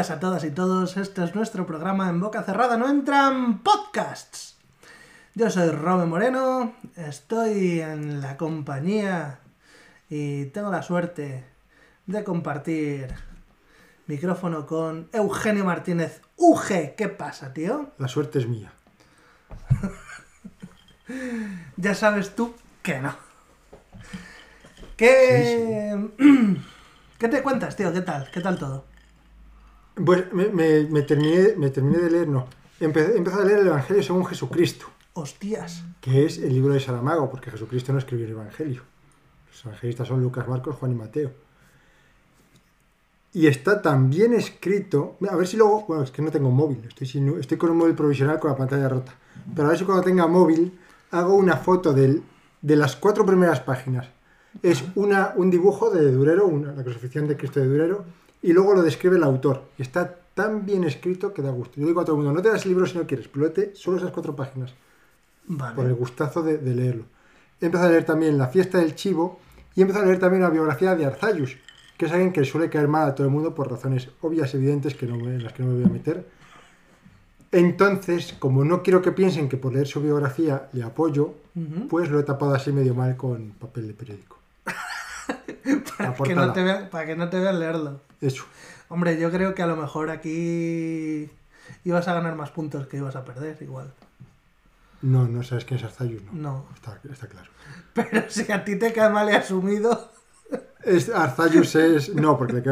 Bienvenidas a todas y todos. Este es nuestro programa En Boca Cerrada No Entran Podcasts. Yo soy Robe Moreno, estoy en la compañía y tengo la suerte de compartir micrófono con Eugenio Martínez. UG, ¿qué pasa, tío? La suerte es mía. ya sabes tú que no. ¿Qué... ¿Qué te cuentas, tío? ¿Qué tal? ¿Qué tal todo? Pues me, me- me terminé, me terminé de leer, no. Empecé, empecé a leer el Evangelio según Jesucristo, Hostias. que es el libro de Saramago, porque Jesucristo no escribió el Evangelio. Los evangelistas son Lucas, Marcos, Juan y Mateo. Y está tan bien escrito. A ver si luego. Bueno, es que no tengo móvil. Estoy, sin- estoy con un móvil provisional con la pantalla rota. Pero a ver si cuando tenga móvil hago una foto del- de las cuatro primeras páginas. Es una, un dibujo de Durero, una, la crucifixión de Cristo de Durero, y luego lo describe el autor. Y está tan bien escrito que da gusto. Yo digo a todo el mundo: no te das el libro si no quieres, pero léete solo esas cuatro páginas por el Vale. gustazo de, de leerlo. He empezado a leer también La fiesta del chivo y he empezado a leer también la biografía de Arzayus, que es alguien que suele caer mal a todo el mundo por razones obvias, evidentes, que no me- en las que no me voy a meter. Entonces, como no quiero que piensen que por leer su biografía le apoyo, pues lo he tapado así medio mal con papel de periódico. La Que no te vean- para que no te vean leerlo. Eso. Hombre, yo creo que a lo mejor aquí ibas a ganar más puntos que ibas a perder, igual. No, no sabes quién es Arzayus, no. No. Está, está claro. Pero si a ti te cae mal y asumido. Es, Arzayus es. No, porque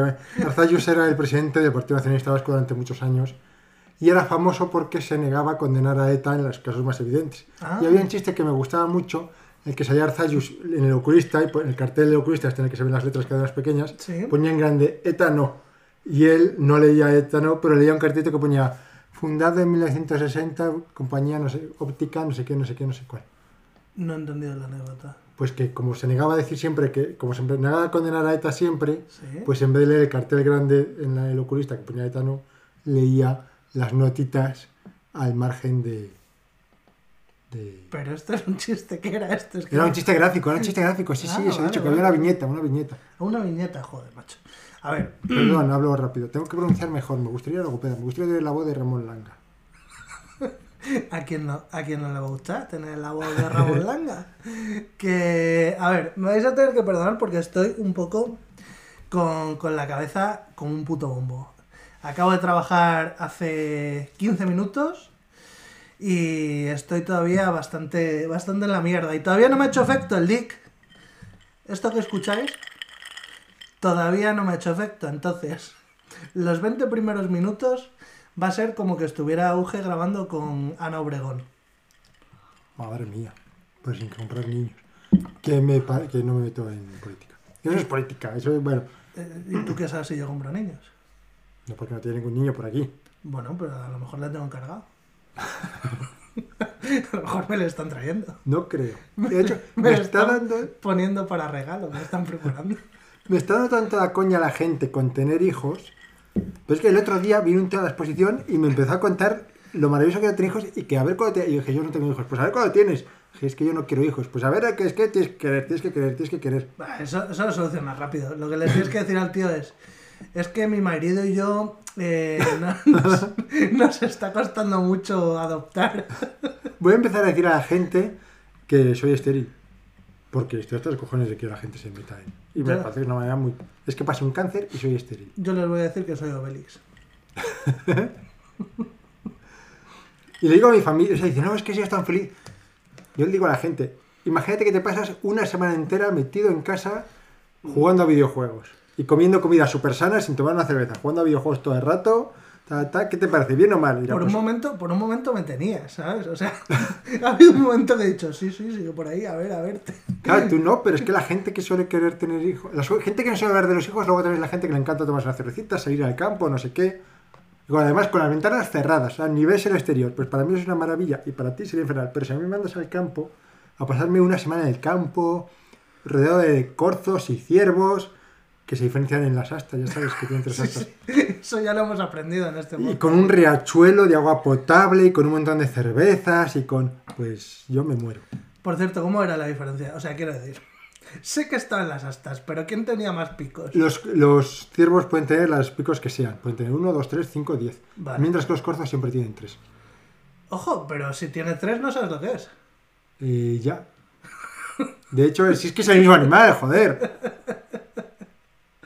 Arzayus era el presidente del Partido Nacionalista Vasco durante muchos años y era famoso porque se negaba a condenar a ETA en los casos más evidentes. Ah. Y había un chiste que me gustaba mucho, el que salía Arzayus en el oculista, y po- en el cartel del oculista, este en el que se ven las letras cada vez más pequeñas, Sí. ponía en grande ETA no. Y él no leía ETA no, pero leía un cartelito que ponía fundado en 1960, compañía no sé, óptica, no sé qué, no sé qué, no sé cuál. No he entendido la anécdota. Pues que como se negaba a decir siempre que, como se negaba a condenar a ETA siempre, Sí. pues en vez de leer el cartel grande en la- el oculista que ponía Etano, leía las notitas al margen de. De- Pero esto es un chiste. ¿Qué era esto? Es que Era un chiste gráfico, era un chiste gráfico, sí, Ah, sí, eso he vale, dicho, que vale. había una viñeta, una viñeta. Una viñeta, joder, macho. A ver, Perdón, hablo rápido, tengo que pronunciar mejor, me gustaría logopeda, me gustaría tener la voz de Ramón Langa. ¿a quién no, a quién no le va a gustar tener la voz de Ramón Langa? Que, a ver, me vais a tener que perdonar porque estoy un poco con, con la cabeza como un puto bombo. Acabo de trabajar hace 15 minutos y estoy todavía bastante, bastante en la mierda. Y todavía no me ha hecho efecto el dick. Esto que escucháis todavía no me ha hecho efecto. Entonces, los 20 primeros minutos va a ser como que estuviera Auge grabando con Ana Obregón. Madre mía, pues sin comprar niños. Que, me, que no me meto en política. Eso es política, eso es, bueno, Eh, ¿Y tú qué sabes si yo compro niños? no porque no tiene ningún niño por aquí. Bueno, pero a lo mejor le tengo encargado. a lo mejor me le están trayendo. No creo. De hecho, Me me lo está están dando poniendo para regalo, me están preparando. Me está dando tanta la coña la gente con tener hijos. Pero es que el otro día vino un tío a la exposición y me empezó a contar lo maravilloso que era tener hijos y que a ver cuándo te... Y yo dije, yo no tengo hijos. Pues a ver cuándo tienes. Dije, es que yo no quiero hijos. Pues a ver, que es que tienes que querer, tienes que querer, tienes que querer. Eso, eso lo soluciona rápido. Lo que le tienes que decir al tío es: Es que mi marido y yo eh, no- nos, nos está costando mucho adoptar. Voy a empezar a decir a la gente que soy estéril. Porque estoy hasta los cojones de que la gente se meta en... Y me Ya. parece una manera muy... Es que pasé un cáncer y soy estéril. Yo les voy a decir que soy Obelix. Y le digo a mi familia, o sea, dice, no, es que si tan feliz. Yo le digo a la gente, imagínate que te pasas una semana entera metido en casa jugando a videojuegos y comiendo comida súper sana sin tomar una cerveza, jugando a videojuegos todo el rato, ta, ta, ¿qué te parece? ¿Bien o mal? Dirá, Por un, pues, momento, por un momento me tenía, ¿sabes? O sea, ha habido un momento que he dicho, sí, sí, sigue por ahí, a ver, a ver. Claro, tú no, pero es que la gente que suele querer tener hijos, la gente que no suele hablar de los hijos, luego también la gente que le encanta tomarse una cervecita, salir al campo, no sé qué. Y bueno, además con las ventanas cerradas, a nivel el exterior, pues para mí es una maravilla y para ti sería infernal. Pero si a mí me mandas al campo, a pasarme una semana en el campo, rodeado de corzos y ciervos, que se diferencian en las astas, ya sabes que tienen tres astas. sí. Eso ya lo hemos aprendido en este Y mundo. con un riachuelo de agua potable y con un montón de cervezas y con... Pues yo me muero. Por cierto, ¿cómo era la diferencia? O sea, quiero decir, Sé que estaban las astas, pero ¿quién tenía más picos? Los, los ciervos pueden tener los picos que sean. Pueden tener 1, 2, 3, 5, 10. Vale. Mientras que los corzos siempre tienen 3. Ojo, pero si tiene tres no sabes lo que es. Y ya. De hecho, si es que es el mismo animal, joder.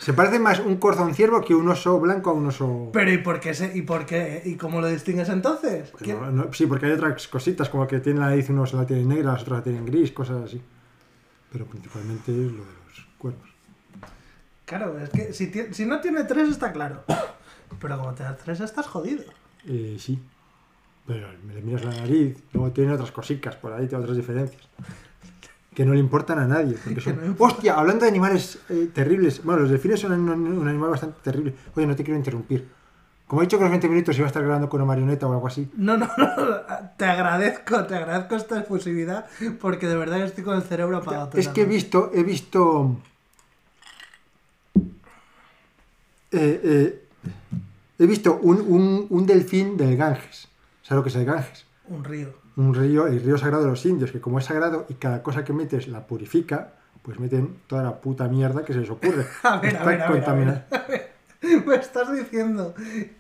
Se parece más un corzo a un ciervo que un oso blanco a un oso. Pero ¿y por qué? Se, ¿Y por qué? ¿Y cómo lo distingues entonces? Pues ¿Quién- no, no, sí, porque hay otras cositas, como que tienen la nariz, unos la tienen negra, otros la tienen gris, cosas así. Pero principalmente es lo de los cuernos. Claro, es que si, no tiene tres está claro. Pero como te das tres estás jodido. Eh, sí. Pero me le miras la nariz, luego tiene otras cositas por ahí, tiene otras diferencias. Que no le importan a nadie. Porque Que son... no. Hostia, hablando de animales eh, terribles. Bueno, los delfines son un, un animal bastante terrible. Oye, no te quiero interrumpir. Como he dicho que los 20 minutos iba a estar grabando con una marioneta o algo así. No, no, no. Te agradezco, te agradezco esta efusividad porque de verdad estoy con el cerebro apagado. Es que he visto, he visto. eh, eh, he visto un, un- un delfín del Ganges. ¿Sabes lo que es el Ganges? Un río. Un río, el río sagrado de los indios, que como es sagrado y cada cosa que metes la purifica, pues meten toda la puta mierda que se les ocurre. A ver, a ver, a ver, a contaminada. ver. Me estás diciendo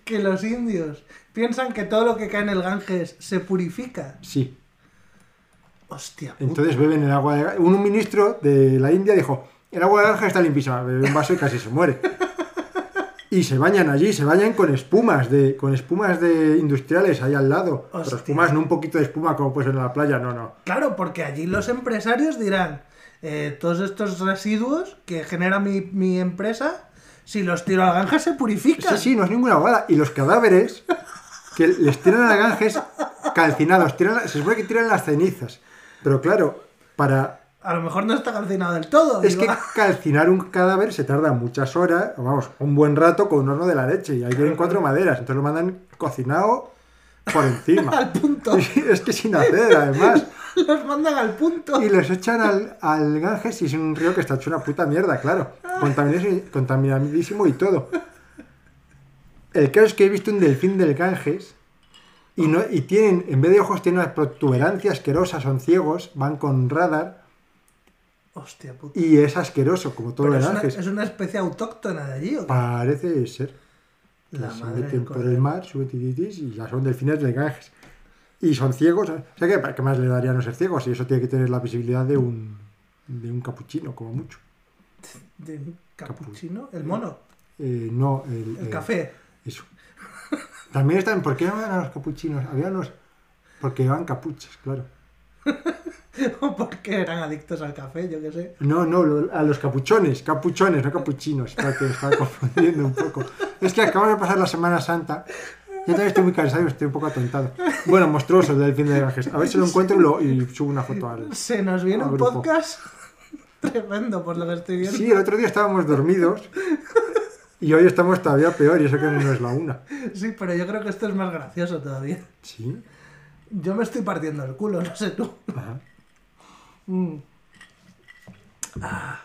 que los indios piensan que todo lo que cae en el Ganges se purifica. Sí. Hostia. puta. Entonces beben el agua de Un ministro de la India dijo, el agua de Ganges está limpísima, bebe un vaso y casi se muere. Y se bañan allí, se bañan con espumas de con espumas de industriales ahí al lado. Pero Hostia. espumas, no un poquito de espuma como puede ser en la playa, no, no. Claro, porque allí los empresarios dirán, eh, todos estos residuos que genera mi, mi empresa, si los tiro al Ganges se purifican. Sí, sí, no es ninguna bala. Y los cadáveres que les tiran a Ganges calcinados, tiran, la- se supone que tiran las cenizas. Pero claro, para A lo mejor no está calcinado del todo. Es que calcinar un cadáver se tarda muchas horas, vamos, un buen rato con un horno de la leche. Y ahí tienen cuatro maderas, entonces lo mandan cocinado por encima. al punto. es que sin hacer, además. los mandan al punto. Y los echan al, al Ganges y es un río que está hecho una puta mierda, claro. Contaminadísimo, contaminadísimo y todo. El caso es que he visto un delfín del Ganges y, no, y tienen, en vez de ojos, tienen una protuberancia asquerosa, son ciegos, van con radar Hostia puta. y es asqueroso, como todo el es, una, es una especie autóctona de allí, ¿o qué? Parece ser. que La se madre meten por el mar, suben tititis y ya son delfines del Ganges. Y son ciegos. O sea, ¿qué, ¿qué más le daría a no ser ciegos? Y eso tiene que tener la visibilidad de un, de un capuchino, como mucho. De un capuchino. El mono. Eh, no, el, El eh, café. Eso. También están. ¿Por qué llamaban a los capuchinos? Había unos. Porque llevaban capuchas, claro. O porque eran adictos al café, yo qué sé. No, no, a los capuchones, capuchones, no capuchinos. Espera que me estaba confundiendo un poco. Es que acabamos de pasar la Semana Santa. Yo también estoy muy cansado y estoy un poco atontado. Bueno, monstruoso el delfín de Ganges. A ver si lo encuentro y, lo- y subo una foto al. Se nos viene un podcast tremendo por lo que estoy viendo. Sí, el otro día estábamos dormidos y hoy estamos todavía peor y eso que no es la una. Sí, pero yo creo que esto es más gracioso todavía. Sí. Yo me estoy partiendo el culo, no sé tú. Ajá. Mm. Ah,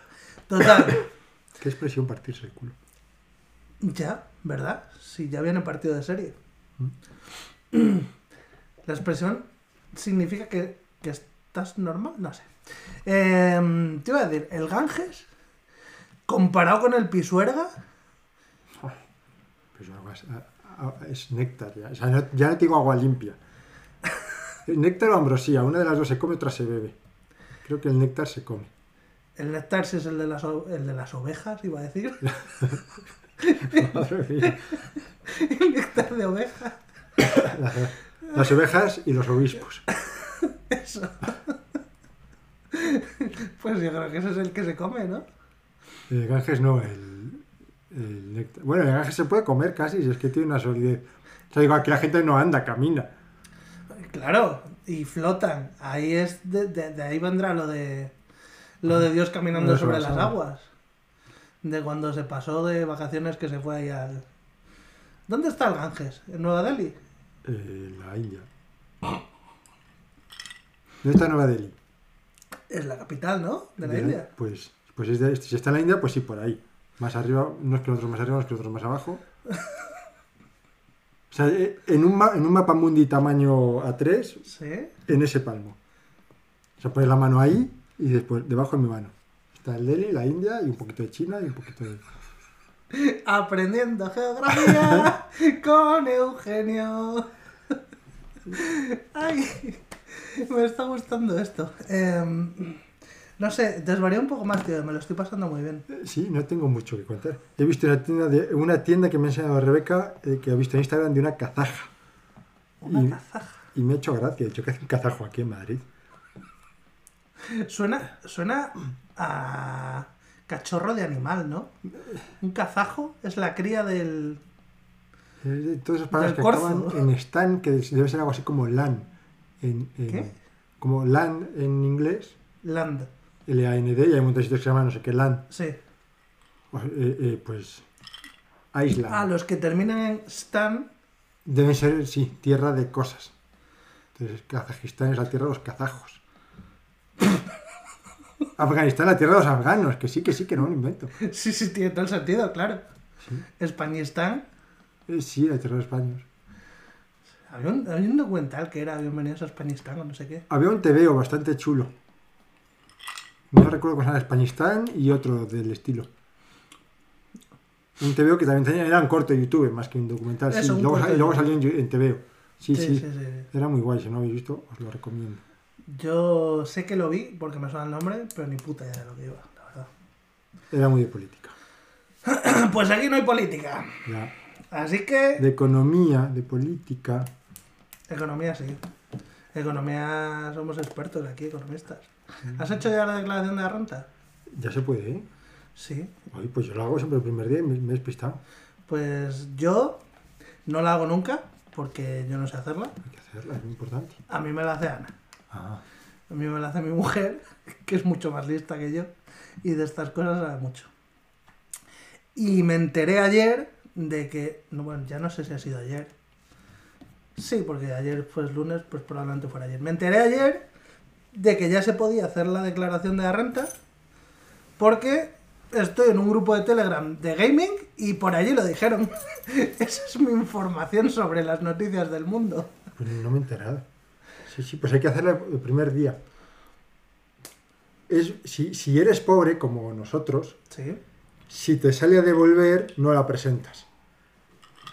Total. Qué expresión partirse el culo. Ya, ¿verdad? Sí, ya viene partido de serie. Mm. La expresión significa que, que estás normal, no sé. Em, te iba a decir, el Ganges, comparado con el Pisuerga, Pues agua es, néctar ya. O sea, ya no tengo agua limpia. Néctar o ambrosía, una de las dos se come, otra se bebe. Creo que el néctar se come. el néctar sí es el de las, el de las ovejas, iba a decir. Madre mía. el néctar de oveja. Las, las ovejas y los obispos. Eso. Pues yo creo que ese es el que se come, ¿no? El Ganges no, el, el néctar. Bueno, el Ganges se puede comer casi, si es que tiene una solidez. O sea, digo, aquí la gente no anda, camina. Claro, y flotan. Ahí es de, de- de ahí vendrá lo de lo de Dios caminando Sobre sobre las aguas. aguas. De cuando se pasó de vacaciones que se fue ahí al. ¿Dónde está el Ganges? ¿En Nueva Delhi? Eh, la India. ¿Dónde está Nueva Delhi? Es la capital, ¿no? De la De- India. Pues, pues es de, si está en la India, pues sí, por ahí. Más arriba, unos kilómetros más arriba, unos kilómetros más abajo. Sea, eh, en un, ma- en un mapa mundi tamaño A3, Sí. en ese palmo. O sea, pones la mano ahí y después debajo de mi mano. Está el Delhi, la India y un poquito de China y un poquito de... Aprendiendo geografía con Eugenio. Ay, me está gustando esto. Em, no sé, desvaría un poco más, tío. Me lo estoy pasando muy bien. Eh, Sí, no tengo mucho que contar. He visto una tienda, de, una tienda que me ha enseñado Rebeca, eh, que ha visto en Instagram de una kazaja. Una Y- cazaja. Y me ha hecho gracia. He dicho, ¿qué hace un kazajo aquí en Madrid? Suena, suena a cachorro de animal, ¿no? Un kazajo es la cría del. De todas esas palabras que corzo. acaban en stan, que debe ser algo así como LAN. En, en- ¿Qué? Como LAN en inglés, Land. L-A-N-D, y hay un montón de sitios que se llaman no sé qué LAN. Sí. Pues, eh, eh, pues Island. Ah, los que terminan en Stan. Deben ser, sí, tierra de cosas. Entonces, Kazajistán es la tierra de los kazajos. Afganistán es la tierra de los afganos, que sí, que sí, que no me lo invento. Sí, sí, tiene todo el sentido, claro. Sí, Españistán. Eh, sí, la tierra de españoles. Había un, había un documental que era Bienvenidos a Españistán o no sé qué. Había un TVO bastante chulo. No recuerdo cómo se llama, Españistán y otro del estilo. Un TVO que también tenía, era un corto de YouTube más que un documental. sí. Un luego, luego salió en, en TVO. Sí, sí, sí, sí. Era muy guay, si no lo habéis visto, os lo recomiendo. Yo sé que lo vi porque me suena el nombre, pero ni puta idea de lo que iba, la verdad. Era muy de política. Pues aquí no hay política. Ya. Así que. De economía, de política. Economía sí. Economía somos expertos aquí, economistas. ¿Has hecho ya la declaración de la renta? Ya se puede, ¿eh? Sí. Oye, pues yo lo hago siempre el primer día y me, me he despistado. Pues yo no la hago nunca porque yo no sé hacerla. Hay que hacerla, es muy importante. A mí me la hace Ana. Ah, A mí me la hace mi mujer, que es mucho más lista que yo, y de estas cosas sabe mucho. Y me enteré ayer de que, no, bueno, ya no sé si ha sido ayer. Sí, porque ayer fue lunes, pues probablemente fuera ayer. Me enteré ayer de que ya se podía hacer la declaración de la renta, porque estoy en un grupo de Telegram de gaming y por allí lo dijeron. Esa es mi información sobre las noticias del mundo. pues no me he enterado. Sí, sí, pues hay que hacerla el primer día. Es, si, si eres pobre, como nosotros, Sí. si te sale a devolver, no la presentas.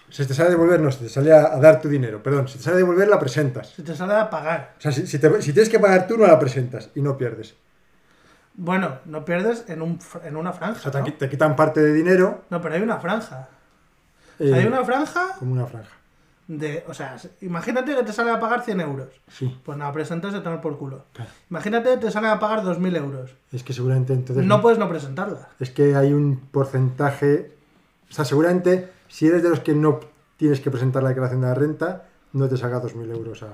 Si te sale a devolver, no, si te sale a, a dar tu dinero, perdón, si te sale a devolver, la presentas. Si te sale a pagar. O sea, si, si te- si tienes que pagar tú, no la presentas y no pierdes. Bueno, no pierdes en, un, en una O franja. sea, te, ¿no? qui- te quitan parte de dinero. No, pero hay una franja. O eh, sea, hay una franja Como una franja. de. O sea, imagínate que te sale a pagar 100 euros. Sí, Pues nada, presentas de tomar por culo. claro. Imagínate que te sale a pagar 2.000 euros. Es que seguramente entonces... No puedes no presentarla. Es que hay un porcentaje. O sea, seguramente si eres de los que no tienes que presentar la declaración de la renta, no te salga 2.000 euros a,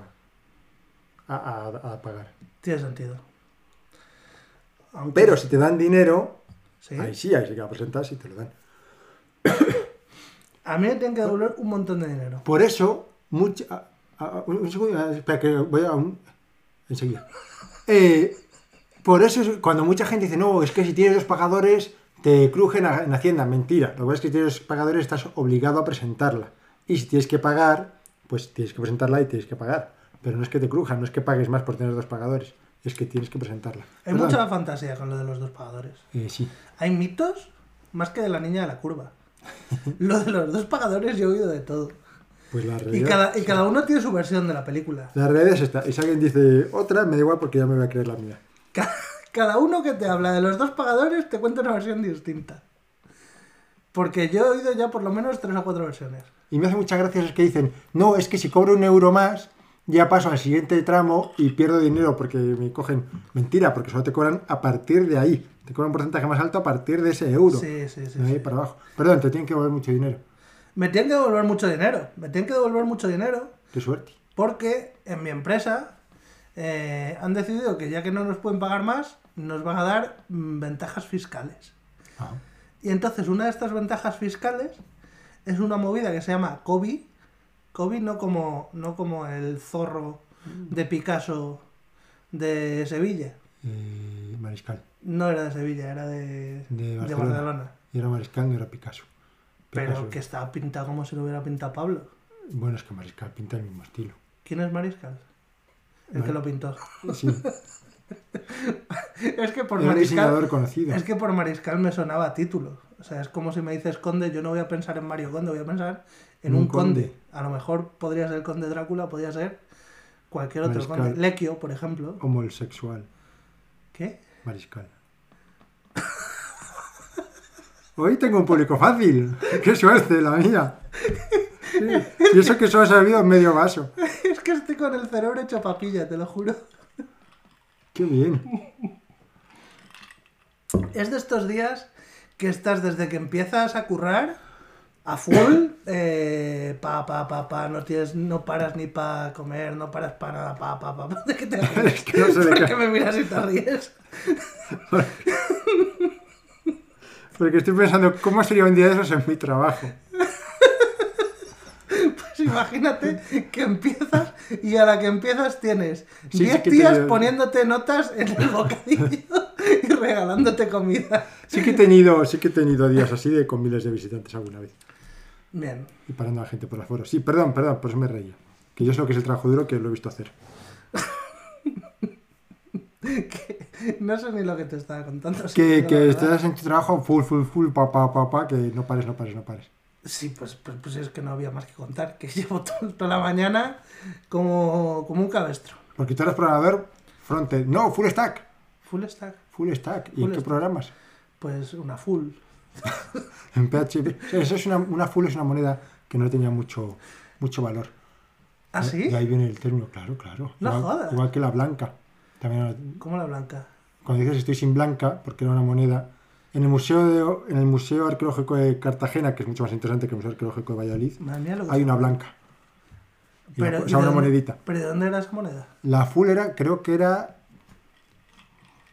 a, a- pagar. Tiene sentido. Aunque- Pero si te dan dinero, ¿Sí? ahí sí, ahí sí que la presentas y te lo dan. A mí me tienen que devolver un montón de dinero. Por eso, mucha. un un segundo, espera, que voy a. un- enseguida. Eh, por eso, es cuando mucha gente dice, no, es que si tienes dos pagadores, te crujen en Hacienda. Mentira. Lo que es que si tienes dos pagadores, estás obligado a presentarla. Y si tienes que pagar, pues tienes que presentarla y tienes que pagar. Pero no es que te crujan, no es que pagues más por tener dos pagadores. Es que tienes que presentarla. Hay Perdón. mucha fantasía con lo de los dos pagadores. Eh, sí. Hay mitos más que de la niña de la curva. lo de los dos pagadores yo he oído de todo. Pues la Y realidad. cada, y cada uno tiene su versión de la película. La realidad es esta. Y si alguien dice otra, me da igual porque ya me voy a creer la mía. Ca- Cada uno que te habla de los dos pagadores te cuenta una versión distinta. Porque yo he oído ya por lo menos tres o cuatro versiones. Y me hace mucha gracia esos que dicen, no, es que si cobro un euro más, ya paso al siguiente tramo y pierdo dinero porque me cogen. Mentira, porque solo te cobran a partir de ahí. Te cobran un porcentaje más alto a partir de ese euro. Sí, sí, sí. de ahí sí. para abajo. Perdón, te tienen que devolver mucho dinero. Me tienen que devolver mucho dinero. Me tienen que devolver mucho dinero Qué suerte. porque en mi empresa eh, han decidido que ya que no nos pueden pagar más, nos van a dar mm, ventajas fiscales. Ah, Y entonces una de estas ventajas fiscales es una movida que se llama COVID. COVID no como, no como el zorro de Picasso de Sevilla. eh, mariscal. No era de Sevilla, era de, De de Barcelona. Y era mariscal, no era Picasso. Pero que estaba pintado como si lo hubiera pintado Pablo. Bueno, es que mariscal pinta el mismo estilo. ¿Quién es Mariscal? El que lo pintó. Sí. Es que por Era mariscal. diseñador conocido. Es que por mariscal me sonaba a título. O sea, es como si me dices conde, yo no voy a pensar en Mario Conde, voy a pensar en Un un, conde. conde. A lo mejor podría ser el conde Drácula, podría ser cualquier otro Mariscal. conde. Lequio, por ejemplo. Homosexual. ¿Qué? Mariscal. Hoy tengo un público fácil. ¡Qué suerte la mía! Sí. Y eso que solo ha servido en medio vaso. Es que estoy con el cerebro hecho papilla, te lo juro. ¡Qué bien! Es de estos días que estás desde que empiezas a currar a full, eh, pa, pa, pa, pa, no, tienes, no paras ni para comer, no paras para nada, pa, pa, pa, pa. ¿De qué te ríes? Es que no sé de ¿Por qué- qué me miras y te ríes? Porque estoy pensando cómo sería un día de esos en mi trabajo. Imagínate que empiezas y a la que empiezas tienes Sí, 10 sí tías poniéndote notas en el bocadillo y regalándote comida. Sí que he tenido, sí que he tenido días así de con miles de visitantes alguna vez. Bien. Y parando a la gente por las foros. Sí, perdón, perdón, por eso me reía. Que yo sé lo que es el trabajo duro que lo he visto hacer. Que no sé ni lo que te estaba contando. Que, que estás en tu trabajo full, full, full, pa, pa, pa, pa, que no pares, no pares, no pares. Sí, pues, pues, pues es que no había más que contar. Que llevo to- toda la mañana como, como un cabestro. Porque tú eres programador frontend. No, full stack. Full stack. Full stack. ¿Y Full en qué stack. programas? Pues una full. En PHP. Eso es una, una full es una moneda que no tenía mucho, mucho valor. ¿Ah, sí? Y ahí viene el término, claro, claro. No igual, jodas. igual que la blanca. También Como la blanca. cuando dices estoy sin blanca, porque era una moneda. En el museo de- en el museo arqueológico de Cartagena, que es mucho más interesante que el museo arqueológico de Valladolid, hay una blanca. Una- o ¿y sea, una dónde- monedita. ¿Pero de dónde era esa moneda? La full era, creo que era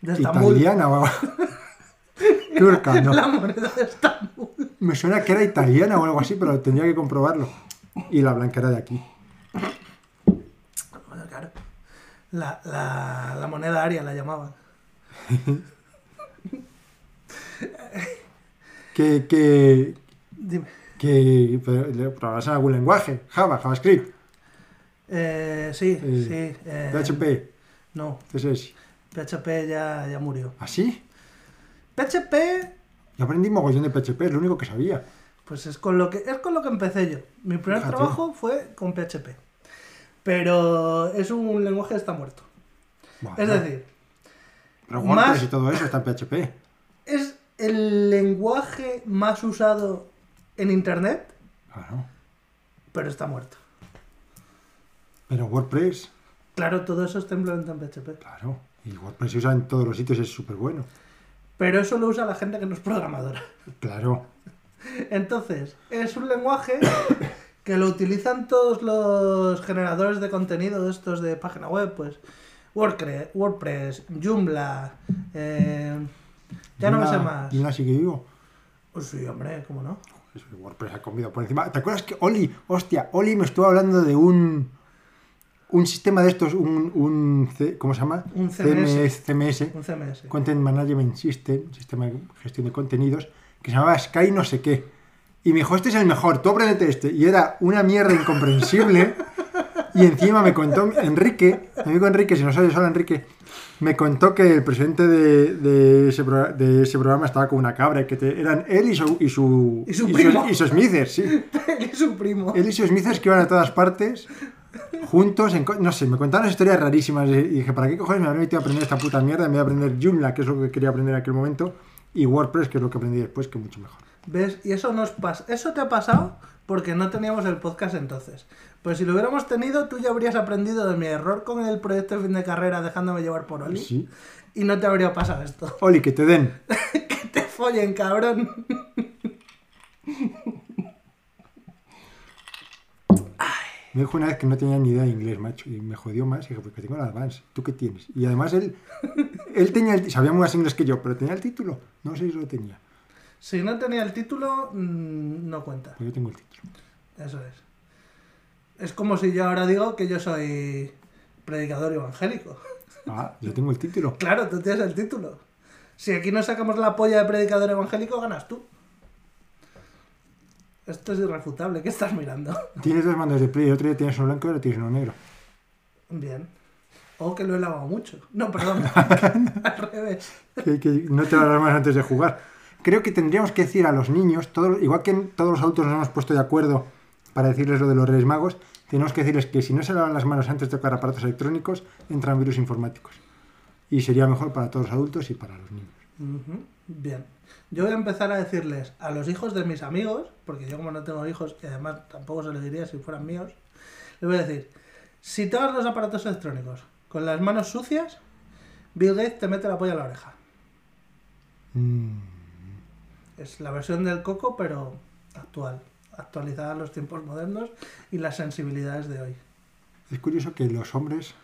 De italiana o. Turca, no. La moneda de Estambul. Me suena que era italiana o algo así, pero tendría que comprobarlo. Y la blanca era de aquí. Bueno, claro. La, la, la moneda aria la llamaban. Que, que, Dime. que pero, ¿le programas en algún lenguaje, Java, JavaScript, Eh, sí, Eh, sí. eh, PHP, No, CSS. PHP ya, ya murió. ¿Así? PHP, Yo aprendí mogollón de PHP, es lo único que sabía. pues es con lo que, es con lo que empecé yo. Mi primer Fíjate. trabajo fue con PHP. Pero es un lenguaje que está muerto. Bueno, Es decir, pero WordPress más- y todo eso está en PHP. El lenguaje más usado en Internet, Claro. pero está muerto. Pero WordPress, Claro, todo eso está implementado en PHP. claro. Y WordPress se usa en todos los sitios, es súper bueno. Pero eso lo usa la gente que no es programadora. Claro. Entonces, es un lenguaje que lo utilizan todos los generadores de contenido estos de página web, pues WordPress, WordPress Joomla, eh, ya no me sé más. Joomla sigue vivo. Pues sí, hombre, ¿cómo no? Eso, WordPress ha comido por encima. ¿Te acuerdas que Oli, hostia, Oli me estuvo hablando de un un sistema de estos, un, un ¿cómo se llama? Un CMS. CMS, Un CMS. Content Management System, sistema de gestión de contenidos, que se llamaba Sky no sé qué. Y me dijo, este es el mejor, tú aprendete este. Y era una mierda incomprensible. y encima me contó Enrique, mi amigo Enrique, si no sabes solo Enrique, me contó que el presidente de, de ese, pro- de ese programa estaba con una cabra, y que te- eran él y su... Y su, Y su primo. y su Smithers, sí. Él y su primo. Él y sus Smithers que iban a todas partes, juntos, en no sé, me contaron unas historias rarísimas. Y dije, ¿para qué cojones me habré metido a aprender esta puta mierda? Me voy a aprender Joomla, que es lo que quería aprender en aquel momento, y WordPress, que es lo que aprendí después, que mucho mejor. ¿Ves? Y eso nos pasa. Eso te ha pasado porque no teníamos el podcast entonces. Pues si lo hubiéramos tenido, tú ya habrías aprendido de mi error con el proyecto de fin de carrera dejándome llevar por Oli. Sí. Y no te habría pasado esto. Oli, que te den. que te follen, cabrón. Me dijo una vez que no tenía ni idea de inglés, macho, y me jodió más. Y dije, porque tengo el Advance, ¿tú qué tienes? Y además él, él tenía el, sabía más inglés que yo, pero tenía el título. No sé si lo tenía, Si no tenía el título, mm, no cuenta. pues yo tengo el título. Eso es. Es como si yo ahora digo que yo soy predicador evangélico. Ah, yo tengo el título. Claro, tú tienes el título. Si aquí no sacamos la polla de predicador evangélico, ganas tú. Esto es irrefutable. ¿Qué estás mirando? Tienes dos mandos de play, otro día tienes uno blanco y ahora tienes uno negro. Bien. O que lo he lavado mucho. No, perdón. al revés. que, que no te lo más antes de jugar. Creo que tendríamos que decir a los niños, todo, igual que todos los adultos nos hemos puesto de acuerdo para decirles lo de los Reyes Magos, tenemos que decirles que si no se lavan las manos antes de tocar aparatos electrónicos, entran virus informáticos. Y sería mejor para todos los adultos y para los niños. Bien. Yo voy a empezar a decirles a los hijos de mis amigos, porque yo como no tengo hijos, y además tampoco se les diría si fueran míos, les voy a decir, si tocas los aparatos electrónicos con las manos sucias, Bill Gates te mete la polla en la oreja. Mm, Es la versión del coco, pero actual, actualizada a los tiempos modernos y las sensibilidades de hoy. Es curioso que los hombres,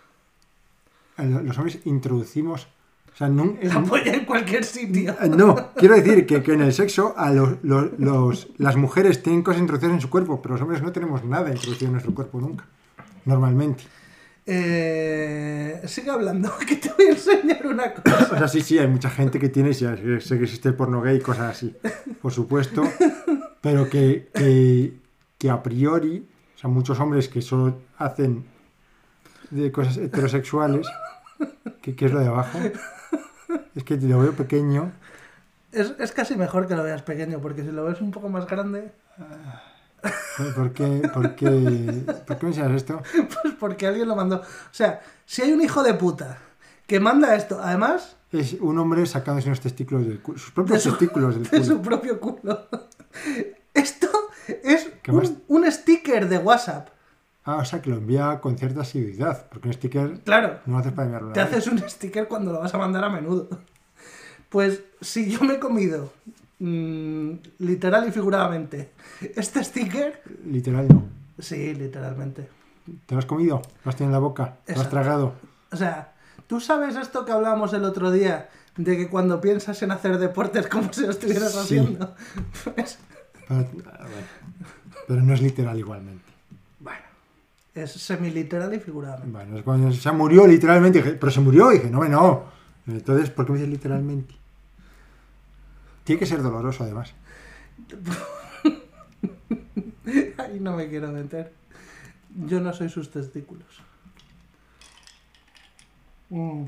eh, los hombres introducimos, o sea, nun- La polla en cualquier sitio. Eh, No, quiero decir que, que en el sexo a los, los- los- las mujeres tienen cosas introducidas en su cuerpo, pero los hombres no tenemos nada introducido en nuestro cuerpo nunca, normalmente. Eh, sigue hablando, que te voy a enseñar una cosa. O sea, sí, sí, hay mucha gente que tiene, sé que existe el porno gay y cosas así, por supuesto, pero que, que, que a priori, o sea, muchos hombres que solo hacen de cosas heterosexuales, que, que es lo de abajo, es que lo veo pequeño, Es, es casi mejor que lo veas pequeño, porque si lo ves un poco más grande, ¿por qué, por qué, por qué me enseñas esto? pues porque alguien lo mandó. O sea, si hay un hijo de puta que manda esto, además Es un hombre sacándose unos testículos del culo, sus propios De su- testículos del de culo. su propio culo. Esto es un, un sticker de WhatsApp. Ah, o sea, que lo envía con cierta asiduidad, porque un sticker Claro, no lo haces para enviarlo. te haces un sticker cuando lo vas a mandar a menudo. Pues si yo me he comido, mm, literal y figuradamente, este sticker, Literal no. sí, literalmente. ¿Te lo has comido? ¿Lo has tenido en la boca? ¿Lo has tragado? O sea, ¿tú sabes esto que hablábamos el otro día? De que cuando piensas en hacer deportes como si lo estuvieras Sí. haciendo. Pues, Pero, a ver, pero no es literal igualmente. bueno, es semiliteral y figuradamente. Bueno, es cuando se murió literalmente, dije, pero se murió, y dije, no, no. Entonces, ¿por qué me dices literalmente? Tiene que ser doloroso, además. Ahí no me quiero meter. Yo no soy sus testículos. Mm.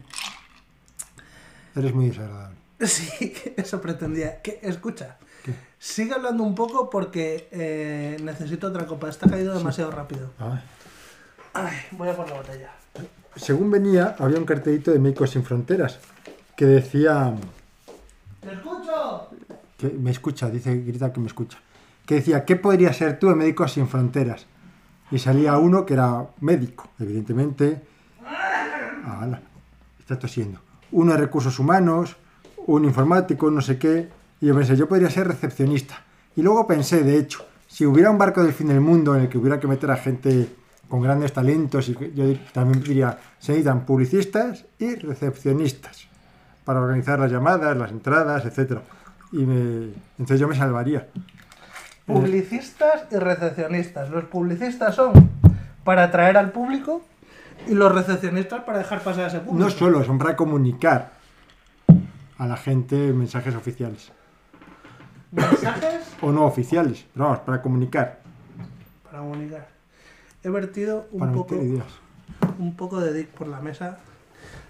Eres muy desagradable. Sí, eso pretendía. Que, escucha, ¿Qué? sigue hablando un poco porque eh, necesito otra copa. Está caído demasiado rápido. Ay. Ay, voy a por la botella. Según venía, había un cartelito de Médicos Sin Fronteras que decía... ¡Te escucho! que me escucha, dice, grita que me escucha. Que decía, ¿qué podría ser tú en Médicos Sin Fronteras? Y salía uno que era médico, evidentemente. Ah, está tosiendo. Uno de recursos humanos, un informático, no sé qué. Y yo pensé, yo podría ser recepcionista. Y luego pensé, de hecho, si hubiera un barco del fin del mundo en el que hubiera que meter a gente con grandes talentos, y yo también diría, se necesitan publicistas y recepcionistas para organizar las llamadas, las entradas, etcétera. Y me, entonces yo me salvaría. Publicistas y recepcionistas. Los publicistas son para atraer al público y los recepcionistas para dejar pasar a ese público. No solo, son para comunicar a la gente mensajes oficiales. Mensajes O no oficiales, pero vamos, para comunicar, para comunicar. He vertido un para poco, ideas. un poco de dick por la mesa.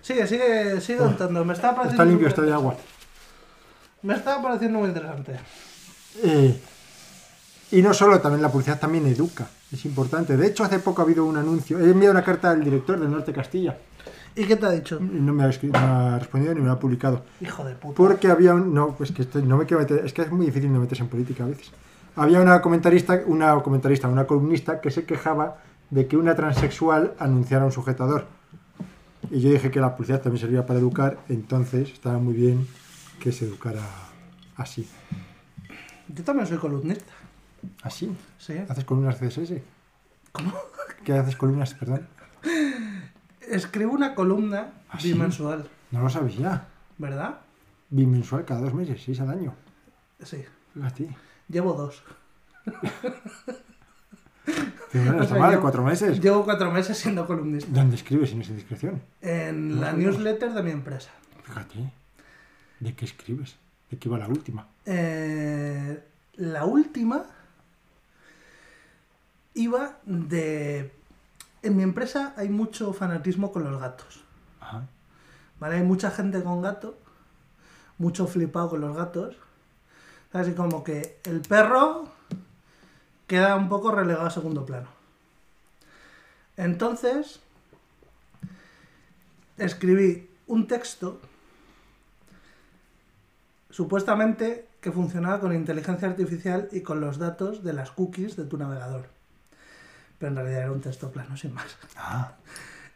Sigue, sigue, sigue untando. Me estaba pareciendo Está limpio, está de agua. Me estaba pareciendo muy interesante. Eh, y no solo, también la publicidad también educa, es importante. De hecho, hace poco ha habido un anuncio. He enviado una carta al director del Norte Castilla. ¿Y qué te ha dicho? No me ha, escri- no ha respondido ni me lo ha publicado. Hijo de puta. Porque había un... No, pues que estoy- no me quiero meter... Es que es muy difícil no meterse en política a veces. Había una comentarista, una comentarista, una columnista que se quejaba de que una transexual anunciara un sujetador. Y yo dije que la publicidad también servía para educar, entonces estaba muy bien que se educara así. Yo también soy columnista. ¿Así? Sí. ¿Haces columnas CSS? ¿Cómo? ¿Qué haces columnas, perdón? Escribo una columna ¿Ah, sí? bimensual, No lo sabía. ¿verdad? Bimensual cada dos meses, seis al año. Sí. Fíjate. Llevo dos. Bueno, O sea, mal, yo- cuatro meses. Llevo cuatro meses siendo columnista. ¿Dónde escribes sin esa indiscreción? En No la newsletter de mi empresa. Fíjate. ¿De qué escribes? ¿De qué va la última? Eh, la última iba de... En mi empresa hay mucho fanatismo con los gatos. ¿vale? Hay mucha gente con gato, mucho flipado con los gatos. Así como que el perro queda un poco relegado a segundo plano. Entonces, escribí un texto supuestamente que funcionaba con inteligencia artificial y con los datos de las cookies de tu navegador. Pero en realidad era un texto plano, sin más. Ah,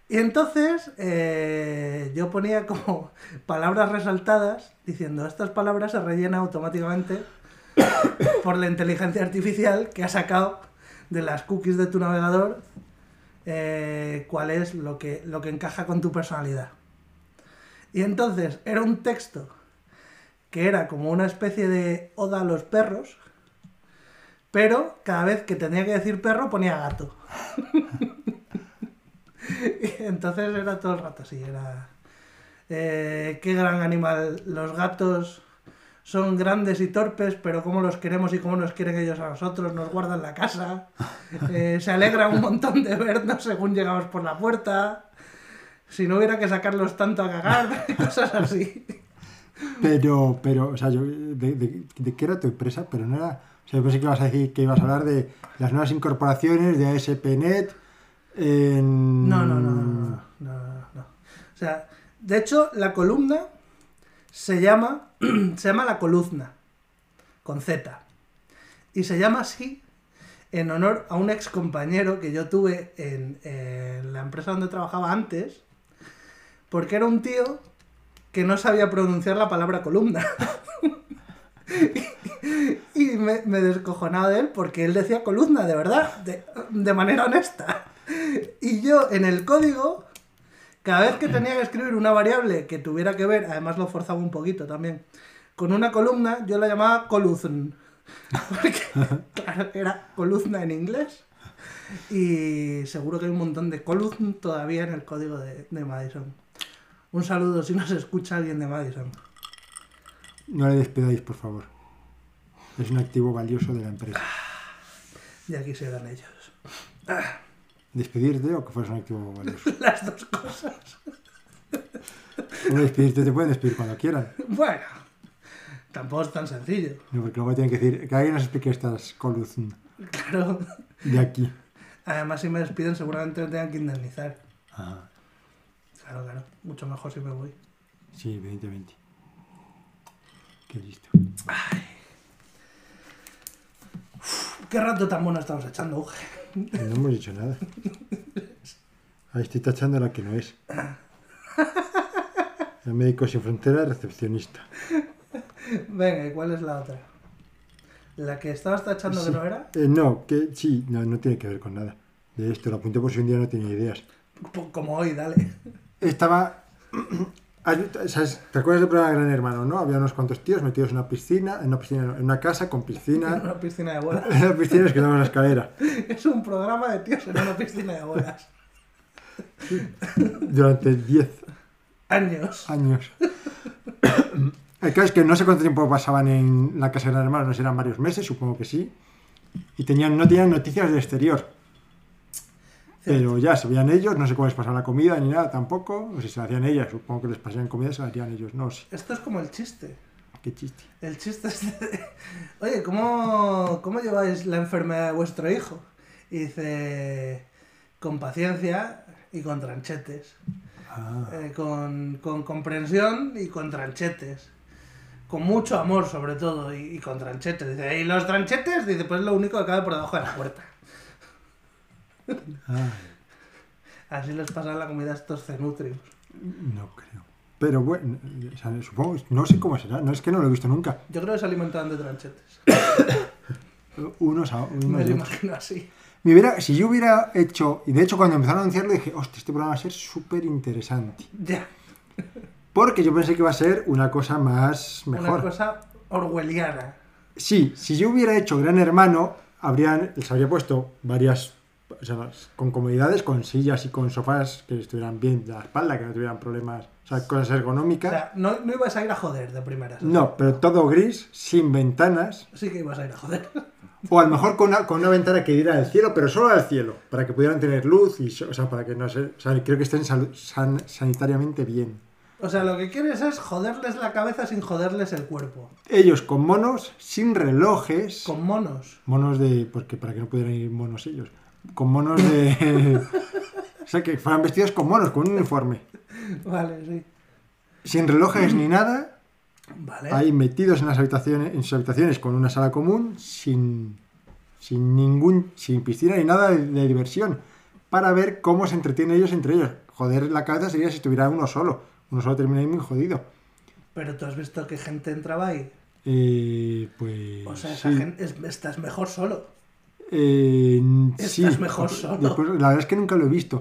Y entonces eh, yo ponía como palabras resaltadas diciendo estas palabras se rellenan automáticamente por la inteligencia artificial que ha sacado de las cookies de tu navegador eh, cuál es lo que, lo que encaja con tu personalidad. Y entonces era un texto que era como una especie de oda a los perros, pero cada vez que tenía que decir perro ponía gato. Entonces era todo el rato así, era... eh, qué gran animal, los gatos son grandes y torpes, pero cómo los queremos y cómo nos quieren ellos a nosotros, nos guardan la casa, eh, se alegra un montón de vernos según llegamos por la puerta, si no hubiera que sacarlos tanto a cagar, cosas así. Pero, pero, o sea, yo, de qué era tu empresa? Pero no era. Yo pensé que ibas a hablar de las nuevas incorporaciones de ASP.NET. No, no, no, no, no. O sea, de hecho, la columna se llama, se llama la columna, con Z. Y se llama así en honor a un ex compañero que yo tuve en la empresa donde trabajaba antes, porque era un tío que no sabía pronunciar la palabra columna. y me, me descojonaba de él porque él decía columna, de verdad, de, manera honesta. Y yo en el código, cada vez que tenía que escribir una variable que tuviera que ver, además lo forzaba un poquito también, con una columna, yo la llamaba column. Porque, claro, era columna en inglés. Y seguro que hay un montón de column todavía en el código de, de Madison. Un saludo si nos escucha alguien de Madison. No le despidáis, por favor. Es un activo valioso de la empresa. Y aquí serán ellos. ¿Despedirte o que fuese un activo valioso? Las dos cosas. Bueno, despedirte te pueden despedir cuando quieran. Bueno, tampoco es tan sencillo. No, porque luego tienen que decir que alguien nos explique estas columnas Claro. de aquí. Además, si me despiden, seguramente me tengan que indemnizar. Ah, Claro, claro. Mucho mejor si me voy. sí, evidentemente. Qué listo. ¿Qué rato tan bueno estamos echando, Uge? No hemos dicho nada. Ahí estoy tachando la que no es. El médico sin fronteras, recepcionista. Venga, ¿y cuál es la otra? ¿La que estabas tachando que no era? Eh, no, que sí, no, no tiene que ver con nada. De esto lo apunté por si un día no tenía ideas. Pues como hoy, dale. Estaba. ¿Te acuerdas del programa Gran Hermano, no? Había unos cuantos tíos metidos en una piscina, en una piscina, en una casa con En piscina. una piscina de bolas. En la piscina nos quedamos en la escalera. Es un programa de tíos en una piscina de bolas. Durante 10 Años. años. El caso es que no sé cuánto tiempo pasaban en la casa de Gran Hermano, no sé, eran varios meses, supongo que sí. Y tenían, no tenían noticias del exterior. Pero ya se veían ellos, no sé cómo les pasaba la comida ni nada tampoco. O si se la hacían ellas, supongo que les pasaban comida, se la hacían ellos. No sé, Esto es como el chiste. qué chiste. El chiste es de... Oye, ¿cómo, ¿cómo lleváis la enfermedad de vuestro hijo? Y dice, con paciencia y con tranchetes. Ah, Eh, con, con comprensión y con tranchetes. Con mucho amor, sobre todo, y, y con tranchetes. Dice, ¿y los tranchetes? Dice, pues es lo único que cabe por debajo de la puerta. Así les pasan la comida a estos cenutrios. no creo. Pero bueno, o sea, supongo, no sé cómo será, no es que no lo he visto nunca. Yo creo que se alimentaban de tranchetes. Unos a unos Me lo imagino así. Me hubiera- si yo hubiera hecho, y de hecho cuando empezaron a anunciarlo dije, hostia, este programa va a ser súper interesante. Ya, Porque yo pensé que iba a ser una cosa más una mejor. cosa orwelliana. Sí, si yo hubiera hecho Gran Hermano, habrían, les habría puesto varias, o sea, con comodidades, con sillas y con sofás que estuvieran bien de la espalda, que no tuvieran problemas, o sea, cosas O ergonómicas. sea, no, no ibas a ir a joder de primeras. No, pero todo gris, sin ventanas, Sí que ibas a ir a joder. o a lo mejor con una, con una ventana que diera al cielo, pero solo al cielo, para que pudieran tener luz y, o sea, para que no se, o sea, creo que estén san- sanitariamente bien. O sea, lo que quieres es joderles la cabeza sin joderles el cuerpo. Ellos con monos, sin relojes. Con monos. Monos de. Porque para que no pudieran ir monos ellos. Con monos de. o sea, que fueran vestidos con monos, con un uniforme. Vale, sí. Sin relojes ni nada. Vale. Ahí metidos en las habitaciones, en sus habitaciones con una sala común, sin, sin ningún, sin piscina ni nada de, de diversión, para ver cómo se entretienen ellos entre ellos. Joder, la cabeza sería si estuviera uno solo. Uno solo terminaría muy jodido. Pero tú has visto que gente entraba ahí. Eh, pues. O sea, esa sí. gente es- estás mejor solo. Eh, sí, mejor solo. después- la verdad es que nunca lo he visto.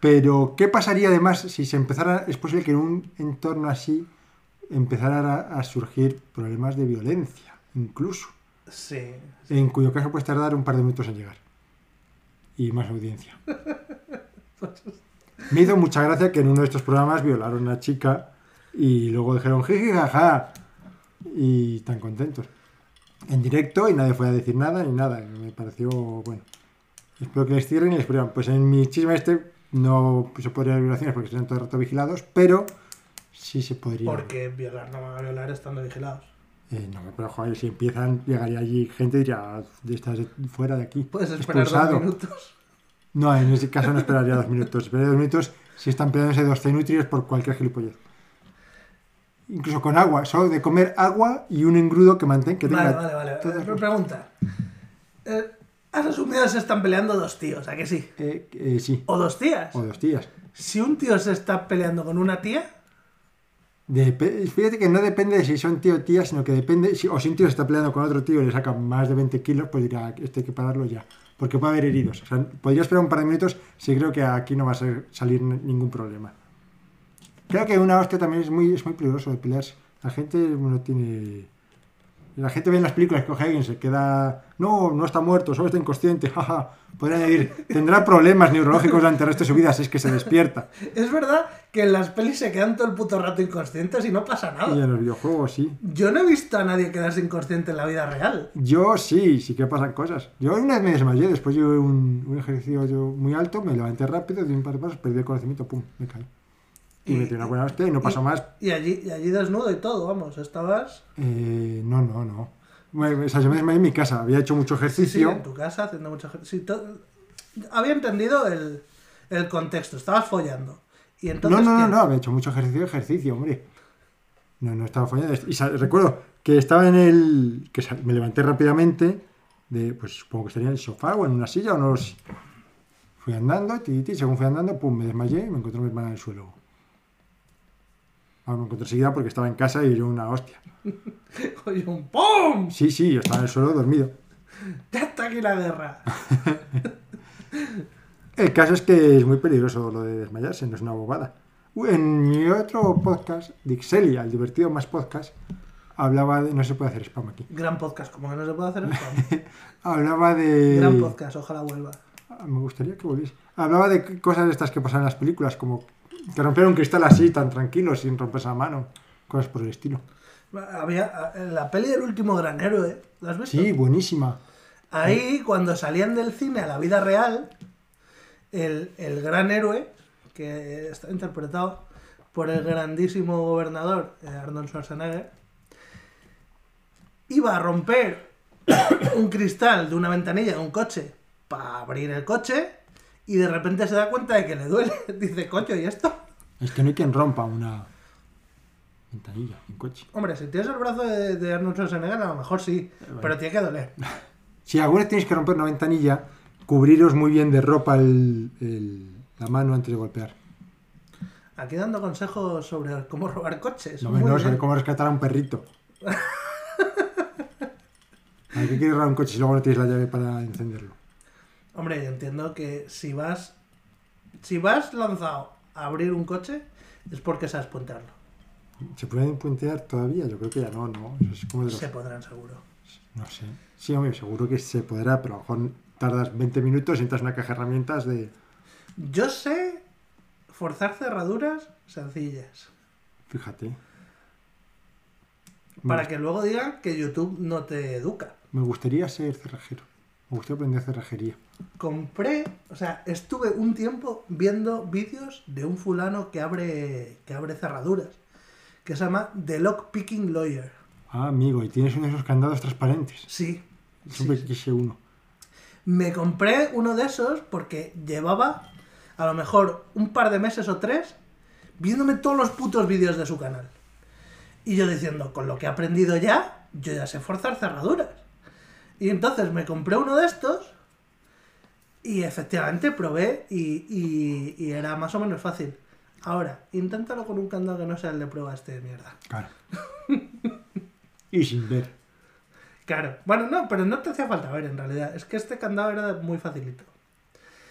Pero, ¿qué pasaría además si se empezara, es posible que en un entorno así empezaran a, a surgir problemas de violencia, incluso? Sí. En cuyo caso puedes tardar un par de minutos en llegar. Y más audiencia. Me hizo mucha gracia que en uno de estos programas violaron a una chica y luego dijeron jiji jaja y tan contentos. En directo y nadie fue a decir nada ni nada. Me pareció bueno. Espero que les cierren y les prohíban. Pues en mi chisme este no se podría haber violaciones porque serían todo el rato vigilados, pero sí se podría. Porque violar no van a violar estando vigilados. Eh, no, pero joder, si empiezan, llegaría allí gente y diría, de estás de- fuera de aquí. Puedes esperar expulsado". dos minutos. No, en ese caso no esperaría dos minutos. Esperaría dos minutos si están peleándose dos cenutrios por cualquier gilipollez. Incluso con agua, solo de comer agua y un engrudo que mantenga. Que tenga Vale, vale, vale. Eh, Pregunta. Eh, has asumido que se están peleando dos tíos, ¿a que sí? Eh, eh, sí, O dos tías. o dos tías. Si un tío se está peleando con una tía, Dep- fíjate que no depende de si son tío o tía, sino que depende, si, o si un tío se está peleando con otro tío y le saca más de 20 kilos, pues dirá, este hay que pararlo ya. Porque puede haber heridos. O sea, podría esperar un par de minutos si creo que aquí no va a salir ningún problema. Creo que una hostia también es muy, es muy peligroso de pelearse. La gente no tiene... La gente ve en las películas que alguien, se queda... No, no está muerto, solo está inconsciente, jaja. Podría añadir, tendrá problemas neurológicos durante el resto de su vida si es que se despierta. es verdad que en las pelis se quedan todo el puto rato inconscientes y no pasa Y nada. en los videojuegos sí. Yo no he visto a nadie quedarse inconsciente en la vida real. Yo sí, sí que pasan cosas. Yo una vez me desmayé, después de un, un ejercicio yo muy alto, me levanté rápido, di un par de pasos, perdí el conocimiento, pum, me caí. Y, Y- me tiré una buena hostia y no pasó y- más. Y allí, y allí desnudo y todo, vamos, estabas Eh, no, no, no. Bueno, o sea, yo me desmayé en mi casa, había hecho mucho sí, sí, ejercicio. en tu casa haciendo mucho ejercicio. Sí, Había entendido el, el contexto, estabas follando. Y entonces, no, no, no, ¿qué? no, había hecho mucho ejercicio, ejercicio, hombre. No, no estaba follando. Y recuerdo que estaba en el. que me levanté rápidamente, de, pues supongo que estaría en el sofá o en una silla o no lo sé. Fui andando, ti, ti, según fui andando, pum, me desmayé y me encontré mi hermana en el suelo. Ah, me encontré seguida porque estaba en casa y yo una hostia. Oye, un ¡pum! Sí, sí, yo estaba en el suelo dormido. Ya está aquí la guerra. El caso es que es muy peligroso lo de desmayarse, no es una bobada. En mi otro podcast, Dixelia, el divertido más podcast, hablaba de. No se puede hacer spam aquí. Gran podcast, como que no se puede hacer esto. Hablaba de. Gran podcast, ojalá vuelva. Ah, Me gustaría que volviese. Hablaba de cosas de estas que pasan en las películas, como que romper un cristal así, tan tranquilo, sin romperse la mano. Cosas por el estilo. Había la peli del último gran héroe, ¿la has visto? Sí, buenísima. Ahí, cuando salían del cine a la vida real, el, el gran héroe, que está interpretado por el grandísimo gobernador eh, Arnold Schwarzenegger, iba a romper un cristal de una ventanilla de un coche para abrir el coche y de repente se da cuenta de que le duele. Dice, coño, ¿y esto? Es que no hay quien rompa una ventanilla, un coche. Hombre, si tienes el brazo de, de Arnold Schwarzenegger, a lo mejor sí, pero tiene que doler. Si alguna vez tenéis que romper una ventanilla, cubriros muy bien de ropa el- el- la mano antes de golpear. Aquí dando consejos sobre cómo robar coches. No, Muy no, bien. sobre cómo rescatar a un perrito. ¿A qué quieres robar un coche si luego no tienes la llave para encenderlo? Hombre, yo entiendo que si vas si vas lanzado a abrir un coche es porque sabes puntearlo. ¿Se pueden puentear todavía? Yo creo que ya no, ¿no? Eso es como de los... Se podrán seguro. No sé. Sí, hombre, seguro que se podrá, pero a lo mejor tardas 20 minutos y entras en una caja de herramientas de... Yo sé forzar cerraduras sencillas. Fíjate. Para que luego digan que YouTube no te educa. Me gustaría ser cerrajero. Me gustaría aprender cerrajería. Compré, o sea, estuve un tiempo viendo vídeos de un fulano que abre, que abre cerraduras, que se llama The Lock Picking Lawyer. Ah, amigo, y tienes uno de esos candados transparentes. Sí. Siempre sí. quise uno. Me compré uno de esos porque llevaba a lo mejor un par de meses o tres viéndome todos los putos vídeos de su canal. Y yo diciendo, con lo que he aprendido ya, yo ya sé forzar cerraduras. Y entonces me compré uno de estos y efectivamente probé y, y- y era más o menos fácil. Ahora, inténtalo con un candado que no sea el de prueba este de mierda. Claro. y sin ver. Claro. Bueno, no, pero no te hacía falta ver en realidad. Es que este candado era muy facilito.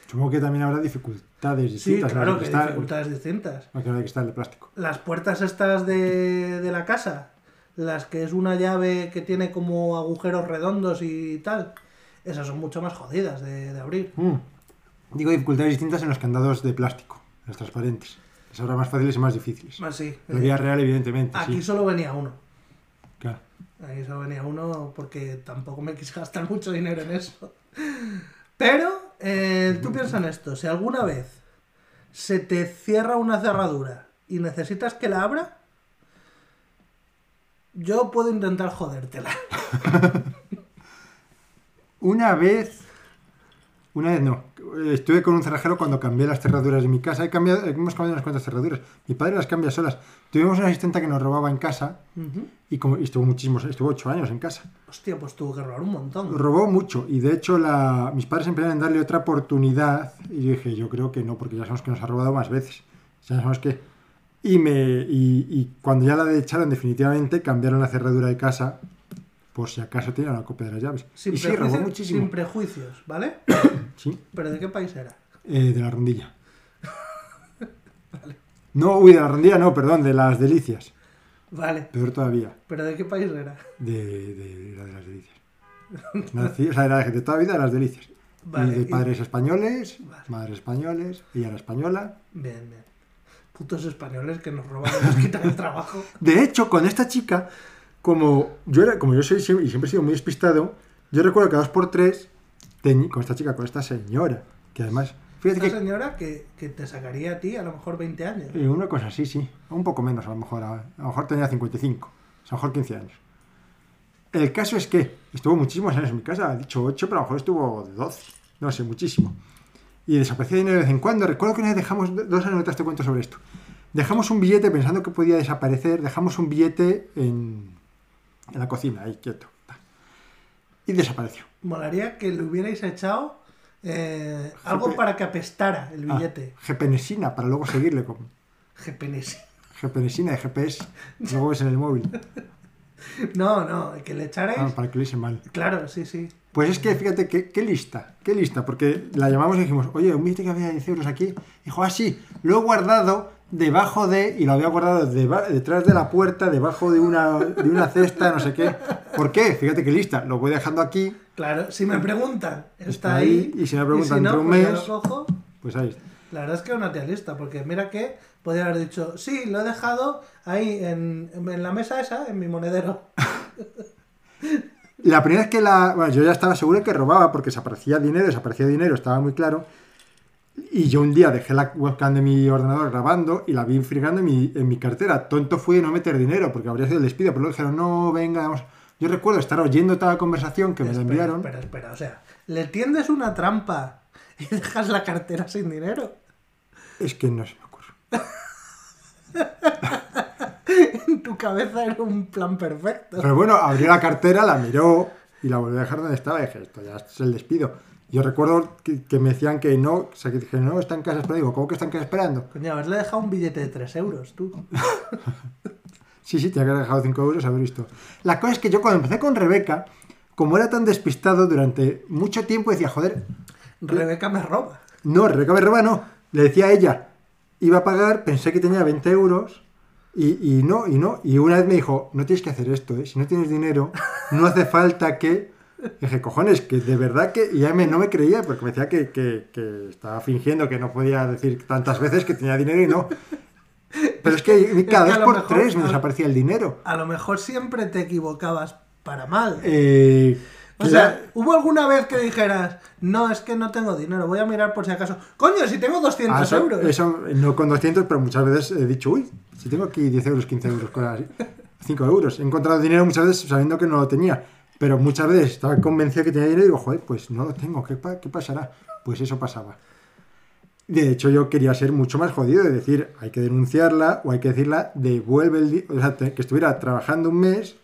Supongo que también habrá dificultades Sí, distintas. claro ¿no? que está, dificultades distintas. no, que hay que estar de plástico. Las puertas estas de, de la casa, las que es una llave que tiene como agujeros redondos y tal, esas son mucho más jodidas de, de abrir. Mm. Digo dificultades distintas en los candados de plástico, los transparentes. Les habrá más fáciles y más difíciles. Más sí. En la vida real, evidentemente, Aquí sí. solo venía uno. Claro. Aquí solo venía uno porque tampoco me quise gastar mucho dinero en eso. Pero eh, tú piensas en esto, si alguna vez se te cierra una cerradura y necesitas que la abra, yo puedo intentar jodértela. Una vez, una vez no, estuve con un cerrajero cuando cambié las cerraduras de mi casa. He cambiado, hemos cambiado unas cuantas cerraduras. Mi padre las cambia solas. Tuvimos una asistente que nos robaba en casa Ujú. y, como, y estuvo muchísimos, estuvo ocho años en casa. Hostia, pues tuvo que robar un montón. Robó mucho y de hecho la, mis padres empezaron a darle otra oportunidad y yo dije, yo creo que no, porque ya sabemos que nos ha robado más veces. Ya sabemos que... Y, me, y, y cuando ya la echaron definitivamente, cambiaron la cerradura de casa por si acaso tenía una copia de las llaves. Sin, y sí, robó muchísimo. sin prejuicios, ¿vale? Sí, ¿Pero de qué país era? eh, de la rondilla. No, uy, de la rondilla no, perdón, de las delicias. Vale, Peor todavía, ¿pero de qué país era? de, de, era de las delicias. Nací- o sea, era de toda vida de las delicias. Vale, y de y- padres españoles, Vale. madres españoles, ella era española. Bien, bien. Putos españoles que nos roban y nos quitan el trabajo. De hecho, con esta chica, como yo era, como yo soy y siempre he sido muy despistado, yo recuerdo que a dos por tres, con esta chica, con esta señora, que además, fíjate Esta que señora que, que te sacaría a ti a lo mejor 20 años. eh, una cosa así, sí, un poco menos a lo mejor, a, a lo mejor tenía 55, o sea, a lo mejor 15 años. El caso es que estuvo muchísimos años en mi casa, ha dicho 8, pero a lo mejor estuvo de 12, no sé, muchísimo. Y desaparecía dinero de vez en cuando. Recuerdo que una vez dejamos, dos anécdotas te cuento sobre esto. Dejamos un billete pensando que podía desaparecer, dejamos un billete en, en la cocina, ahí quieto. Y desapareció. Molaría que le hubierais echado eh, algo para que apestara el Ah, billete. Gepenesina, para luego seguirle con GPNS. Gepenesina de GPS. Luego ves en el móvil. No, no, que le echarais. Ah, para que lo hice mal. Claro, sí, sí. Pues es que fíjate, qué, qué lista, qué lista, porque la llamamos y dijimos, oye, un billete que había de 10 euros aquí. Dijo, ah, sí, lo he guardado debajo de, y lo había guardado detrás de la puerta, debajo de una, de una cesta, no sé qué. ¿Por qué? Fíjate qué lista, lo voy dejando aquí, Claro, si me preguntan, está, Está ahí. ahí, y si me preguntan no, entre un pues mes- lo cojo. pues ahí está. La verdad es que es una tía lista, porque mira que podría haber dicho, sí, lo he dejado ahí en, en la mesa esa, en mi monedero. La primera vez que la. Bueno, yo ya estaba seguro que robaba porque desaparecía dinero, desaparecía dinero, estaba muy claro. Y yo un día dejé la webcam de mi ordenador grabando y la vi fregando en mi, en mi cartera. Tonto fui de no meter dinero porque habría sido el despido, pero luego dijeron, no, venga, vamos. Yo recuerdo estar oyendo toda la conversación que me la enviaron. espera, espera, o sea, le tiendes una trampa y dejas la cartera sin dinero. Es que no se me ocurre. En tu cabeza era un plan perfecto. Pero bueno, abrió la cartera, la miró y la volvió a dejar donde estaba. Y dije, esto ya es el despido. Yo recuerdo que, que me decían que no, o sea, que dije, no, está en casa esperando. Digo, ¿cómo que está en casa esperando? Coño, haberle dejado un billete de 3 euros, tú. Sí, sí, que haber dejado 5 euros, haber visto. La cosa es que yo cuando empecé con Rebeca, como era tan despistado durante mucho tiempo, decía, joder, Rebeca me roba. no, Rebeca me roba, no. Le decía a ella, iba a pagar, pensé que tenía 20 euros, y, y no, y no. Y una vez me dijo, no tienes que hacer esto, ¿eh? si no tienes dinero, no hace falta que... Dije, cojones, que de verdad que... Y ya me, no me creía, porque me decía que, que- que estaba fingiendo que no podía decir tantas veces que tenía dinero y no. Pero es que cada que a vez por mejor- tres me desaparecía el dinero. A lo mejor siempre te equivocabas para mal. Eh, O sea, ¿hubo alguna vez que dijeras, no, es que no tengo dinero, voy a mirar por si acaso? Coño, si tengo 200 Ah, eso, euros. eso, no con 200, pero muchas veces he dicho, uy, si tengo aquí 10 euros, 15 euros, cosas así. 5 euros. He encontrado dinero muchas veces sabiendo que no lo tenía. Pero muchas veces estaba convencido que tenía dinero y digo, joder, pues no lo tengo, ¿qué, qué pasará? Pues eso pasaba. De hecho, yo quería ser mucho más jodido, de decir, hay que denunciarla o hay que decirla, devuelve el dinero, o sea, que estuviera trabajando un mes,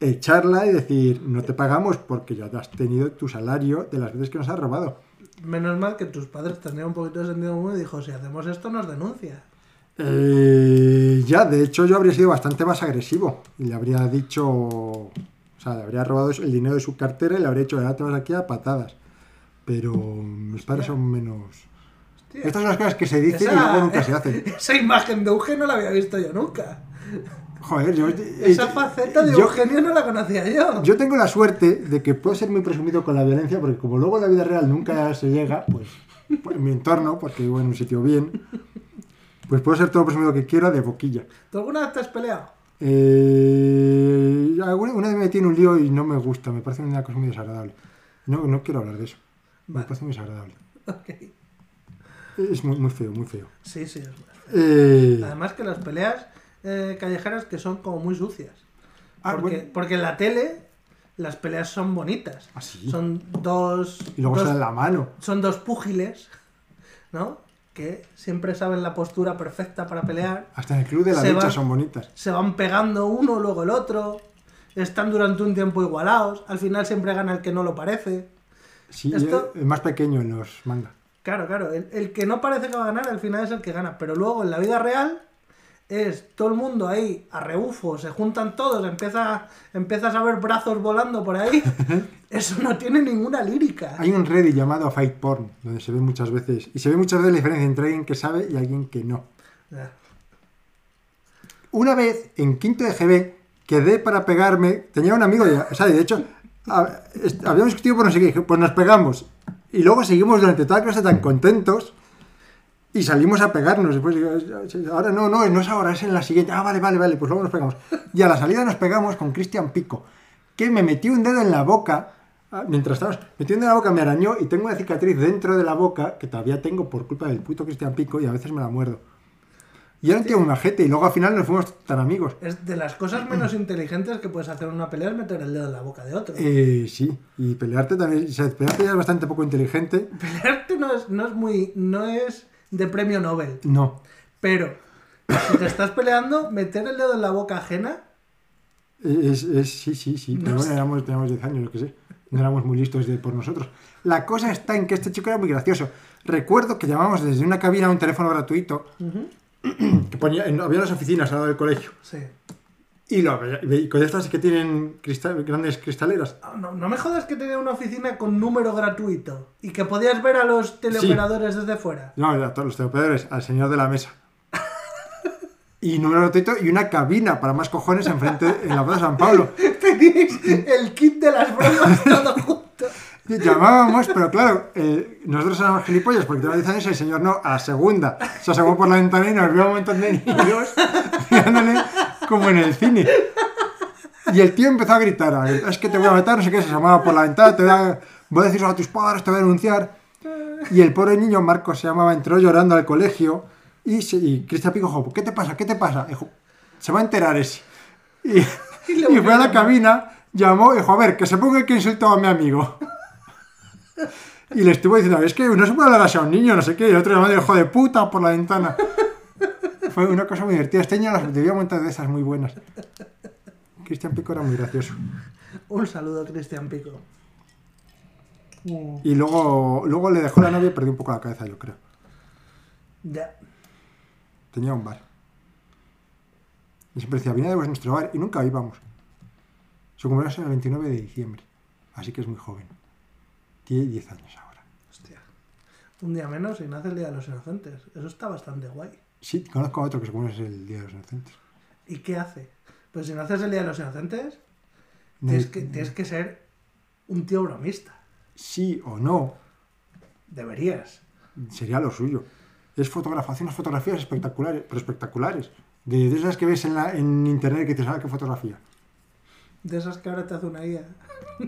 echarla y decir, no te pagamos porque ya has tenido tu salario de las veces que nos has robado. Menos mal que tus padres tenían un poquito de sentido común y dijo, si hacemos esto nos denuncia. Eh, ya, de hecho, yo habría sido bastante más agresivo y le habría dicho, o sea, le habría robado el dinero de su cartera y le habría dicho, ya te vas aquí a patadas. Pero mis padres son menos. Hostia. Estas son las cosas que se dicen y luego nunca se hacen. Esa imagen de Eugenio no la había visto yo nunca. Joder, yo. Esa faceta de yo- Eugenio no la conocía yo. Yo tengo la suerte de que puedo ser muy presumido con la violencia, porque como luego en la vida real nunca se llega, pues, pues, en mi entorno, porque vivo en un sitio bien, pues puedo ser todo presumido que quiera de boquilla. ¿Tú alguna vez te has peleado? Eh, alguna- una vez me metí en un lío y no me gusta, me parece una cosa muy desagradable. No, no quiero hablar de eso. Me parece muy desagradable. Es muy, muy feo, muy feo. Sí, sí, es. Eh, Además que las peleas eh, callejeras que son como muy sucias. Ah, porque, bueno. porque en la tele las peleas son bonitas. ¿Ah, sí? Son dos... y luego dos- se da la mano. son dos púgiles, ¿no? Que siempre saben la postura perfecta para pelear. Hasta en el club de la lucha son bonitas. Se van pegando uno, luego el otro. Están durante un tiempo igualados. Al final siempre gana el que no lo parece. Sí, Esto- es más pequeño en los manga. Claro, claro. El, el que no parece que va a ganar, al final es el que gana. Pero luego en la vida real es todo el mundo ahí a rebufo, se juntan todos, empieza, empiezas a ver brazos volando por ahí. Eso no tiene ninguna lírica. Hay un Reddit llamado Fight Porn, donde se ve muchas veces, y se ve muchas veces la diferencia entre alguien que sabe y alguien que no. Una vez, en quinto de GB, quedé para pegarme, tenía un amigo, ya, o sea, de hecho, habíamos discutido por no sé qué, pues nos pegamos. Y luego seguimos durante toda la clase tan contentos y salimos a pegarnos. Después, ahora no, no, no es ahora, es en la siguiente. Ah, vale, vale, vale, pues luego nos pegamos. Y a la salida nos pegamos con Cristian Pico, que me metió un dedo en la boca. ah, Mientras estábamos, metió un dedo en la boca, me arañó y tengo una cicatriz dentro de la boca que todavía tengo por culpa del puto Cristian Pico y a veces me la muerdo. Y era un tío majete y luego al final nos fuimos tan amigos. Es de las cosas menos inteligentes que puedes hacer en una pelea es meter el dedo en la boca de otro. Eh, sí, y pelearte también, o sea, pelearte ya es bastante poco inteligente. Pelearte no es, no es muy. no es de premio Nobel. No, Pero si te estás peleando, meter el dedo en la boca ajena. es, es- sí, sí, sí, pero No bueno, sé. éramos, teníamos 10 años, yo qué sé, no éramos muy listos de, por nosotros. La cosa está en que este chico era muy gracioso. Recuerdo que llamamos desde una cabina a un teléfono gratuito que ponía, en- había las oficinas al lado del colegio. Sí. Y, lo, y con estas que tienen cristal- grandes cristaleras. Ah, No, no me jodas que tenía una oficina con número gratuito y que podías ver a los teleoperadores desde fuera. No, a todos los teleoperadores, al señor de la mesa. Y número gratuito y una cabina para más cojones enfrente en la Plaza San Pablo. Teníais el kit de las bromas todo junto. Llamábamos, pero claro, eh, nosotros éramos gilipollas porque teníamos 10 años y el señor no, a la segunda. Se asomó por la ventana y nos vio un montón de niños mirándole como en el cine. Y el tío empezó a gritar, es que te voy a matar, no sé qué, se asomaba por la ventana, te voy a, voy a decir a tus padres, te voy a denunciar. Y el pobre niño, Marcos se llamaba, entró llorando al colegio y, se- y Cristian Pico dijo, ¿qué te pasa? ¿Qué te pasa? Dijo, se va a enterar ese. Y, Y y fue a la cabina, llamó y dijo, a ver, que se ponga el que insultó a mi amigo. Y le estuvo diciendo, es que no se puede hablar así a un niño, no sé qué, y el otro llamando hijo de puta por la ventana. Fue una cosa muy divertida. Este año las debía montar de esas muy buenas. Cristian Pico era muy gracioso. Un saludo, Cristian Pico. Y luego, luego le dejó la novia y perdió un poco la cabeza, yo creo. Ya. Tenía un bar. Y siempre decía, venid de nuestro bar, y nunca íbamos. Su cumpleaños es el 29 de diciembre, así que es muy joven. Tiene 10 años ahora. Hostia. Un día menos y nace el Día de los Inocentes. Eso está bastante guay. Sí, conozco a otro que se cumple el Día de los Inocentes. ¿Y qué hace? Pues si naces el Día de los Inocentes, No- tienes que, tienes que ser un tío bromista. Sí o no, Deberías. sería lo suyo. Es fotógrafo, hace unas fotografías espectaculares, pero espectaculares. De, de esas que ves en, la- en internet que te sabes qué fotografía. De esas que ahora te hace una guía.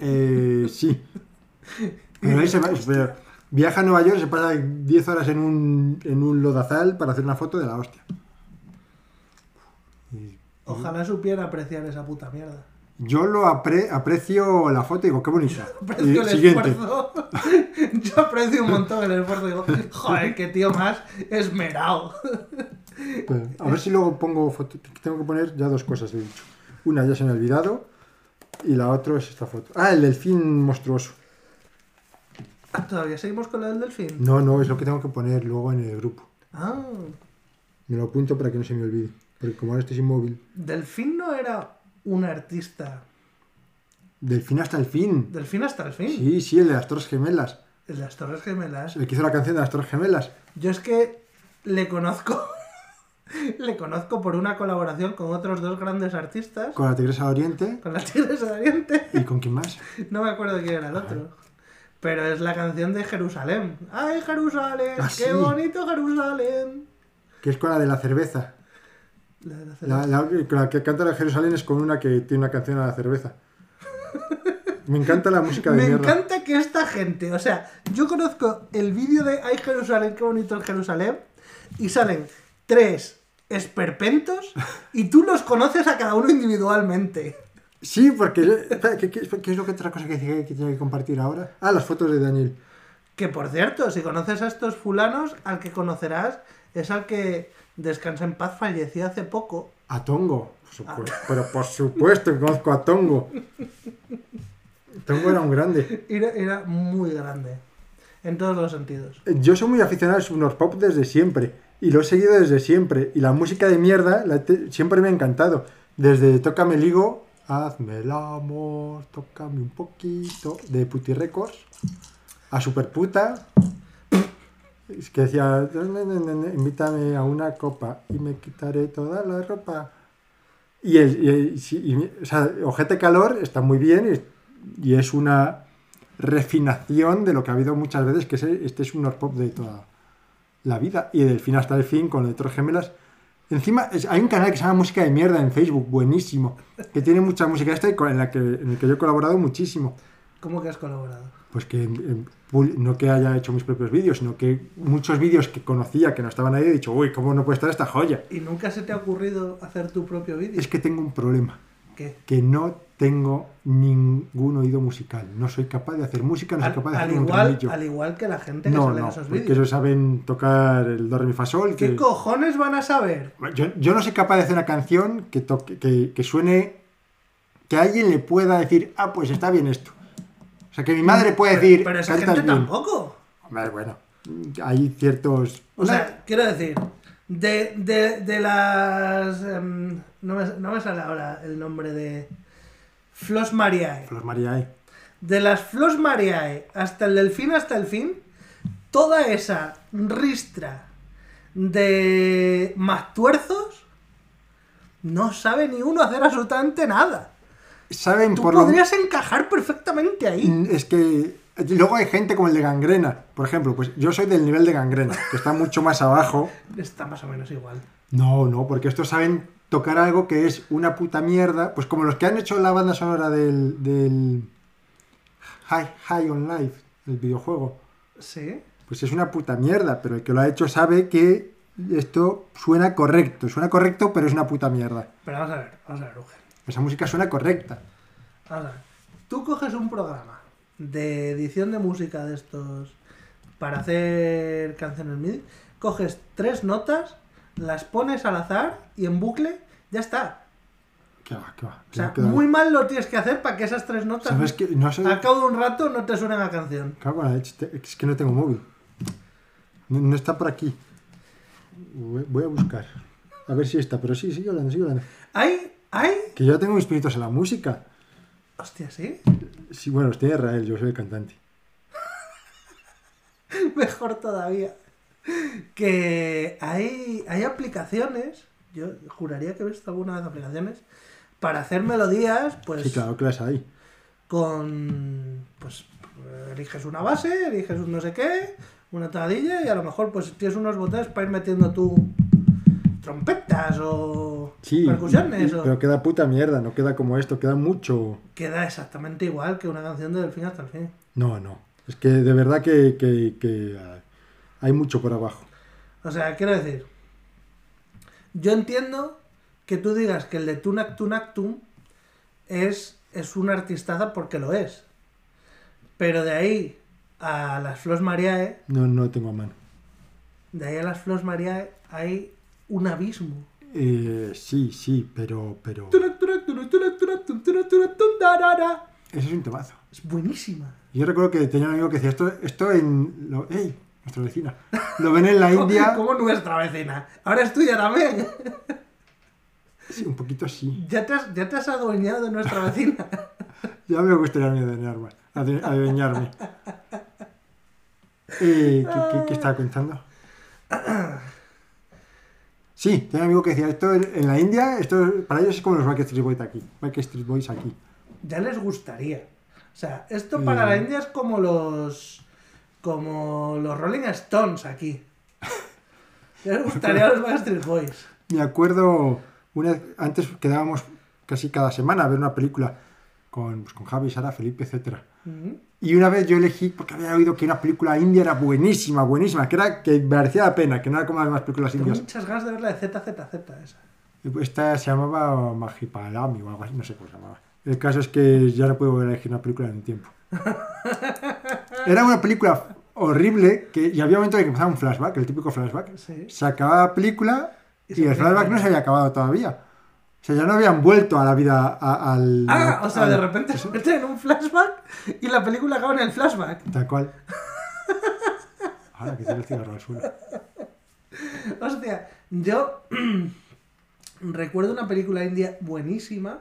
Eh, sí. Pero ahí se va- viaja a Nueva York y se pasa 10 horas en un, en un lodazal para hacer una foto de la hostia. Y Ojalá supiera apreciar esa puta mierda. Yo lo apre- aprecio la foto y digo, qué bonita. Aprecio Y el siguiente. esfuerzo. Yo aprecio un montón el esfuerzo. Digo, joder, qué tío más esmerado. Pues, a ver si luego pongo foto. Tengo que poner ya dos cosas, he dicho. Una ya se me ha olvidado y la otra es esta foto. Ah, el delfín monstruoso. Ah, ¿Todavía seguimos con la del delfín? No, no, es lo que tengo que poner luego en el grupo. Ah, Me lo apunto para que no se me olvide. Porque como ahora estoy sin móvil. Delfín no era un artista. Delfín hasta el fin. Delfín hasta el fin. Sí, sí, el de las Torres Gemelas. El de las Torres Gemelas. El que hizo la canción de las Torres Gemelas. Yo es que le conozco. le conozco por una colaboración con otros dos grandes artistas. Con la Tigresa de Oriente. Con la Tigresa de Oriente. ¿Y con quién más? No me acuerdo quién era el otro. Pero es la canción de Jerusalén. ¡Ay, Jerusalén! Ah, ¡Qué sí. bonito Jerusalén! Que es con la de la cerveza. La de la que canta la Jerusalén es con una que tiene una canción a la cerveza. Me encanta la música de Me mierda. encanta que esta gente, o sea, yo conozco el vídeo de Ay Jerusalén, qué bonito es Jerusalén, y salen tres esperpentos y tú los conoces a cada uno individualmente. Sí, porque. ¿Qué, qué- qué es lo que otra cosa que, que, que tiene que compartir ahora? Ah, las fotos de Daniel. Que por cierto, si conoces a estos fulanos, al que conocerás es al que descansa en paz falleció hace poco. A Tongo. por supuesto. Pero por supuesto que conozco a Tongo. Tongo era un grande. Era, era muy grande, en todos los sentidos. Yo soy muy aficionado al Subnor Pop desde siempre. Y lo he seguido desde siempre. Y la música de mierda la te- siempre me ha encantado. Desde Tócame el higo, Hazme el amor, tócame un poquito. De Puti Records. A Superputa. Es que decía, invítame a una copa y me quitaré toda la ropa. Y el, y y- o sea, Ojete Calor está muy bien y, y es una refinación de lo que ha habido muchas veces, que es, este es un Pop de toda la vida. Y del fin hasta el fin, con letras gemelas. Encima, hay un canal que se llama Música de Mierda en Facebook, buenísimo, que tiene mucha música esta y con- en, la que, en el que yo he colaborado muchísimo. ¿Cómo que has colaborado? Pues que no que haya hecho mis propios vídeos, sino que muchos vídeos que conocía que no estaban ahí he dicho, uy, ¿cómo no puede estar esta joya? ¿Y nunca se te ha ocurrido hacer tu propio vídeo? Es que tengo un problema, ¿Qué? que no tengo ningún oído musical. No soy capaz de hacer música, no soy Al, capaz de al hacer un igual, al igual que la gente que No, sale en no, esos porque vídeos. ellos saben tocar el do, re, mi, fa, sol. ¿Qué que- cojones van a saber? Yo, yo no soy capaz de hacer una canción que, toque, que, que suene, que alguien le pueda decir, ah, pues está bien esto. O sea, que mi madre puede Pero- decir, Pero esa "Cantas gente bien". tampoco. Hombre, bueno, hay ciertos... O sea, quiero decir, de, de, de las... em, no, me, no me sale ahora el nombre de... Flos Mariae. Flor María, ¿eh? De las Flos Mariae hasta el delfín hasta el fin, toda esa ristra de tuerzos no sabe ni uno hacer absolutamente nada. Saben Tú por lo podrías encajar perfectamente ahí. Es que luego hay gente como el de gangrena, por ejemplo, pues yo soy del nivel de gangrena, que está mucho más abajo. Está más o menos igual. No, no, porque estos saben tocar algo que es una puta mierda, pues como los que han hecho la banda sonora del, del High, High on Life, el videojuego. Sí. Pues es una puta mierda, pero el que lo ha hecho sabe que esto suena correcto, suena correcto, pero es una puta mierda. Pero vamos a ver, vamos a ver, Eugen. Esa música suena correcta. Vamos a ver. Tú coges un programa de edición de música de estos para hacer canciones MIDI, coges tres notas, las pones al azar y en bucle, ya está. ¿Qué va, qué va? O sea, muy mal lo tienes que hacer para que esas tres notas ¿Sabes que no al cabo de un rato no te suenen a canción. Cago en es que no tengo móvil. No, no está por aquí. Voy a buscar. A ver si está, pero sí, sigue hablando, sigue hablando. Hay, hay. Que yo tengo mis pinitos en la música. Hostia, sí. Sí, bueno, los tiene Israel, yo soy el cantante. Mejor todavía. Que hay, hay aplicaciones, yo juraría que he visto alguna vez aplicaciones, para hacer melodías, pues Sí, claro que las hay. con. Pues eliges una base, eliges un no sé qué, una tonadilla y a lo mejor pues tienes unos botones para ir metiendo tú trompetas o Sí, percusiones. o- pero queda puta mierda, no queda como esto, queda mucho. Queda exactamente igual que una canción de Delfín hasta el fin. No, no. Es que de verdad que, que- que, hay mucho por abajo. O sea, quiero decir, yo entiendo que tú digas que el de Tunac Tunactum es, es un artistaza porque lo es. Pero de ahí a las Flos Mariae, No, no tengo a mano. de ahí a las Flos Mariae hay un abismo. Eh, sí, sí, pero, pero... Eso es un temazo. Es buenísima. Yo recuerdo que tenía un amigo que decía, esto, esto en... Lo, ¡Ey! Nuestra vecina. Lo ven en la India... Como nuestra vecina. Ahora es tuya también. Sí, un poquito sí. Ya te has, ya te has adueñado de nuestra vecina. Ya me gustaría adueñarme. Adueñarme. Eh, ¿qué, qué, qué estaba contando? Sí, tenía un amigo que decía, esto en la India, esto para ellos es como los Backstreet Boys aquí. Backstreet Boys aquí. ya les gustaría. O sea, esto para Mm. la India es como los. Como los Rolling Stones aquí. Ya les gustaría los Backstreet Boys. Me acuerdo, una, antes quedábamos casi cada semana a ver una película con, pues, con Javi, Sara, Felipe, etcétera. Ujú. Y una vez yo elegí, porque había oído que una película india era buenísima, buenísima, que era que merecía la pena, que no era como las demás películas Tengo indias. muchas ganas de ver la de ZZZ esa. Esta se llamaba Mahipalami o algo así, no sé cómo se llamaba. El caso es que ya no puedo volver a elegir una película en un tiempo. Era una película horrible que, y había un momento en que empezaba un flashback, el típico flashback. Sí. Se acababa la película Y el flashback no se había acabado todavía. O sea, ya no habían vuelto a la vida a- al... Ah, o sea, al- de repente se meten en un flashback y la película acaba en el flashback. Tal cual. Ahora que tiene el cigarro al suelo. Hostia, yo recuerdo una película india buenísima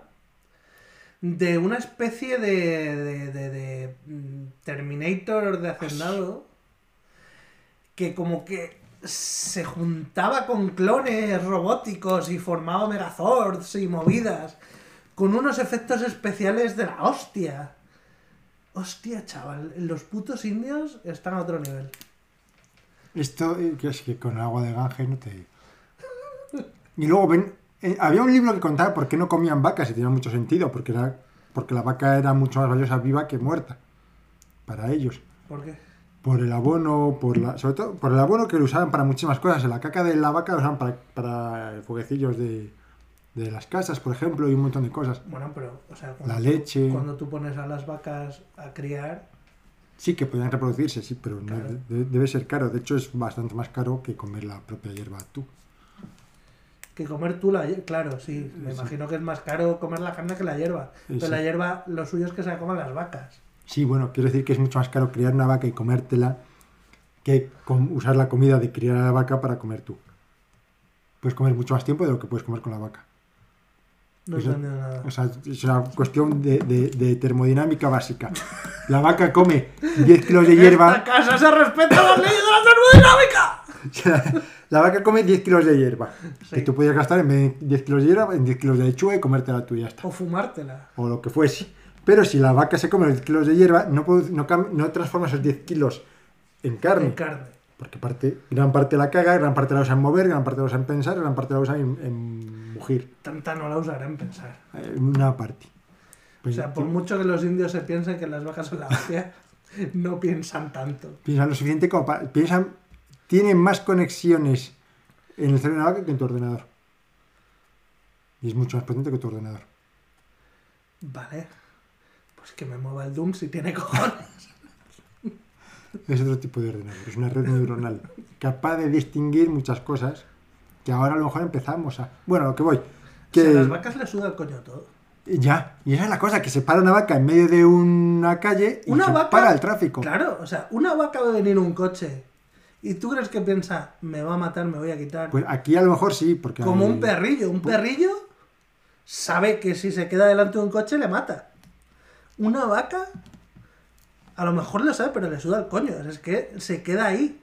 de una especie de, de, de- mm, Terminator de hacendado que como que se juntaba con clones robóticos y formaba megazords y movidas con unos efectos especiales de la hostia. Hostia, chaval, los putos indios están a otro nivel. Esto eh, es que con agua de Ganges no te... Y luego ven... eh, había un libro que contaba por qué no comían vacas y tenía mucho sentido, porque, era, porque la vaca era mucho más valiosa viva que muerta. Para ellos. ¿Por qué? Por el abono, por la, sobre todo por el abono que lo usaban para muchísimas cosas. La caca de la vaca lo usaban para, para fueguecillos de, de las casas, por ejemplo, y un montón de cosas. Bueno, pero, o sea, cuando, La leche. cuando tú pones a las vacas a criar, Sí que podían reproducirse, sí, pero no- Claro. de- debe ser caro. De hecho, es bastante más caro que comer la propia hierba tú. Que comer tú la hierba, claro, sí, me Sí. imagino que es más caro comer la carne que la hierba. Pero sí. la hierba, lo suyo es que se la coman las vacas. Sí, bueno, quiero decir que es mucho más caro criar una vaca y comértela que usar la comida de criar a la vaca para comer tú. Puedes comer mucho más tiempo de lo que puedes comer con la vaca. No Eso- entendido nada. O sea, es una cuestión de, de- de termodinámica básica. La vaca come 10 kilos de ¡En esta hierba. casa se respetan las leyes de la termodinámica! La vaca come 10 kilos de hierba. Sí. Que tú podías gastar en vez de 10 kilos de hierba, en 10 kilos de lechuga y comértela tú y ya está. O fumártela. o lo que fuese. Pero si la vaca se come los 10 kilos de hierba, no, produ- no, no transforma esos 10 kilos en carne. En carne. Porque parte, gran parte la caga, gran parte la usa en mover, gran parte la usa en pensar, gran parte la usa en, en mugir. Tanta no la usarán en pensar. Eh, Una parte. O Pues, sea, por mucho que los indios se piensen que las vacas son la hostia, no piensan tanto. Piensan lo suficiente como para... Piensan, tienen más conexiones en el cerebro de la vaca que en tu ordenador. Y es mucho más potente que tu ordenador. Vale. Pues que me mueva el Doom si tiene cojones. Es otro tipo de ordenador, es una red neuronal capaz de distinguir muchas cosas que ahora a lo mejor empezamos a... Bueno, lo que voy. Que... A las vacas les suda el coño todo. Ya, y esa es la cosa, que se para una vaca en medio de una calle y Una se vaca- para el tráfico. Claro, o sea, una vaca va a venir un coche y tú crees que piensa, me va a matar, me voy a quitar. Pues aquí a lo mejor sí, porque... Como hay- un perrillo. Un perrillo sabe que si se queda delante de un coche le mata. Una vaca, a lo mejor lo sabe, pero le suda el coño. Es que se queda ahí.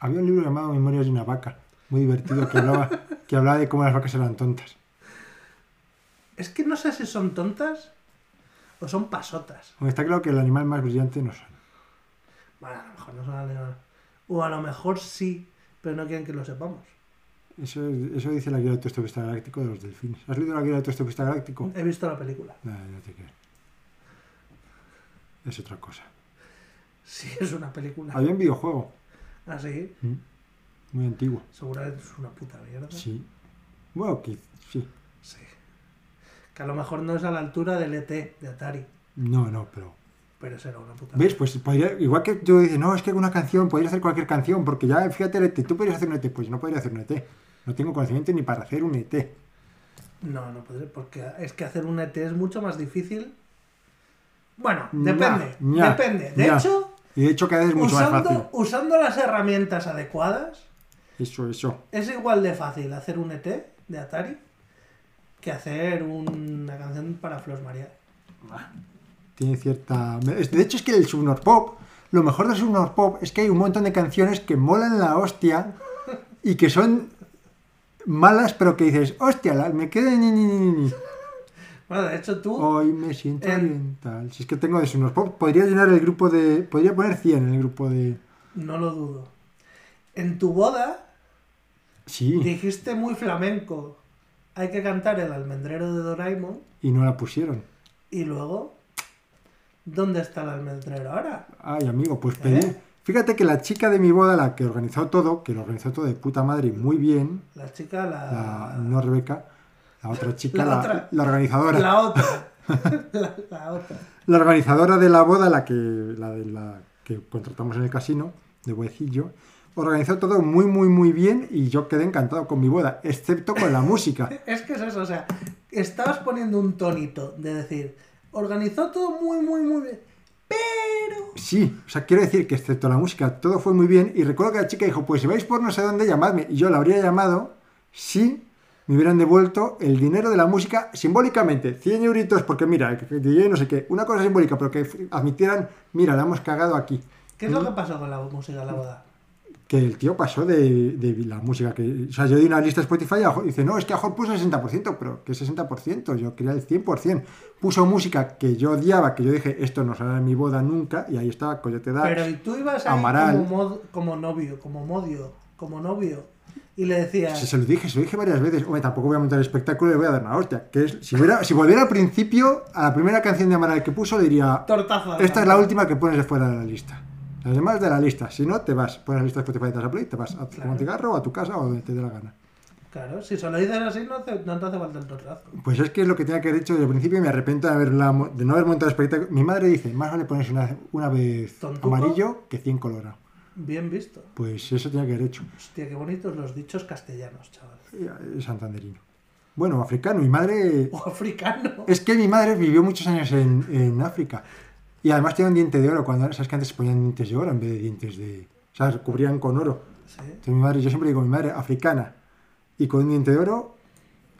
Había un libro llamado Memorias de una vaca, muy divertido, que hablaba, que hablaba de cómo las vacas eran tontas. Es que no sé si son tontas o son pasotas. Está claro que el animal más brillante no son. Bueno, a lo mejor no son animales. O a lo mejor sí, pero no quieren que lo sepamos. Eso, eso dice la guía del autoestopista galáctico de los delfines. ¿Has leído la guía del autoestopista galáctico? He visto la película. Nada, no te creo. Es otra cosa. Sí, es una película. Había un videojuego. Así, Mm. Muy antiguo. seguramente es una puta mierda. Sí. Bueno, que sí. Sí. Que a lo mejor no es a la altura del ET de Atari, No, no, pero. Pero será una puta ¿Ves? Pues podría, igual que yo dices, no, es que una canción, podría hacer cualquier canción, porque ya, fíjate, el ET, tú podrías hacer un ET, pues yo no podría hacer un ET. No tengo conocimiento ni para hacer un ET. No, no podré, porque es que hacer un ET es mucho más difícil. Bueno, depende, ña, depende. De ña. hecho, Y de hecho, cada vez es mucho más fácil. usando, usando las herramientas adecuadas, Eso, eso. es igual de fácil hacer un ET de Atari que hacer una canción para Flos María. Tiene cierta. De hecho, es que el Subnor Pop, lo mejor del Subnor Pop es que hay un montón de canciones que molan la hostia y que son malas, pero que dices, hostia, la- me quedo ni ni ni ni. Bueno, de hecho tú, Hoy me siento En- oriental. Si es que tengo de Subnor Pop, podría llenar el grupo de. Podría poner 100 en el grupo de. no lo dudo. En tu boda Sí, dijiste muy flamenco. Hay que cantar el almendrero de Doraemon y no la pusieron. y luego, ¿dónde está el almendrero ahora? Ay, amigo, pues pedí. ¿Eh? Fíjate que la chica de mi boda, la que organizó todo, que lo organizó todo de puta madre muy bien, La chica, la... la, no Rebeca, la otra chica, La la, otra. la organizadora. La otra. la, otra. La organizadora de la boda, la que, la de la que contratamos en el casino, de Huecillo, organizó todo muy, muy, muy bien y yo quedé encantado con mi boda, excepto con la música. Es que es eso, o sea, estabas poniendo un tonito de decir, organizó todo muy, muy, muy bien, pero... Sí, o sea, quiero decir que excepto la música, todo fue muy bien y recuerdo que la chica dijo, pues si vais por no sé dónde, llamadme. Y yo la habría llamado si me hubieran devuelto el dinero de la música simbólicamente, 100 euritos, porque mira, DJ no sé qué, una cosa simbólica, pero que admitieran, mira, la hemos cagado aquí. ¿Qué es lo que pasó con la música de la boda? Que el tío pasó de, de la música que... O sea, yo di una lista de Spotify y dice, no, es que a Jorge puso el 60%, pero ¿qué 60%? Yo quería el 100%. Puso música que yo odiaba, que yo dije, esto no saldrá en mi boda nunca, y ahí estaba Coyote Dax. Pero y tú ibas ahí Amaral. como, mod- como novio, como modio, como novio, y le decías, Si se lo dije, se lo dije varias veces. Hombre, tampoco voy a montar el espectáculo y le voy a dar una hostia. Que es, si, hubiera, si volviera al principio, a la primera canción de Amaral que puso, le diría, tortazo. esta es la última que pones de fuera de la lista. Las demás de la lista. Si no, te vas. Pones la lista de Spotify, a play, te vas a Claro. un cigarro, o a tu casa, o donde te dé la gana. Claro, si se lo dices así, no, te- no te hace falta el tortazo. Pues es que es lo que tenía que haber hecho desde el principio y me arrepiento de, haberla, de no haber montado el espectáculo. Mi madre dice, más vale ponerse una, una vez ¿Tontuco? amarillo que 100 colorado. Bien visto. Pues eso tenía que haber hecho. Hostia, qué bonitos los dichos castellanos, chaval. Santanderino. Bueno, africano. Mi madre... O africano. Es que mi madre vivió muchos años en, en África. Y además tiene un diente de oro. Cuando sabes que antes se ponían dientes de oro en vez de dientes de... O sea, se cubrían con oro. Sí. Entonces mi madre, yo siempre digo, mi madre africana y con un diente de oro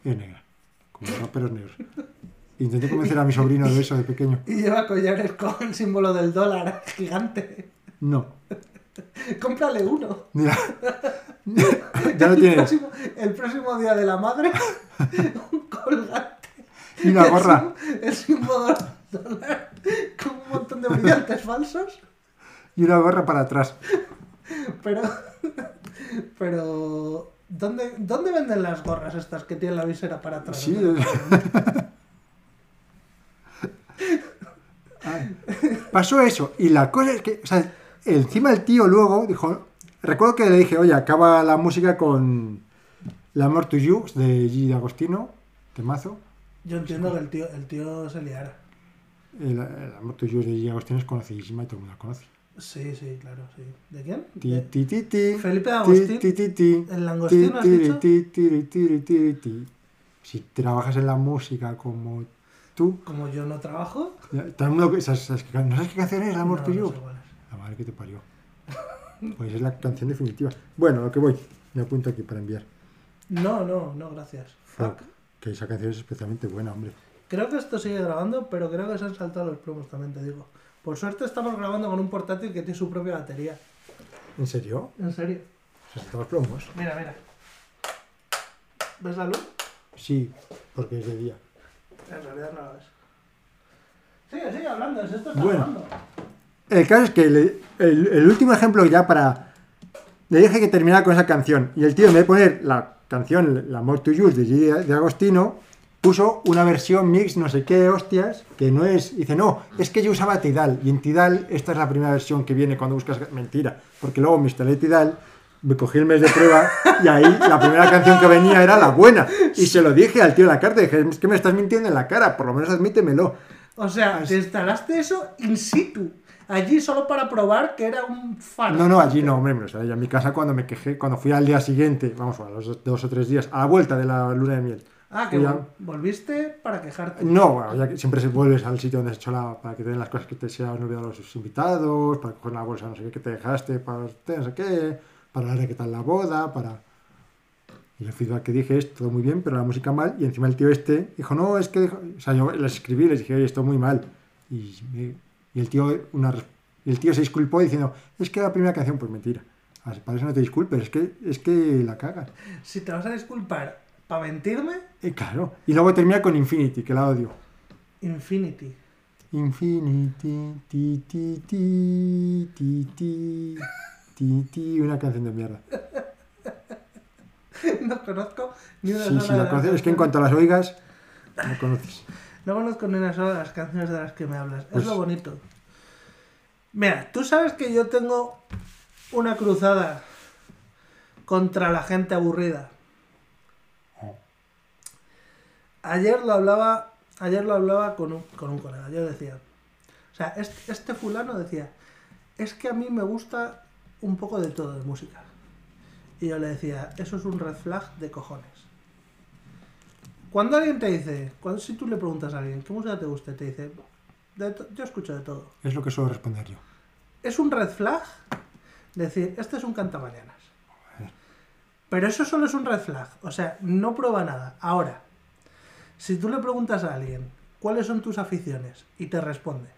es negra. Como los raperos negros. Intenté convencer a mi sobrino de eso de pequeño. Y lleva collares con el símbolo del dólar gigante. No. Cómprale uno. Mira. ya lo El tienes. próximo, el próximo día de la madre, un colgante. Y una gorra. El símbolo del dólar de brillantes falsos. Y una gorra para atrás. Pero. Pero. ¿Dónde, ¿Dónde venden las gorras estas que tienen la visera para atrás? Sí. Ay. Pasó eso. Y la cosa es que, o sea, encima el tío luego dijo. Recuerdo que le dije, oye, acaba la música con L'Amor to You de G. Agostino, temazo. Yo entiendo que el tío, el tío se liara. El, el Amor to You de G. Agostino es conocidísima y todo el mundo la conoce. Sí, sí, claro, sí. ¿De quién? Ti, De- ti, ti, ti. Felipe Ti, Agustín. ti, ti, ti. ¿El langostino has Ti, dicho? ti, ti, ti, ti, ti, ti. Si trabajas en la música como tú, Como yo no trabajo. todo el mundo ¿no sabes qué canción es el Amor no, no sé. La madre que te parió. Pues es la canción definitiva. Bueno, lo que voy. Me apunto aquí para enviar. No, no, no, gracias. Fuck. Que esa canción es especialmente buena, hombre. Creo que esto sigue grabando, pero creo que se han saltado los promos también, te digo. Por suerte estamos grabando con un portátil que tiene su propia batería. ¿En serio? En serio. ¿Se saltan los plomos? Mira, mira. ¿Ves la luz? Sí, porque es de día. En realidad no la ves. Sigue, sigue hablando, es esto está Bueno. grabando. El caso es que le- el, el último ejemplo ya para... Le dije que terminara con esa canción. Y el tío, en vez de poner la canción La More to You de Gigi de Agostino, puso una versión mix, no sé qué, hostias, que no es. Dice, no, es que yo usaba Tidal. Y en Tidal, esta es la primera versión que viene cuando buscas. Mentira, porque luego me instalé Tidal, me cogí el mes de prueba y ahí la primera canción que venía era la buena. Y se lo dije al tío en la carta, dije, es que me estás mintiendo en la cara, por lo menos admítemelo. O sea, te instalaste eso in situ. Allí solo para probar que era un fan. No, no, allí no, hombre, o sea, yo en mi casa cuando me quejé, cuando fui al día siguiente, vamos, a los dos o tres días, a la vuelta de la luna de miel. Ah, que fui a- vol- volviste para quejarte. No, bueno, ya que siempre se vuelves al sitio donde has hecho la. para que te den las cosas que te se han olvidado los invitados, para coger la bolsa no sé qué que te dejaste, para no sé qué, para de qué tal la boda, para. Y el feedback que dije es todo muy bien, pero la música mal. Y encima el tío este dijo, no, es que. dijo- O sea, yo les escribí, les dije, oye, esto muy mal. Y, y el tío una, y el tío se disculpó diciendo, es que la primera canción, pues mentira. Ah, Para eso no te disculpes, es que, es que la cagas. Si te vas a disculpar para mentirme, Eh, claro. Y luego termina con Infinity, que la odio. Infinity. Infinity, ti, ti, ti, ti, ti, ti, ti, una canción de mierda. no conozco ni una Sí, sola sí, de la conoces. Es que en cuanto las oigas, no conoces. No conozco ni una sola de las canciones de las que me hablas. Pues- Es lo bonito. Mira, tú sabes que yo tengo una cruzada contra la gente aburrida. Ayer lo hablaba, ayer lo hablaba con un, con un colega. Yo decía, o sea, este, este fulano decía, es que a mí me gusta un poco de todo de música. Y yo le decía, eso es un red flag de cojones. Cuando alguien te dice, cuando si tú le preguntas a alguien, ¿qué música te gusta? Te dice, "De to- yo escucho de todo. Es lo que suelo responder yo. Es un red flag decir, este es un cantamañanas. Pero eso solo es un red flag. O sea, no prueba nada. Ahora, si tú le preguntas a alguien, ¿cuáles son tus aficiones? Y te responde,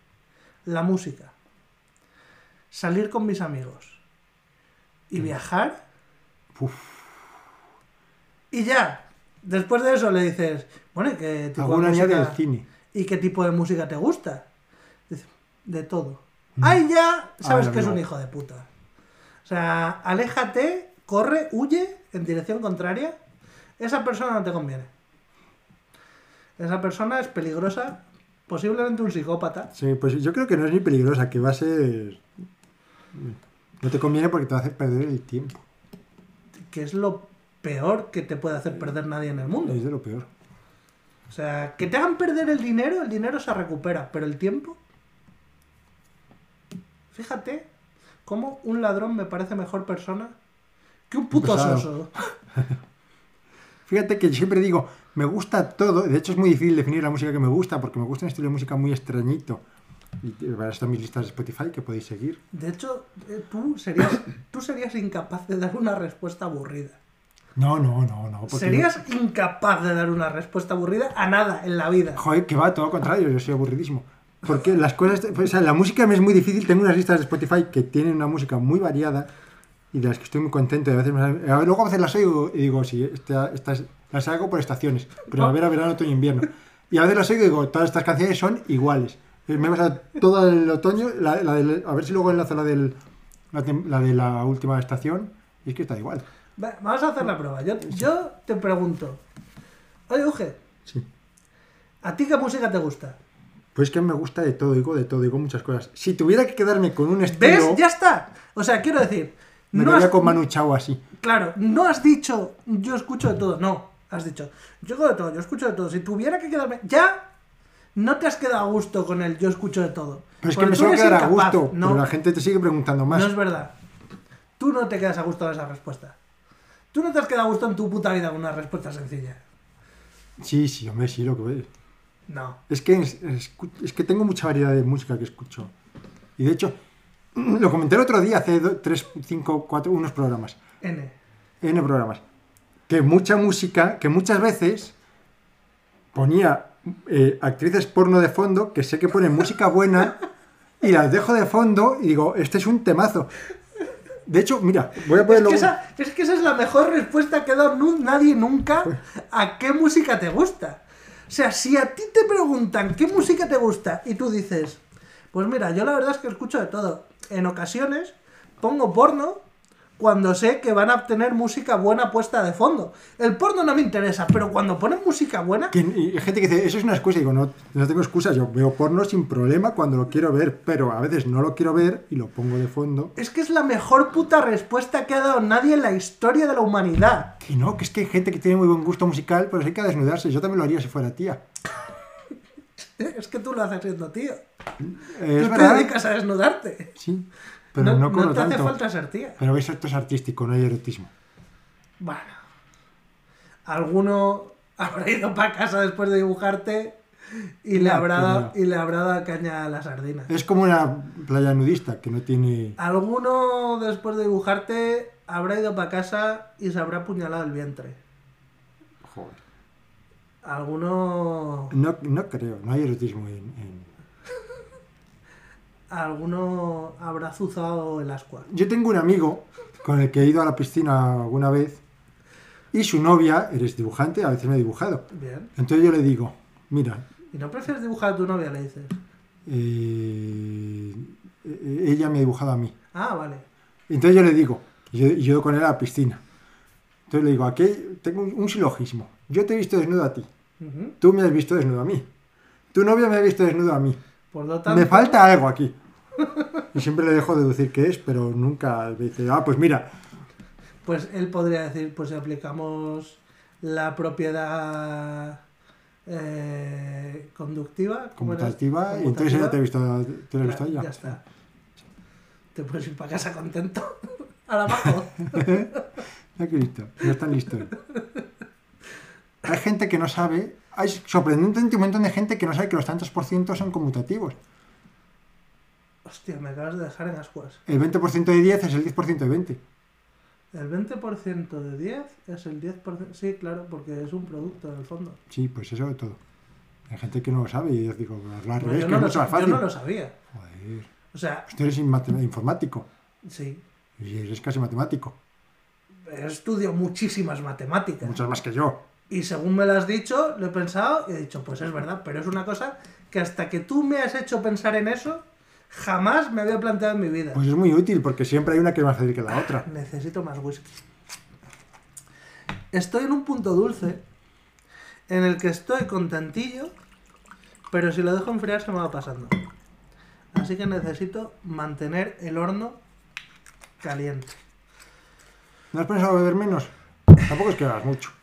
la música, salir con mis amigos y viajar, Uf, y ya. Después de eso le dices, bueno, ¿y qué tipo de música- cine. ¿Y qué tipo de música te gusta? Dice, de todo. Ahí ya sabes Ah, que es un hijo de puta. O sea, aléjate, corre, huye en dirección contraria. Esa persona no te conviene. Esa persona es peligrosa, posiblemente un psicópata. Sí, pues yo creo que no es ni peligrosa, que va a ser. No te conviene porque te va a hacer perder el tiempo. que es lo peor que te puede hacer perder nadie en el mundo. Es de lo peor. O sea, que te hagan perder el dinero, el dinero se recupera, pero el tiempo. Fíjate cómo un ladrón me parece mejor persona que un puto soso. Fíjate que siempre digo, me gusta todo. De hecho, es muy difícil definir la música que me gusta porque me gusta un estilo de música muy extrañito. Y para esto mis listas de Spotify que podéis seguir. De hecho, eh, tú serías, tú serías incapaz de dar una respuesta aburrida. No, no, no, no. Serías incapaz de dar una respuesta aburrida a nada en la vida. Joder, que va, todo lo contrario, yo soy aburridísimo. Porque las cosas, o sea, la música me es muy difícil. Tengo unas listas de Spotify que tienen una música muy variada y de las que estoy muy contento. Y a veces me luego a veces las oigo y digo, sí, esta- estas las hago por estaciones: primavera, verano, otoño, invierno. Y a veces las oigo y digo, todas estas canciones son iguales. Y Me he pasado todo el otoño, la, la del- a ver si luego enlazo la, del, la, de la última estación. Y es que está igual. Va, Vamos a hacer la prueba. Yo, yo te pregunto, oye, Uge, Sí. ¿a ti qué música te gusta? Pues que me gusta de todo, digo de todo, digo muchas cosas. Si tuviera que quedarme con un ¿Ves? estilo, Ya está. O sea, quiero decir, me no has, con Manu Chao así. claro, no has dicho yo escucho de todo. No, has dicho yo hago de todo, yo escucho de todo. Si tuviera que quedarme, ya no te has quedado a gusto con el yo escucho de todo. Pero es que me suelo quedar a gusto, No, pero la gente te sigue preguntando más. no es verdad. Tú no te quedas a gusto con esa respuesta. Tú no te has quedado a gusto en tu puta vida con una respuesta sencilla. Sí, sí, hombre, sí, lo que ves. No. Es que, es que tengo mucha variedad de música que escucho. Y de hecho, lo comenté el otro día, hace 3, 5, 4, unos programas. N. N programas. Que mucha música, que muchas veces ponía eh, actrices porno de fondo, que sé que ponen música buena, y las dejo de fondo y digo, este es un temazo. De hecho, mira, voy a Es ponerlo. que, esa, es que esa es la mejor respuesta que ha dado nadie nunca a qué música te gusta. O sea, si a ti te preguntan qué música te gusta y tú dices, pues mira, yo la verdad es que escucho de todo. En ocasiones pongo porno cuando sé que van a tener música buena puesta de fondo. El porno no me interesa, pero cuando ponen música buena, Que- y gente que dice, eso es una excusa. Y digo, no, no tengo excusa. Yo veo porno sin problema cuando lo quiero ver, pero a veces no lo quiero ver y lo pongo de fondo. es que es la mejor puta respuesta que ha dado nadie en la historia de la humanidad. Que no, que es que hay gente que tiene muy buen gusto musical, pero hay que desnudarse. Yo también lo haría si fuera tía. Es que tú lo haces siendo tío. Es tú te verdad. dedicas a desnudarte. Sí, pero no, cobro te hace tanto. falta ser tía. Pero eso esto es artístico, no hay erotismo. Bueno. Alguno habrá ido para casa después de dibujarte y le, No, habrá, pues dado, no. y le habrá dado caña a la sardina. Es como una playa nudista que no tiene. Alguno después de dibujarte habrá ido para casa y se habrá apuñalado el vientre. Joder. Alguno. No, no creo, no hay erotismo en. en- Alguno habrá azuzado el ascua. Yo tengo un amigo con el que he ido a la piscina alguna vez y su novia, eres dibujante, a veces me ha dibujado. Bien. Entonces yo le digo, mira, ¿Y no prefieres dibujar a tu novia? Le dices. eh, eh, ella me ha dibujado a mí. Ah, vale. Entonces yo le digo, y yo, yo con él a la piscina. Entonces le digo, aquí tengo un, un silogismo. Yo te he visto desnudo a ti. Tú me has visto desnudo a mí. Tu novia me ha visto desnudo a mí. Por lo tanto. Me falta algo aquí. Y siempre le dejo deducir qué es, pero nunca me dice, ah, pues mira, Pues él podría decir, pues si aplicamos la propiedad eh, conductiva, entonces ella te ha visto, te ha visto a Ya, ya está. Te puedes ir para casa contento. Al abajo. Ya que listo, ya están listos. Hay gente que no sabe, hay sorprendentemente un montón de gente que no sabe que los tantos por ciento son conmutativos. Hostia, me acabas de dejar en ascuas. El 20% de 10 es el 10% de 20. El 20% de 10 es el 10%. Sí, claro, porque es un producto en el fondo. Sí, pues eso de todo. Hay gente que no lo sabe y yo digo, al revés, yo, que no es mucho más sa- yo fácil. no lo sabía. Joder, O sea, tú eres informático sí. y eres casi matemático. Estudio muchísimas matemáticas. Muchas más que yo. Y según me lo has dicho, lo he pensado y he dicho, pues es verdad, pero es una cosa que hasta que tú me has hecho pensar en eso, jamás me había planteado en mi vida. Pues es muy útil porque siempre hay una que es más fácil que la otra. Necesito más whisky. Estoy en un punto dulce en el que estoy contentillo, pero si lo dejo enfriar se me va pasando. Así que necesito mantener el horno caliente. ¿No has pensado beber menos? Tampoco es que bebas mucho.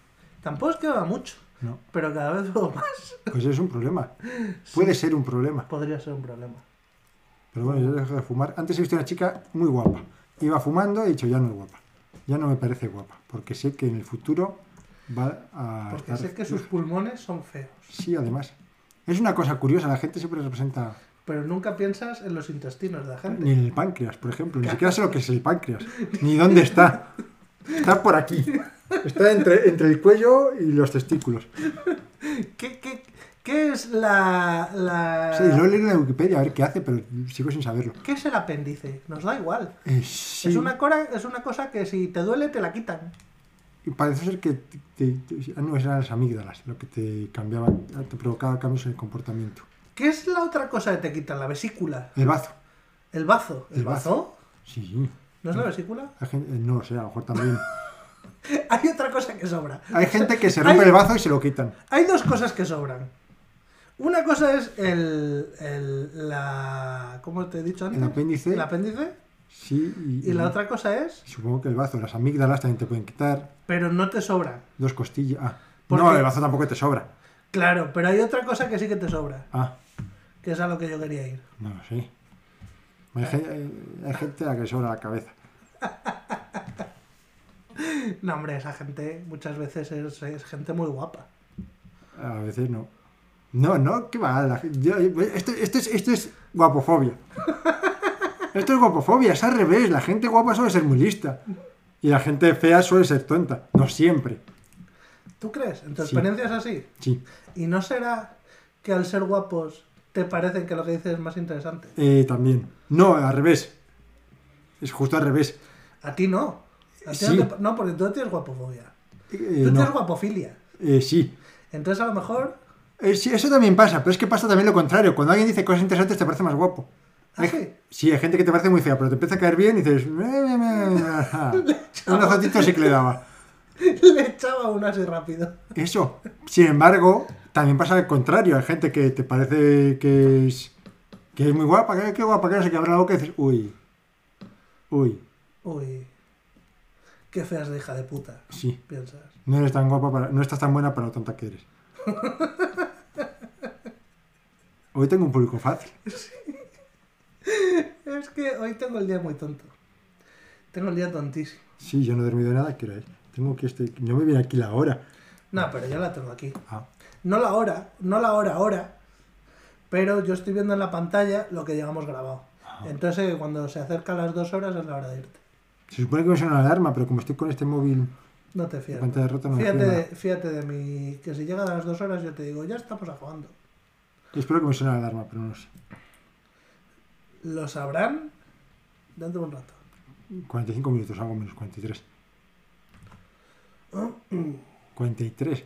Tampoco es que beba mucho, No, pero cada vez bebo más. pues es un problema. Puede ser un problema. Podría ser un problema. Pero bueno, yo dejo de fumar. Antes he visto una chica muy guapa. Iba fumando y he dicho, ya no es guapa. Ya no me parece guapa. Porque sé que en el futuro va a Porque estar... sé que sus pulmones son feos. Sí, además. Es una cosa curiosa. La gente siempre representa... Pero nunca piensas en los intestinos de la gente. Ni en el páncreas, por ejemplo. Ni siquiera sé lo que es el páncreas. Ni dónde está. Está por aquí. Está entre, entre el cuello y los testículos. ¿Qué, qué, qué es la, la... Sí, lo he leído en Wikipedia a ver qué hace, pero sigo sin saberlo. ¿Qué es el apéndice? Nos da igual. Eh, sí, Es, una cora- es una cosa que si te duele te la quitan. y parece ser que te, te- te- ah, no, eran las amígdalas lo que te cambiaban, te provocaba cambios en el comportamiento. ¿Qué es la otra cosa que te quitan? La vesícula. El bazo. El bazo. ¿El, El bazo? bazo. Sí. ¿No es la vesícula? Gente- eh, no lo sé, a lo mejor también. Hay otra cosa que sobra. Hay gente que se rompe Hay- el bazo y se lo quitan. Hay dos cosas que sobran. Una cosa es el, el la ¿cómo te he dicho antes? El apéndice. El apéndice. Sí, y, Y la otra cosa es, Supongo que el bazo, las amígdalas también te pueden quitar. pero no te sobra. Dos costillas. Ah. ¿Por No, qué? el bazo tampoco te sobra. Claro, pero hay otra cosa que sí que te sobra, Ah, que es a lo que yo quería ir. no lo sé. Hay, gen- hay gente a la que sobra la cabeza. No, hombre, esa gente muchas veces es, es gente muy guapa. A veces no. No, no, qué va. la yo- esto, esto es, esto es guapofobia. Esto es guapofobia, es al revés. La gente guapa suele ser muy lista. Y la gente fea suele ser tonta. No siempre. ¿Tú crees? ¿En tu Sí. experiencia es así? Sí. ¿Y no será que al ser guapos te parecen que lo que dices es más interesante? Eh, también. No, al revés. Es justo al revés. A ti no. A ti Sí. no, te- no, porque tú tienes guapofobia. Eh, Tú no. tienes guapofilia. Eh, sí. Entonces a lo mejor... Eh, sí, Eso también pasa, pero es que pasa también lo contrario. Cuando alguien dice cosas interesantes te parece más guapo. ¿Ah, Hay- sí? Sí, hay gente que te parece muy fea, pero te empieza a caer bien y dices... "Eh, eh, Un ojotito sí que le daba. Le echaba una así rápido. Eso. Sin embargo, también pasa al contrario. Hay gente que te parece que es, que es muy guapa, que qué guapa, que no sé qué, abre la boca y dices, uy, uy, Uy. Qué feas de hija de puta. sí, Piensas. no eres tan guapa, para, no estás tan buena para lo tonta que eres. Hoy tengo un público fácil. Es que hoy tengo el día muy tonto. Tengo el día tontísimo. Sí, yo no he dormido nada, ¿qué hora es? Tengo que este, no me viene aquí la hora. No, pero yo la tengo aquí. Ah, No la hora, no la hora ahora, pero yo estoy viendo en la pantalla lo que llevamos grabado. Entonces, cuando se acercan las dos horas es la hora de irte. se supone que me suena la alarma, pero como estoy con este móvil, No te la fíes. pantalla rota, no Fíjate, de, fíjate de mí, que si llega a las dos horas yo te digo, ya estamos acabando. Espero que me suene la alarma, pero no lo sé. Lo sabrán dentro de un rato. 45 minutos, algo menos, 43. 43.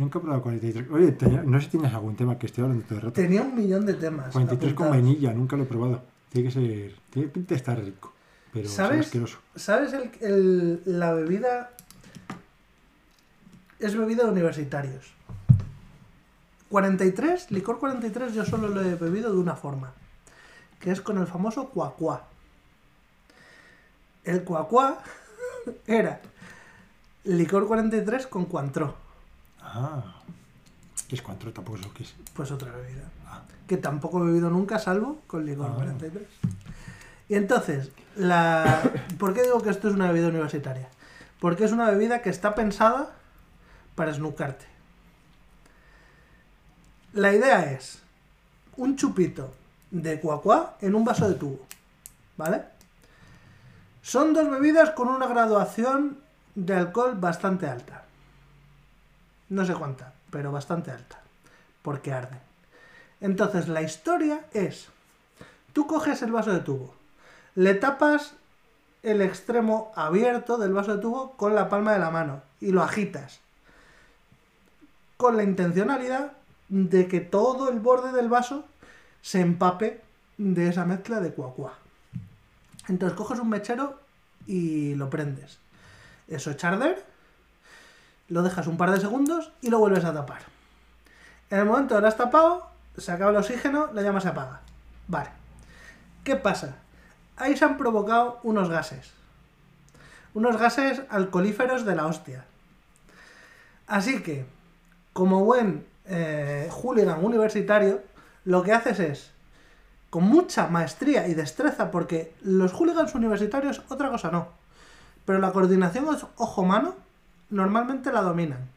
Nunca he probado 43. Oye, no sé si tienes algún tema que esté hablando todo el rato. Tenía un millón de temas. 43 con apuntados. vainilla, nunca lo he probado. Tiene que ser. Tiene pinta de estar rico. Pero sabe ¿Sabes? asqueroso. ¿Sabes el, el- la bebida? Es bebida de universitarios. 43, licor 43 yo solo lo he bebido de una forma, que es con el famoso cuacuá. El cuacuá era licor 43 con cuantró, Ah. ¿Qué es cuatro? Tampoco sé lo que es. pues otra bebida, Ah. que tampoco he bebido nunca salvo con licor Ah. 43. Y entonces, la... ¿por qué digo que esto es una bebida universitaria? Porque es una bebida que está pensada para snookarte. La idea es un chupito de cuacuá en un vaso de tubo, ¿vale? Son dos bebidas con una graduación de alcohol bastante alta. No sé cuánta, pero bastante alta, porque arden. Entonces la historia es, tú coges el vaso de tubo, le tapas el extremo abierto del vaso de tubo con la palma de la mano y lo agitas con la intencionalidad de que todo el borde del vaso se empape de esa mezcla de cuacuá. Entonces coges un mechero y lo prendes. Eso echa a arder, lo dejas un par de segundos y lo vuelves a tapar. En el momento que lo has tapado, se acaba el oxígeno, la llama se apaga. Vale. ¿Qué pasa? Ahí se han provocado unos gases. Unos gases alcoholíferos de la hostia. Así que, como buen eh, hooligan universitario, lo que haces es, con mucha maestría y destreza, porque los hooligans universitarios otra cosa no, pero la coordinación ojo-mano normalmente la dominan.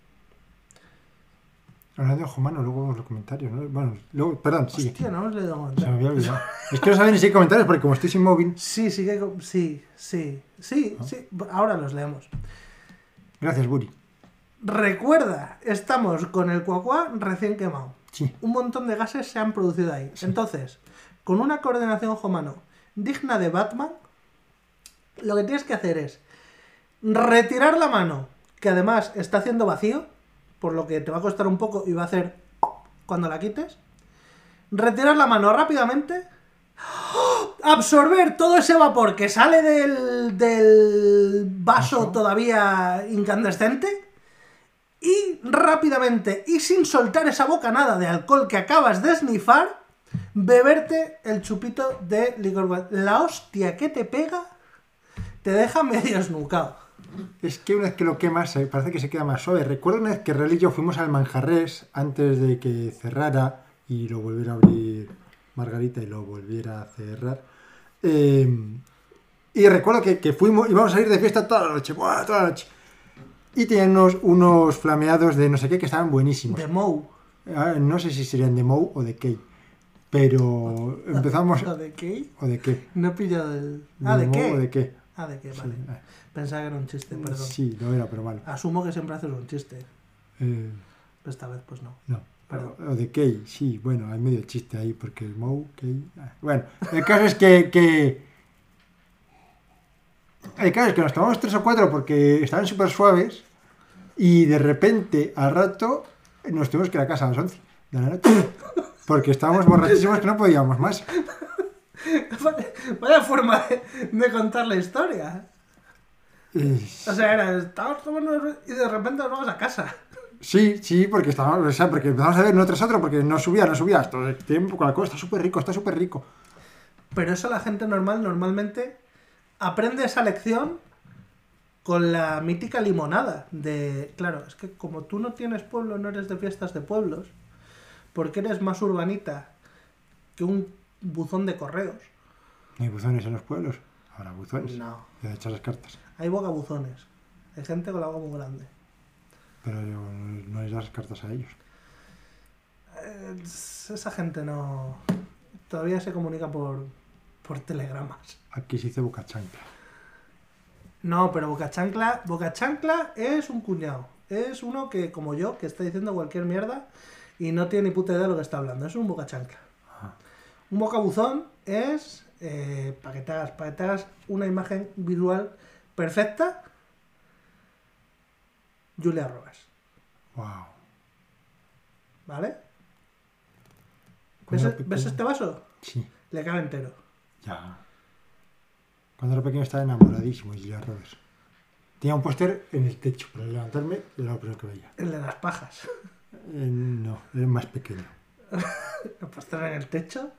Hablando de ojo mano, luego vemos los comentarios, ¿no? Bueno, luego, perdón, sigue. Hostia, no os le doy Se me había olvidado. es que no saben ni si hay comentarios porque como estoy sin móvil. Sí, sí, que, sí, sí, sí, sí, ahora los leemos. Gracias, Buri. Recuerda, estamos con el cuacuá recién quemado. Sí. Un montón de gases se han producido ahí. Entonces, con una coordinación ojo-mano digna de Batman, lo que tienes que hacer es retirar la mano, que además está haciendo vacío, por lo que te va a costar un poco y va a hacer cuando la quites. Retirar la mano rápidamente. Absorber todo ese vapor que sale del, del vaso todavía incandescente. Y rápidamente, y sin soltar esa bocanada de alcohol que acabas de snifar, beberte el chupito de licor. La hostia que te pega te deja medio esnucado. Es que una vez que lo quemas, eh, parece que se queda más suave. Recuerdo una vez que Rel y yo fuimos al Manjarres antes de que cerrara y lo volviera a abrir Margarita y lo volviera a cerrar. Eh, y recuerdo que, que fuimos, íbamos a ir de fiesta toda la noche, ¡buah! toda la noche. Y tenían unos, unos flameados de no sé qué que estaban buenísimos. De Mou. Ah, no sé si serían de Mou o de Key. Pero empezamos. ¿O de qué? ¿O de qué? No he pillado el. Ah, ¿de Mou qué? o de qué? Ah, de qué, vale. eh, Pensaba que era un chiste, perdón. Sí, no era, pero malo. Asumo que siempre haces un chiste. Eh, Esta vez, pues no. No. Perdón. O de Key, sí, bueno, hay medio chiste ahí, porque el Mou, Key. ah, Bueno, el caso es que, que. El caso es que nos tomamos tres o cuatro porque estaban súper suaves y de repente, al rato, nos tuvimos que ir a casa a las 11 de la noche. Porque estábamos borrachísimos que no podíamos más. Vaya- Vaya forma de, de contar la historia. O sea, era, estábamos tomando y de repente nos vamos a casa. Sí, sí, porque estábamos, o sea, porque empezamos a ver uno tras otro, porque no subía, no subía. Esto el tiempo con alcohol está súper rico, está súper rico. Pero eso la gente normal normalmente aprende esa lección con la mítica limonada. De, claro, es que como tú no tienes pueblo, no eres de fiestas de pueblos, porque eres más urbanita que un buzón de correos. No hay buzones en los pueblos. Ahora buzones. No, Ya echas las cartas. Hay bocabuzones. Hay gente con la boca muy grande. Pero yo no les das las cartas a ellos. Eh, esa gente no... Todavía se comunica por, por telegramas. Aquí se dice boca chancla. No, pero Boca Chancla, Boca Chancla es un cuñado. Es uno que, como yo, que está diciendo cualquier mierda y no tiene ni puta idea de lo que está hablando. Es un Boca Chancla. Ajá. Un bocabuzón es, eh, para que te hagas, para que te hagas una imagen visual perfecta, Julia Roberts. Wow. ¿Vale? ¿Ves, ves este vaso? Sí, Le cabe entero. ya. Cuando era pequeño estaba enamoradísimo de Julia Roberts. Tenía un póster en el techo, para levantarme era lo primero que veía. El de las pajas. Eh, no, era más pequeño. El postre en el techo,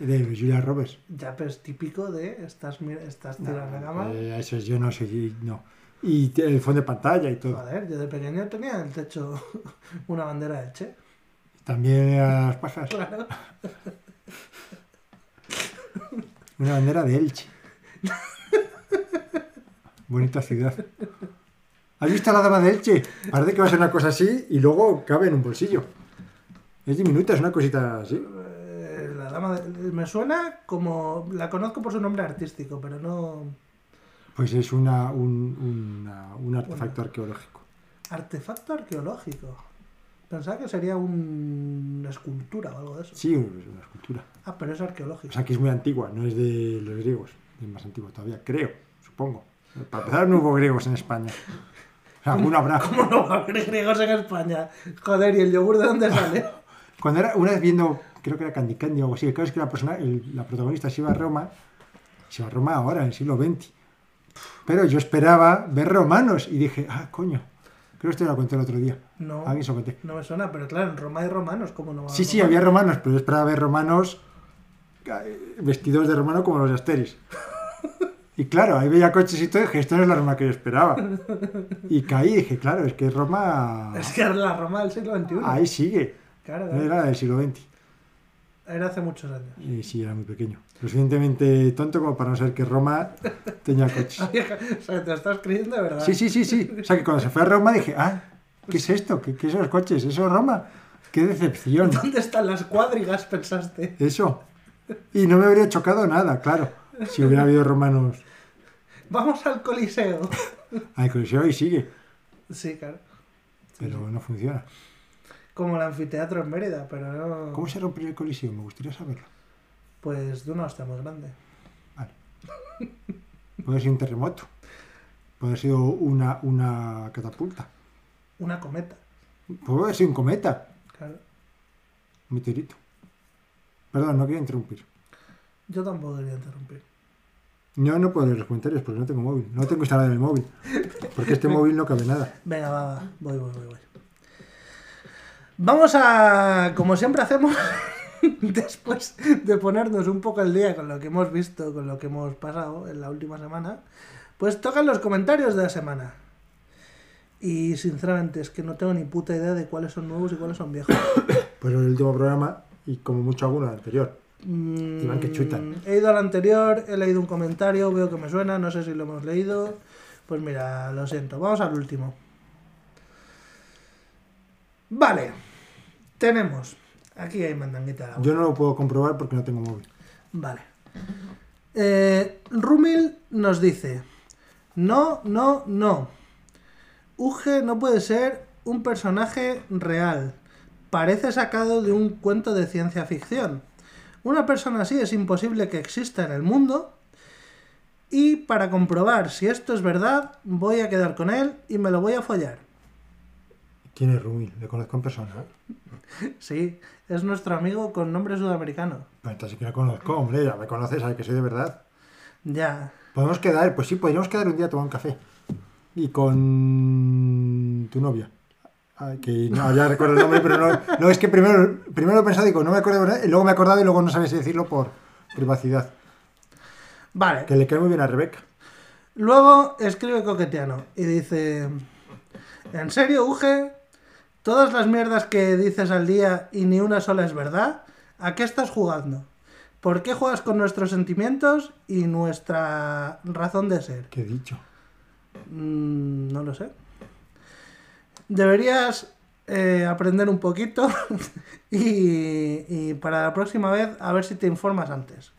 De Julia Roberts. ya pero es típico de estás, estás tirado en la cama. Eh, eso es, yo no soy. No. Y el fondo de pantalla y todo. Joder, yo de pequeño tenía en el techo una bandera de Che. También a las pajas. Claro. Una bandera de Elche. Bonita ciudad. ¿Has visto la dama de Elche? Parece que va a ser una cosa así y luego cabe en un bolsillo. Es diminuta, es una cosita así. Eh, La dama de- me suena como. La conozco por su nombre artístico, pero no. Pues es una, un, una- un artefacto arqueológico. Artefacto arqueológico. Pensaba que sería una escultura o algo de eso. Sí, es una escultura. Ah, pero es arqueológico. O sea que es muy antigua, no es de los griegos. Es más antigua todavía, creo, supongo. Para empezar, no hubo griegos en España. O sea, alguno habrá. ¿Cómo no va a haber griegos en España? Joder, ¿y el yogur de dónde sale? Cuando era una vez viendo, creo que era Candy Candy o algo así, claro es que la, persona, el- la protagonista se iba a Roma, se iba a Roma ahora, en el siglo XX. Pero yo esperaba ver romanos y dije, ah, coño, creo que esto lo conté el otro día. No, A lo conté. no me suena, pero claro, en Roma hay romanos, ¿cómo no va Sí, sí, había romanos, pero yo esperaba ver romanos eh, vestidos de romano como los de Asteris. Y claro, ahí veía coches y todo y dije, esto no es la Roma que yo esperaba. Y caí y dije, claro, es que Roma Es que era la Roma del siglo XXI. ahí sigue. Claro, No claro. era del siglo XX. Era hace muchos años. Y sí, era muy pequeño. Lo suficientemente tonto como para no saber que Roma tenía coches. o sea, te estás creyendo de verdad. Sí, sí, sí, sí. O sea que cuando se fue a Roma dije, ah, ¿qué es esto? ¿Qué, qué son los coches? ¿Eso es Roma? ¡Qué decepción! ¿Dónde están las cuadrigas, pensaste? Eso. Y no me habría chocado nada, claro. Si hubiera habido romanos. Vamos al Coliseo. Al Coliseo y sigue. Sí, claro. Pero no funciona. Como el anfiteatro en Mérida, pero no. ¿Cómo se rompió el Coliseo? Me gustaría saberlo. Pues de una hostia muy grande. Vale. Puede sido un terremoto. Puede sido una, una catapulta. Una cometa. Puede sido un cometa. Claro. Un meteorito. Perdón, no quería interrumpir. Yo tampoco quería interrumpir. Yo no puedo leer los comentarios porque no tengo móvil. No tengo instalado en el móvil. Porque este móvil no cabe nada. Venga, va, va. Voy, voy, voy, voy. Vamos a, como siempre hacemos, después de ponernos un poco al día con lo que hemos visto, con lo que hemos pasado en la última semana, pues tocan los comentarios de la semana. Y sinceramente es que no tengo ni puta idea de cuáles son nuevos y cuáles son viejos. Pues el último programa y como mucho alguno anterior. Mm, Iván, que chutan. He ido al anterior, he leído un comentario, veo que me suena, no sé si lo hemos leído. Pues mira, lo siento, vamos al último. Vale, tenemos. Aquí hay mandanguita de agua. Yo no lo puedo comprobar porque no tengo móvil. Vale. Eh, Rumil nos dice: No, no, no. Uge no puede ser un personaje real. Parece sacado de un cuento de ciencia ficción. Una persona así es imposible que exista en el mundo. Y para comprobar si esto es verdad, voy a quedar con él y me lo voy a follar. ¿Quién es? Le conozco en persona. ¿eh? Sí, es nuestro amigo con nombre sudamericano. Pues entonces sí que lo conozco, hombre. Ya me conoces, sabes que soy de verdad. Ya. Podemos quedar, pues sí, podríamos quedar un día a tomar un café. y con tu novia. Ay, que no, ya recuerdo el nombre, pero no, no, es que primero, primero lo he pensado y digo, no me acuerdo, y luego me he acordado y luego no sabía si decirlo por privacidad. Vale. Que le cae muy bien a Rebeca. Luego escribe Coquetiano y dice: ¿En serio, Uge? ¿Todas las mierdas que dices al día y ni una sola es verdad? ¿A qué estás jugando? ¿Por qué juegas con nuestros sentimientos y nuestra razón de ser? ¿Qué he dicho? Mm, no lo sé. Deberías eh, aprender un poquito y, y para la próxima vez a ver si te informas antes.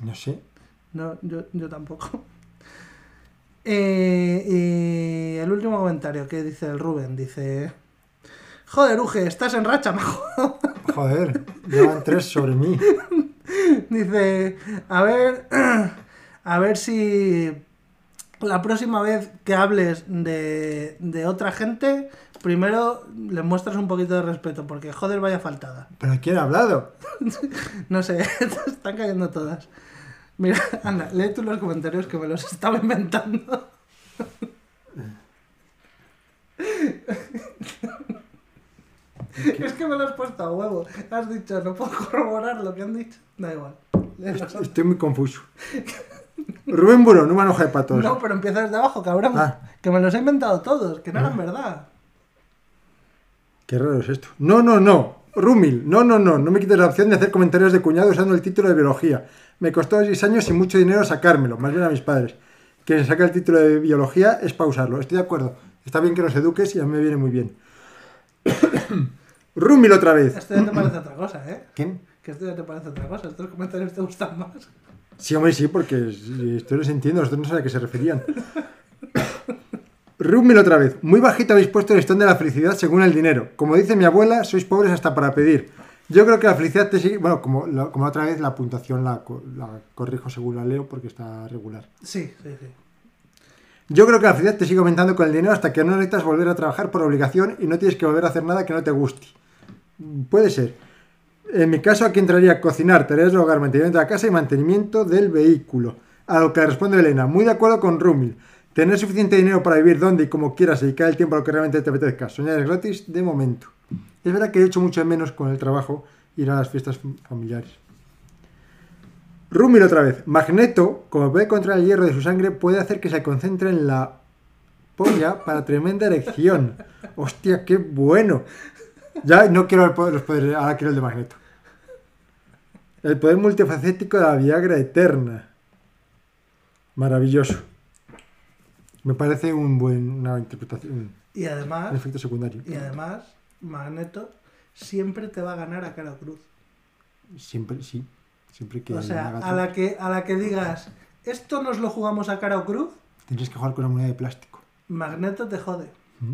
No sé. No, yo, yo tampoco. Eh, y el último comentario que dice el Rubén, dice... Joder, Uge, estás en racha, majo. Joder, llevan tres sobre mí. Dice, a ver, a ver si la próxima vez que hables de, de otra gente, primero le muestras un poquito de respeto, porque joder, vaya faltada. ¿Pero quién ha hablado? No sé, te están cayendo todas. Mira, anda, lee tú los comentarios que me los estaba inventando. Es que me lo has puesto a huevo. Has dicho, no puedo corroborar lo que han dicho. Da igual. Estoy muy confuso. Rubén Burón, una hoja de patos. No, pero empieza desde abajo, cabrón. Ah. Que me los he inventado todos, que no eran verdad. Qué raro es esto. No, no, no. Rumil, no, no, no. No me quites la opción de hacer comentarios de cuñado usando el título de biología. Me costó 6 años y mucho dinero sacármelo, más bien a mis padres. Quien saca el título de biología es pausarlo. Estoy de acuerdo. Está bien que nos eduques y a mí me viene muy bien. Rumil otra vez. Esto ya te parece otra cosa, ¿eh? ¿Quién? Que esto ya te parece otra cosa. Estos comentarios te gustan más. Sí, hombre, sí, porque esto los entiendo, nosotros no sabía a qué se referían. Rumil otra vez. Muy bajito habéis puesto el listón de la felicidad según el dinero. Como dice mi abuela, sois pobres hasta para pedir. Yo creo que la felicidad te sigue... Bueno, como, la- como otra vez la puntuación la, la corrijo según la leo porque está regular. Sí, sí, sí. Yo creo que la felicidad te sigue aumentando con el dinero hasta que no necesitas volver a trabajar por obligación y no tienes que volver a hacer nada que no te guste. Puede ser. En mi caso, aquí entraría cocinar, tareas del hogar, mantenimiento de la casa y mantenimiento del vehículo. A lo que responde Elena, muy de acuerdo con Rumil. Tener suficiente dinero para vivir donde y como quieras y dedicar el tiempo a lo que realmente te apetezca. Soñar es gratis de momento. Es verdad que he hecho mucho menos con el trabajo ir a las fiestas familiares. Rumil otra vez. Magneto, como puede controlar el hierro de su sangre, puede hacer que se concentre en la polla para tremenda erección. Hostia, qué bueno. Ya no quiero los poderes, ahora quiero el de Magneto. El poder multifacético de la Viagra eterna. Maravilloso. Me parece un buen, una interpretación, Y un además, efecto secundario. y además, Magneto siempre te va a ganar a cara o cruz. Siempre, sí. Siempre que O sea, a la que, a la que digas, esto nos lo jugamos a cara o cruz, Tendrías que jugar con una moneda de plástico. Magneto te jode. ¿Mm?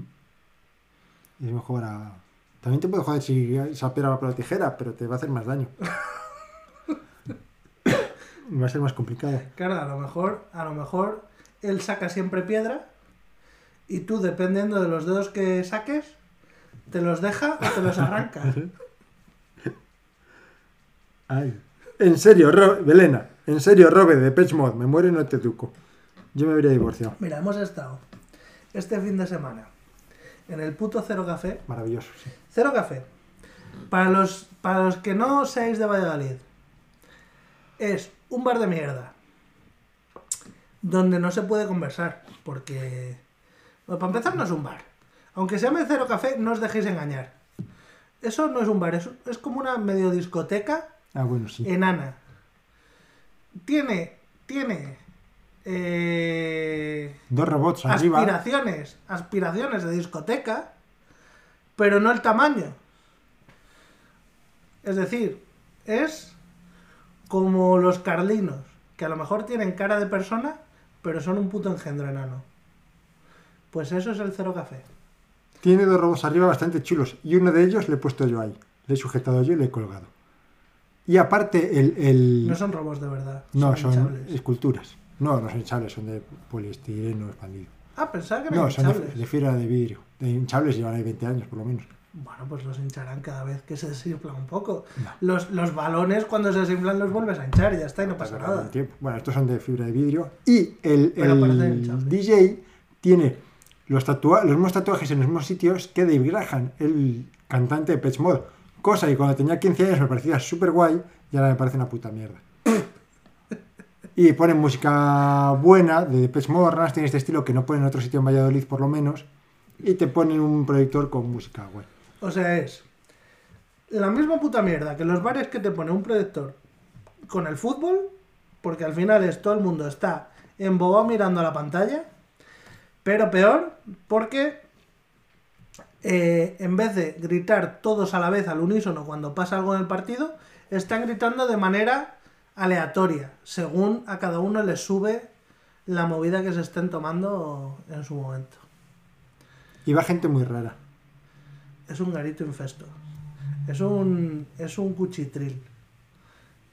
Y es mejor a... También te puede joder si esa piedra va por la tijera, pero te va a hacer más daño. Va a ser más complicado. Claro, a lo mejor, a lo mejor él saca siempre piedra y tú, dependiendo de los dedos que saques, te los deja o te los arranca. Ay. En serio, Ro- Belena. En serio, Robe, de Pech Mod. Me muero y no te educo. Yo me habría divorciado. Mira, hemos estado este fin de semana en el puto Cero Café. Maravilloso, sí. Cero Café. Para los, para los que no seáis de Valladolid, es un bar de mierda. Donde no se puede conversar. Porque. Bueno, para empezar, no es un bar. Aunque se llame Cero Café, no os dejéis engañar. Eso no es un bar, es, es como una medio discoteca Ah, bueno, sí. enana. Tiene. Tiene. eh, Dos robots arriba. aspiraciones, aspiraciones de discoteca, pero no el tamaño. Es decir, es como los carlinos, que a lo mejor tienen cara de persona, pero son un puto engendro enano. Pues eso es el cero café. Tiene dos robots arriba bastante chulos. Y uno de ellos le he puesto yo ahí. Le he sujetado yo y le he colgado. Y aparte, el. el- No son robots de verdad. no, son hinchables. esculturas. No, no son hinchables, son de poliestireno expandido. Ah, pensaba que eran No, son de, hinchables. de fibra de vidrio. De hinchables llevan ahí 20 años, por lo menos. Bueno, pues los hincharán cada vez que se desinfla un poco. No. Los, los balones cuando se desinflan los vuelves a hinchar ya está y no pasa nada. Bueno, estos son de fibra de vidrio. Y el, el. DJ tiene los, tatua los mismos tatuajes en los mismos sitios que Dave Graham, el cantante de Pet Mod. Cosa que cuando tenía 15 años me parecía súper guay y ahora me parece una puta mierda. Y ponen música buena de Depeche Mode, tiene este estilo que no ponen en otro sitio en Valladolid por lo menos. Y te ponen un proyector con música guay. O sea, es la misma puta mierda que los bares que te pone un proyector con el fútbol, porque al final es todo el mundo está embobado mirando a la pantalla, pero peor porque eh, en vez de gritar todos a la vez al unísono cuando pasa algo en el partido, están gritando de manera aleatoria, según a cada uno le sube la movida que se estén tomando en su momento. Y va gente muy rara. Es un garito infesto. Es un. Es un cuchitril.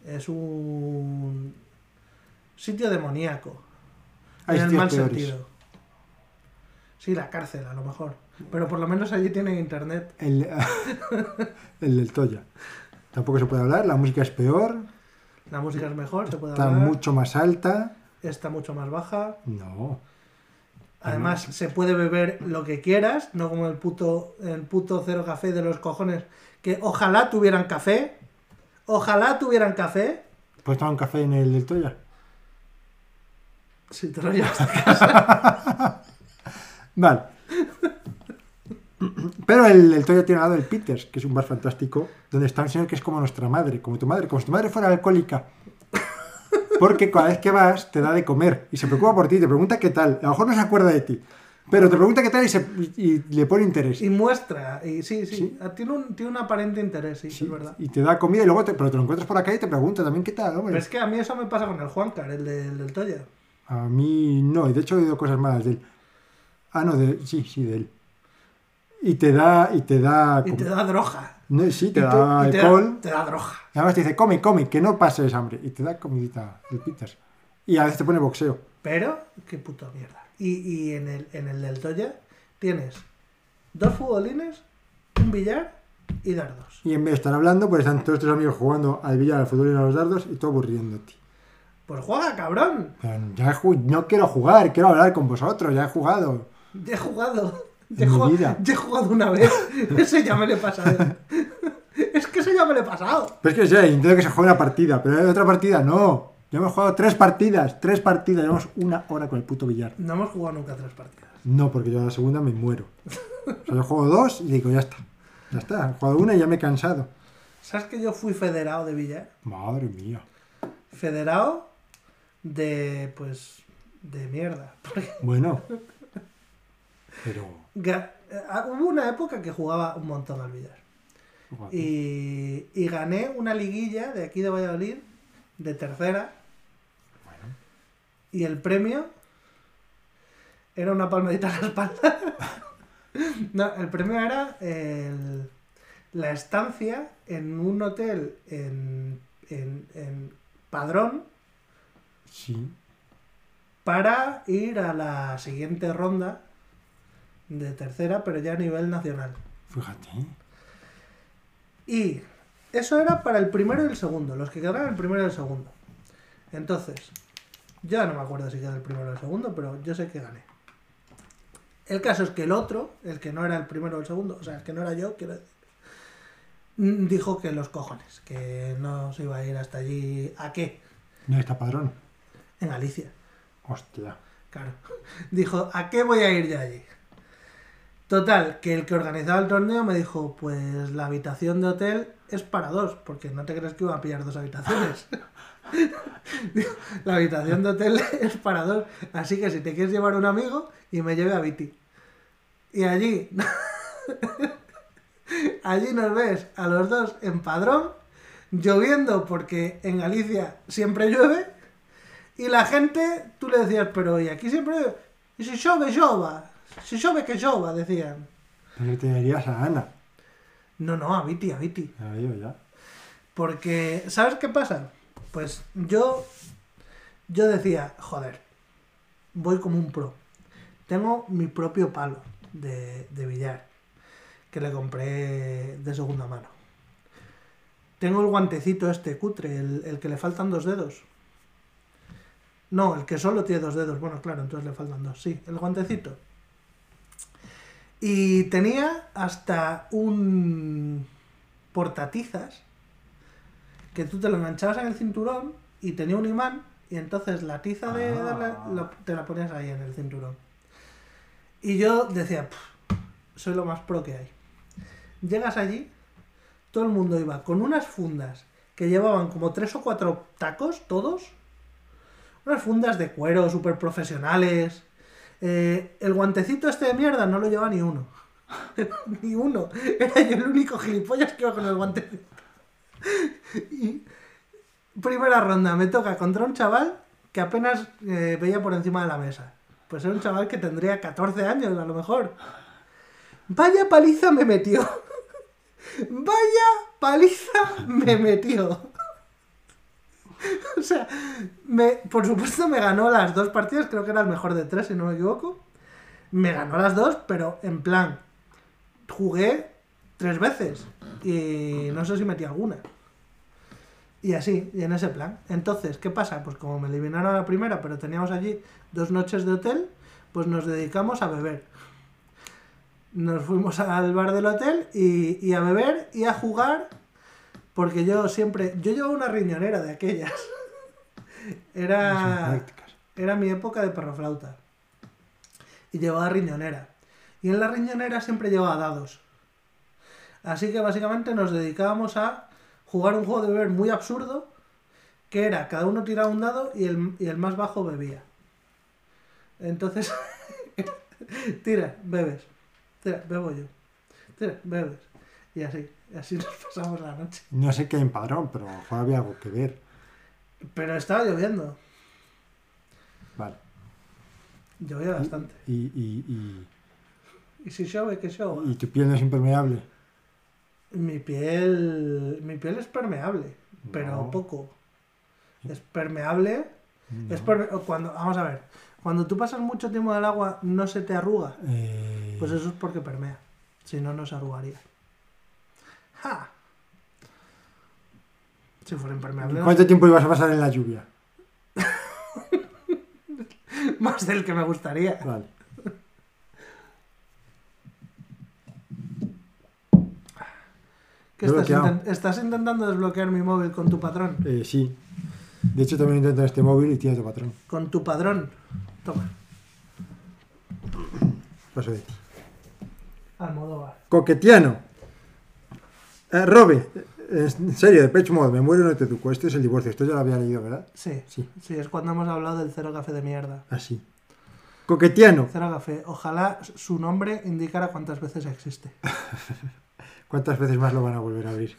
Es un. Sitio demoníaco. Hay en el mal peores. sentido. Sí, la cárcel, a lo mejor. Pero por lo menos allí tienen internet. El, el del Toya. Tampoco se puede hablar, la música es peor, La música es mejor, se puede está hablar. mucho más alta. Está mucho más baja. No. Además, se puede beber lo que quieras, no como el puto, el puto cero café de los cojones. Que ojalá tuvieran café. Ojalá tuvieran café. ¿Puedes tomar un café en el del Toya? Si te lo llevas Vale. Pero el, el Toya tiene al lado el Peters, que es un bar fantástico, donde está un señor que es como nuestra madre, como tu madre, como si tu madre fuera alcohólica. Porque cada vez que vas te da de comer y se preocupa por ti, te pregunta qué tal. A lo mejor no se acuerda de ti, pero te pregunta qué tal y, se- y- y le pone interés. Y muestra, y sí, sí, Sí. Tiene, un, tiene un aparente interés, sí, Sí, es verdad. y te da comida y luego te, pero te lo encuentras por acá y te pregunta también qué tal, hombre. Pero es que a mí eso me pasa con el Juancar, el, de- el del Toya. A mí no, y de hecho he oído cosas malas de él. Ah, no, de, sí, sí, de él. Y te da, y te da... Y te da droga. No, sí, te Y da y te alcohol. te da droga. Y además te dice, come, come, que no pases hambre. Y te da comidita el Peters. Y a veces te pone boxeo. Pero, qué puta mierda. Y, y en, el, en el del Toya tienes dos futbolines, un billar y dardos. Y en vez de estar hablando, pues están todos tus amigos jugando al billar, al fútbol y a los dardos y tú aburriéndote. Pues juega, cabrón. Pero ya no quiero jugar, quiero hablar con vosotros, ya he jugado. Ya he jugado. Ya he, jugado una vez. Ese ya me lo he pasado. es que ese ya me lo he pasado. Pero es que sí, entiendo que se juegue una partida, pero hay otra partida, no. Ya hemos jugado tres partidas, tres partidas, llevamos una hora con el puto billar. No hemos jugado nunca tres partidas. No, porque yo a la segunda me muero. O sea, yo juego dos y digo, ya está. Ya está, he jugado una y ya me he cansado. ¿Sabes que yo fui federado de billar? Madre mía. Federado de, pues, de mierda. Porque Bueno. Pero. Eh, hubo una época que jugaba un montón al billar. Y, y gané una liguilla de aquí de Valladolid, de tercera. Bueno. Y el premio era una palmadita en la espalda. no, el premio era el- la estancia en un hotel en, en, en Padrón Sí. para ir a la siguiente ronda de tercera, pero ya a nivel nacional. Fíjate. Y eso era para el primero y el segundo, los que quedaron el primero y el segundo. Entonces, ya no me acuerdo si quedó el primero o el segundo, pero yo sé que gané. El caso es que el otro, el que no era el primero o el segundo, o sea, el que no era yo, quiero decir, mm, dijo que los cojones, que no se iba a ir hasta allí. ¿A qué? No está padrón. En Galicia. Hostia. Claro. Dijo, ¿a qué voy a ir yo allí? Total, que el que organizaba el torneo me dijo, pues la habitación de hotel es para dos, porque no te crees que iba a pillar dos habitaciones. La habitación de hotel es para dos, así que si te quieres llevar un amigo y me lleve a Viti. Y allí, allí nos ves a los dos en padrón, lloviendo porque en Galicia siempre llueve, y la gente, tú le decías, pero ¿y aquí siempre llueve? Y si llueve, llova. Si llueve, que llova, decían. Pero te dirías a Ana. No, no, a Viti, a Viti. Digo, ya. Porque, ¿sabes qué pasa? Pues yo, yo decía, joder, voy como un pro. Tengo mi propio palo de, de billar. que le compré de segunda mano. Tengo el guantecito este cutre, el, el que le faltan dos dedos. No, el que solo tiene dos dedos. Bueno, claro, entonces le faltan dos. Sí, el guantecito. Y tenía hasta un portatizas que tú te lo enganchabas en el cinturón y tenía un imán y entonces la tiza de Ah. darle- lo- te la ponías ahí en el cinturón. Y yo decía, "Pff, soy lo más pro que hay. Llegas allí, todo el mundo iba con unas fundas que llevaban como tres o cuatro tacos, todos. Unas fundas de cuero súper profesionales. Eh, el guantecito este de mierda no lo lleva ni uno. ni uno. Era yo el único gilipollas que iba con el guantecito. y primera ronda, me toca contra un chaval que apenas eh, veía por encima de la mesa. Pues era un chaval que tendría 14 años a lo mejor. Vaya paliza me metió. Vaya paliza me metió. O sea, me, por supuesto me ganó las dos partidas, creo que era el mejor de tres, si no me equivoco. Me ganó las dos, pero en plan, jugué tres veces y no sé si metí alguna. Y así, y en ese plan. Entonces, ¿qué pasa? Pues como me eliminaron a la primera, pero teníamos allí dos noches de hotel, pues nos dedicamos a beber. Nos fuimos al bar del hotel y, y a beber y a jugar, porque yo siempre, yo llevaba una riñonera de aquellas. Era, era mi época de perroflauta. Y llevaba riñonera. Y en la riñonera siempre llevaba dados. Así que básicamente nos dedicábamos a jugar un juego de beber muy absurdo, que era cada uno tiraba un dado y el, y el más bajo bebía. Entonces, tira, bebes. Tira, bebo yo. Tira, bebes. Y así, y así nos pasamos la noche. No sé qué hay en padrón, pero a lo mejor había algo que ver. Pero estaba lloviendo. Vale. Llovía bastante. Y, y, y, Y si chove, que chove. y tu piel no es impermeable. Mi piel, mi piel es permeable, pero poco. Es permeable. No. Es perme- cuando, vamos a ver, cuando tú pasas mucho tiempo en el agua, no se te arruga. Eh, Pues eso es porque permea. Si no, no se arrugaría. ¡Ja! Si fuera impermeable, ¿Cuánto tiempo ibas a pasar en la lluvia? más del que me gustaría. Vale. ¿Qué Lo he estás, intentando desbloquear mi móvil con tu patrón? Eh, sí. De hecho, también intento en este móvil y tiene tu patrón. Con tu padrón. Toma, Paso de ti. Almodóvar. Coquetiano. Eh, Robe. eh, En serio, de Pech Mode, me muero y no te educo. Este es el divorcio. Esto ya lo había leído, ¿verdad? Sí, Sí. sí, es cuando hemos hablado del cero café de mierda. Así. Coquetiano. Cero café. Ojalá su nombre indicara cuántas veces existe. ¿Cuántas veces más lo van a volver a abrir?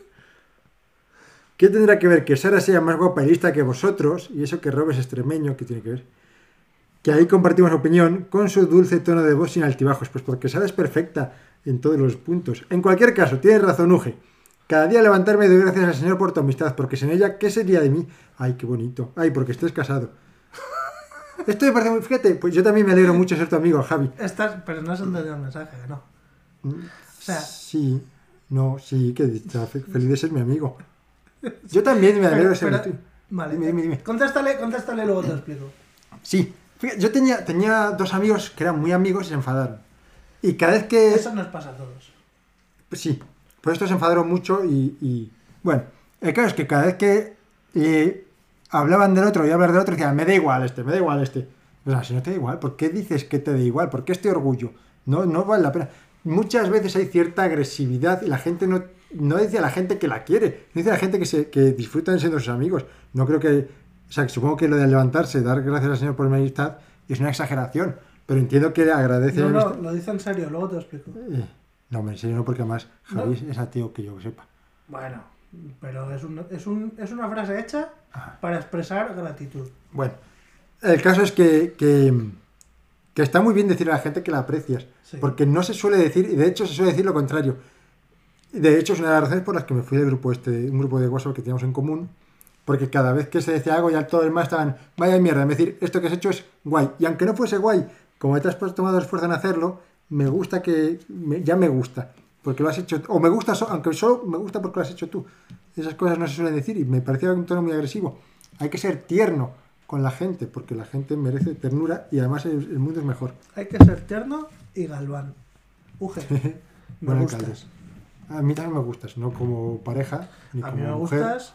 ¿Qué tendrá que ver que Sara sea más guapa y lista que vosotros? Y eso que Rob es extremeño, ¿qué tiene que ver? Que ahí compartimos opinión con su dulce tono de voz sin altibajos. Pues porque Sara es perfecta en todos los puntos. En cualquier caso, tienes razón, Uge. Cada día levantarme doy gracias al Señor por tu amistad, porque sin ella, ¿qué sería de mí? Ay, qué bonito. Ay, porque estés casado. Esto me parece muy... Fíjate, pues yo también me alegro mucho de ser tu amigo, Javi. Estás, pero no has entendido el mensaje, no. O sea, Sí, no, sí, que feliz de ser mi amigo. Yo también me alegro de ser pero- tu- Vale, Dime, dime, dime. Contéstale, contéstale, luego te lo explico. Sí, fíjate, yo tenía, tenía dos amigos que eran muy amigos y se enfadaron. Y cada vez que... Eso nos pasa a todos. Pues sí, por esto se enfadaron mucho y, y- Bueno, el caso es que cada vez que eh, hablaban del otro y hablar del otro, decían, me da igual este, me da igual este. O sea, si no te da igual, ¿por qué dices que te da igual? ¿Por qué este orgullo? No, no vale la pena. Muchas veces hay cierta agresividad y la gente no, no dice a la gente que la quiere, no dice a la gente que, se, que disfrutan siendo sus amigos. No creo que... O sea, que supongo que lo de levantarse, dar gracias al Señor por mi amistad, es una exageración. Pero entiendo que agradece No, no, lo dice en serio, luego te lo explico. Eh, no, hombre, en serio no, porque además Javi es ateo que yo sepa. Bueno, pero es, un, es, un, es una frase hecha para expresar gratitud. Bueno, el caso es que, que, que está muy bien decir a la gente que la aprecias, Sí. porque no se suele decir, y de hecho se suele decir lo contrario. De hecho, es una de las razones por las que me fui del grupo este, un grupo de WhatsApp que teníamos en común, porque cada vez que se decía algo ya todo el más estaban, vaya mierda, es decir, esto que has hecho es guay. Y aunque no fuese guay, como te has tomado esfuerzo en hacerlo, me gusta que, me- ya me gusta. porque lo has hecho, o me gusta, so- aunque solo me gusta porque lo has hecho tú. Esas cosas no se suelen decir y me parecía un tono muy agresivo. Hay que ser tierno con la gente, porque la gente merece ternura y además el, el mundo es mejor. Hay que ser tierno y galván. Uge. Me Buen gustas. alcalde. A mí también me gustas, no como pareja, ni A como mí me mujer. gustas